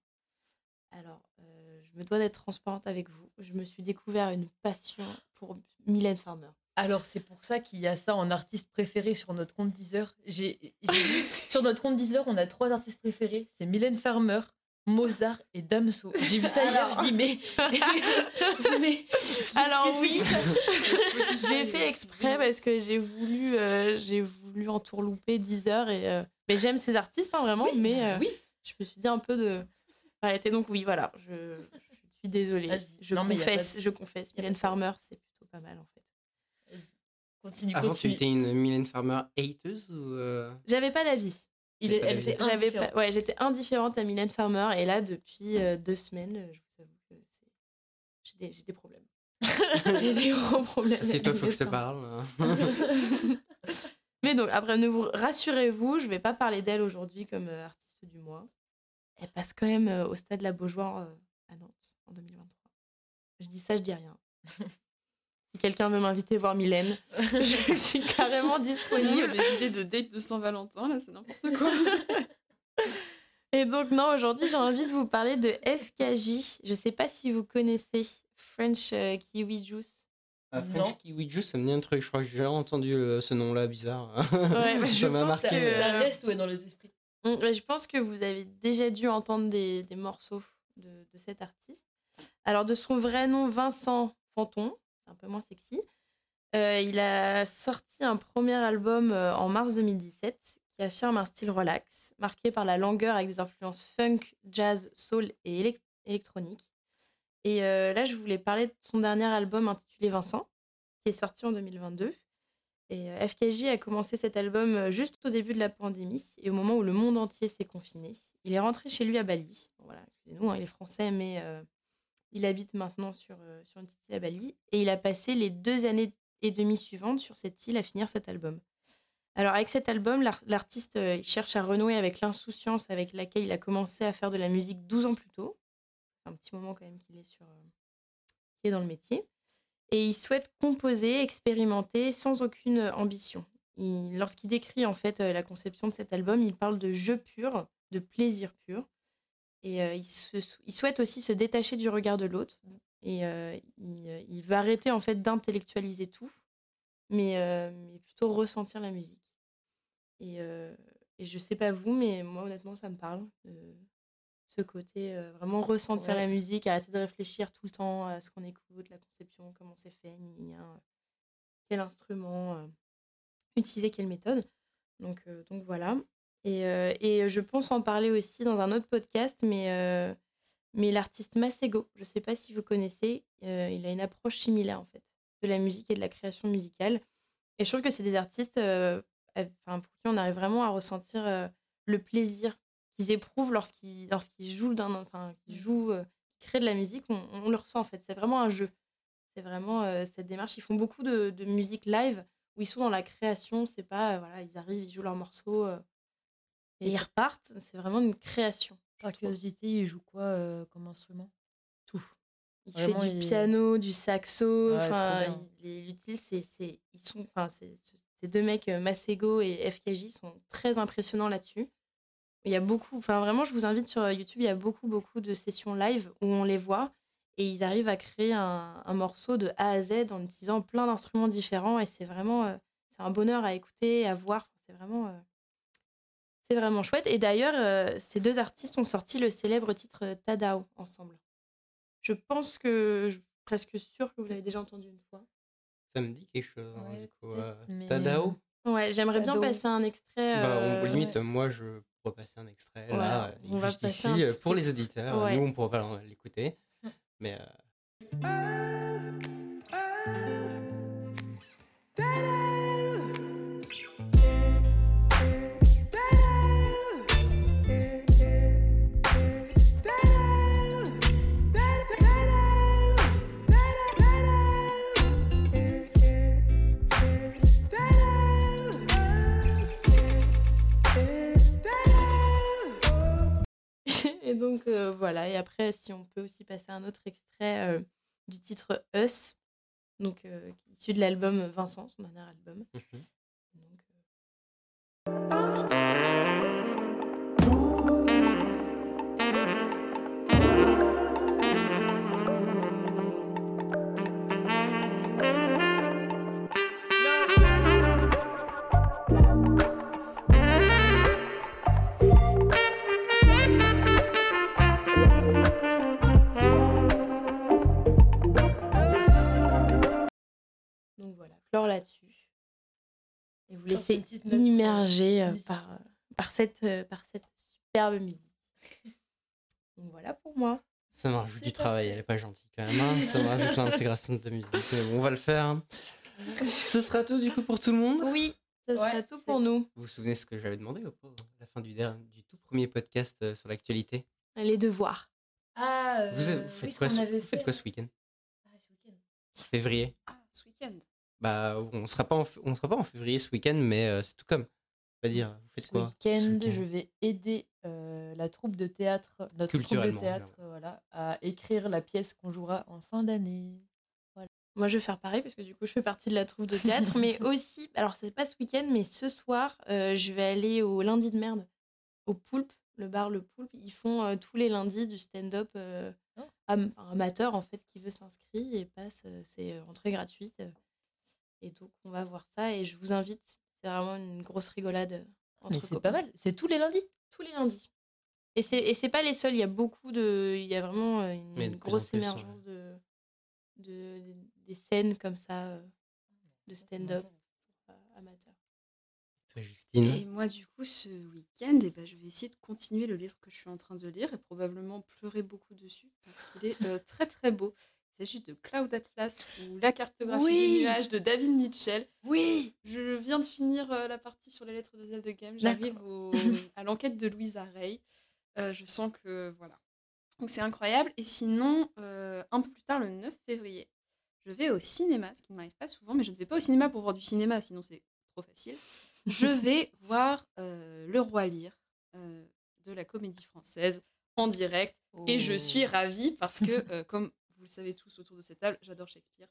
S3: Alors, euh, je me dois d'être transparente avec vous. Je me suis découvert une passion pour Mylène Farmer.
S2: Alors, c'est pour ça qu'il y a ça en artiste préféré sur notre compte Deezer. J'ai sur notre compte Deezer, on a trois artistes préférés c'est Mylène Farmer, Mozart et Damso. J'ai vu ça hier, je dis, mais. mais
S3: Alors oui. J'ai fait exprès parce que j'ai voulu, euh, j'ai voulu entourlouper 10 heures. Et, euh, mais j'aime ces artistes, hein, vraiment.
S2: Oui,
S3: mais
S2: bah
S3: euh,
S2: oui.
S3: je me suis dit un peu de arrêter. Donc oui, voilà, je, je suis désolée. Je
S2: Non,
S3: confesse,
S2: de-
S3: je confesse. Mylène Farmer, c'est plutôt pas mal en fait.
S2: Continue,
S1: Avant, tu
S2: continue.
S1: étais une Mylène Farmer hateuse ou euh,
S3: J'avais pas d'avis.
S2: Il est-
S1: J'ai pas
S2: elle
S1: d'avis.
S2: était
S3: J'avais
S2: indifférente.
S3: pas, ouais, j'étais indifférente à Mylène Farmer et là depuis euh, deux semaines, je vous avoue que j'ai des, j'ai des problèmes. j'ai des gros problèmes.
S1: C'est toi,
S3: avec
S1: faut que je te parle.
S3: Mais donc, après, ne vous rassurez-vous, je vais pas parler d'elle aujourd'hui comme euh, artiste du mois. Elle passe quand même au stade La Beaujoire euh, à Nantes en 2023. Je dis ça, je dis rien. si quelqu'un veut m'inviter voir Mylène, je suis carrément
S4: Il y
S3: disponible.
S4: a des idées de date de Saint-Valentin, là, c'est n'importe quoi.
S3: Et donc, non, aujourd'hui, j'ai envie de vous parler de FKJ. Je sais pas si vous connaissez French euh, Kiwi Juice.
S1: Ah,
S2: Non.
S1: French Kiwi Juice, ça me dit un truc. Je crois que j'ai entendu euh, ce nom-là bizarre.
S3: Ouais,
S1: ça m'a marqué.
S3: que-
S2: ça reste ouais, dans les esprits.
S3: Mm, Je pense que vous avez déjà dû entendre des, morceaux de, cet artiste. Alors, de son vrai nom, Vincent Fanton, c'est un peu moins sexy, euh, il a sorti un premier album euh, en mars 2017 qui affirme un style relax, marqué par la langueur avec des influences funk, jazz, soul et élec- électronique. Et euh, là, je voulais parler de son dernier album intitulé Vincent, qui est sorti en 2022. Et euh, FKJ a commencé cet album euh, juste au début de la pandémie et au moment où le monde entier s'est confiné. Il est rentré chez lui à Bali. Voilà, excusez-nous, hein, il est français, mais euh, il habite maintenant sur, sur une petite île à Bali. Et il a passé les deux années et demie suivantes sur cette île à finir cet album. Alors avec cet album, l'ar- l'artiste cherche à renouer avec l'insouciance avec laquelle il a commencé à faire de la musique 12 ans plus tôt. Un petit moment quand même qu'il est, est dans le métier et il souhaite composer, expérimenter sans aucune euh, ambition. Il- Lorsqu'il décrit en fait euh, la conception de cet album, il parle de jeu pur, de plaisir pur, et euh, il, souhaite aussi se détacher du regard de l'autre. Et il, va arrêter en fait d'intellectualiser tout, mais, plutôt ressentir la musique. Et, et je sais pas vous, mais moi honnêtement ça me parle. Ce côté euh, vraiment ressentir
S2: Ouais.
S3: la musique, arrêter de réfléchir tout le temps à ce qu'on écoute, la conception, comment c'est fait, gna, euh, quel instrument, euh, utiliser quelle méthode. Donc, euh, donc voilà. Et, et je pense en parler aussi dans un autre podcast, mais, mais l'artiste Masego, je ne sais pas si vous connaissez, il a une approche similaire en fait de la musique et de la création musicale. Et je trouve que c'est des artistes enfin, pour qui on arrive vraiment à ressentir le plaisir qu'ils éprouvent lorsqu'ils lorsqu'ils jouent d'un enfin qu'ils jouent euh, qu'ils créent de la musique on, on le ressent en fait. C'est vraiment un jeu. C'est vraiment euh, cette démarche. Ils font beaucoup de, de musique live où ils sont dans la création. C'est pas euh, voilà ils arrivent ils jouent leurs morceaux euh, et ils repartent. C'est vraiment une création
S2: Par curiosité, il joue quoi comme instrument?
S3: Tout. Il
S2: Vraiment,
S3: fait du
S2: il-
S3: piano du saxo
S2: Ouais,
S3: enfin
S2: bien.
S3: il, c'est c'est ils sont enfin c'est ces deux mecs Masego et FKJ sont très impressionnants là-dessus il y a beaucoup, enfin vraiment, je vous invite sur euh, YouTube, il y a beaucoup, beaucoup de sessions live où on les voit et ils arrivent à créer un, un morceau de A à Z en utilisant plein d'instruments différents et c'est vraiment, euh, c'est un bonheur à écouter, à voir. C'est vraiment, euh, c'est vraiment chouette. Et d'ailleurs, euh, ces deux artistes ont sorti le célèbre titre Tadao ensemble. Je pense que, je suis presque sûre que vous l'avez déjà entendu une fois.
S1: Ça me dit quelque chose. hein, du coup, euh, Tadao?
S3: Ouais, j'aimerais bien passer un extrait.
S1: bah, on- Limite, moi, je pourrais passer un extrait
S3: Ouais,
S1: là, euh,
S3: on va
S1: juste
S3: passer
S1: ici, euh,
S3: petit
S1: pour les auditeurs.
S3: Ouais.
S1: Nous, on pourra pas l'écouter. Mais euh,
S3: donc euh, voilà, et après, si on peut aussi passer un autre extrait euh, du titre Us, donc euh, issu de l'album Vincent, son dernier album. Donc, clore là-dessus. Et vous laisser
S2: euh,
S3: immerger euh, par, euh, par, cette, euh, par cette superbe musique. Donc voilà pour moi.
S1: Ça rajoute
S2: C'est
S1: du travail, elle est pas gentille quand même. hein. Ça me rajoute l'intégration de musique. Bon, on va le faire. hein. Ce sera tout du coup pour tout le monde?
S3: Oui, ça sera tout pour nous.
S1: Vous vous souvenez ce que j'avais demandé au pauvre, à la fin du, dernier, du tout premier podcast euh, sur l'actualité?
S3: Les devoirs.
S2: Ah,
S1: vous,
S2: euh,
S1: vous faites
S2: oui, ce
S1: quoi, ce-
S2: avait
S1: vous faites
S2: fait,
S1: quoi
S2: là.
S1: ce week-end?
S2: Ah, ce week-end.
S1: Février
S4: Ah, ce week-end.
S1: Bah, on sera pas en, f- on sera pas en février ce week-end, mais euh, c'est tout comme. On va dire, vous faites
S2: Ce
S1: quoi
S2: week-end, je vais aider euh, la troupe de théâtre, notre troupe de théâtre, voilà, à écrire la pièce qu'on jouera en fin d'année.
S3: Moi, je vais faire pareil parce que du coup, je fais partie de la troupe de théâtre, mais aussi, alors c'est pas ce week-end, mais ce soir, euh, je vais aller au lundi de merde, au Poulpe, le bar Le Poulpe. Ils font euh, tous les lundis du stand-up euh,
S2: Oh.
S3: am- amateur en fait qui veut s'inscrire et passe. euh, c'est entrée gratuite. Et donc, on va voir ça et je vous invite. C'est vraiment une grosse rigolade euh, entre
S2: Mais c'est pas mal, c'est tous les lundis.
S3: Tous les lundis. Et c'est et c'est pas les seuls. Il y a beaucoup de. Il y a vraiment euh, une,
S1: plus
S3: grosse
S1: ouais.
S3: émergence de, de des scènes comme ça euh, de stand-up amateur.
S1: Toi, Justine
S4: Et moi, du coup, ce week-end, eh ben, je vais essayer de continuer le livre que je suis en train de lire et probablement pleurer beaucoup dessus parce qu'il est euh, très très beau. Il s'agit de Cloud Atlas ou La cartographie
S3: Oui.
S4: des nuages de David Mitchell.
S3: Oui.
S4: Je viens de finir euh, la partie sur les lettres de Zelda Game. J'arrive à l'enquête de Louisa Ray. Euh, je sens que voilà. Donc c'est incroyable. Et sinon, euh, un peu plus tard, le 9 février, je vais au cinéma, ce qui ne m'arrive pas souvent, mais je ne vais pas au cinéma pour voir du cinéma, sinon c'est trop facile. Je vais voir euh, Le Roi euh, de la comédie française en direct. Et je suis
S2: Oh.
S4: ravie parce que, euh, comme savez tous autour de cette table, j'adore Shakespeare.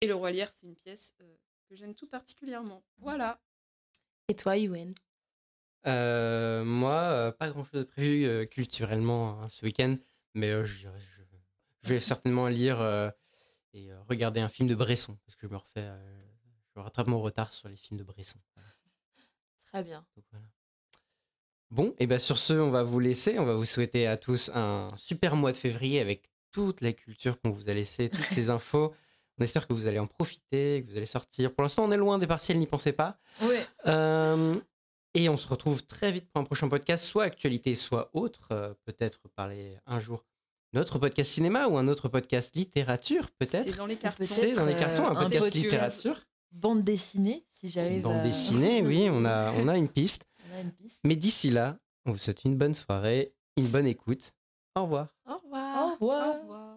S4: Et Le Roi Lear, c'est une pièce euh, que j'aime tout particulièrement. Voilà.
S3: Et toi, Yuen?
S1: Euh, moi, euh, pas grand chose de prévu euh, culturellement hein, ce week-end, mais euh, je, je- je vais certainement lire euh, et euh, regarder un film de Bresson, parce que je me refais, euh, je rattrape mon retard sur les films de Bresson.
S3: Très bien.
S1: Donc, voilà. Bon, et bien sur ce, on va vous laisser. On va vous souhaiter à tous un super mois de février avec toute la culture qu'on vous a laissé, toutes ces infos. On espère que vous allez en profiter, que vous allez sortir. Pour l'instant, on est loin des partiels, n'y pensez pas. Euh, et on se retrouve très vite pour un prochain podcast, soit actualité, soit autre. Euh, peut-être parler un jour notre podcast cinéma ou un autre podcast littérature,
S4: C'est
S1: peut-être.
S4: dans les cartons.
S1: C'est dans les
S2: euh,
S1: cartons, un
S2: un
S1: podcast
S2: podcast.
S1: littérature.
S2: Bande dessinée, si j'arrive
S1: Bande
S2: à-
S1: dessinée, oui, on a, on a une piste.
S2: On a une piste.
S1: Mais d'ici là, on vous souhaite une bonne soirée, une bonne écoute. Au revoir.
S3: Au revoir.
S2: Au revoir.
S4: Au revoir.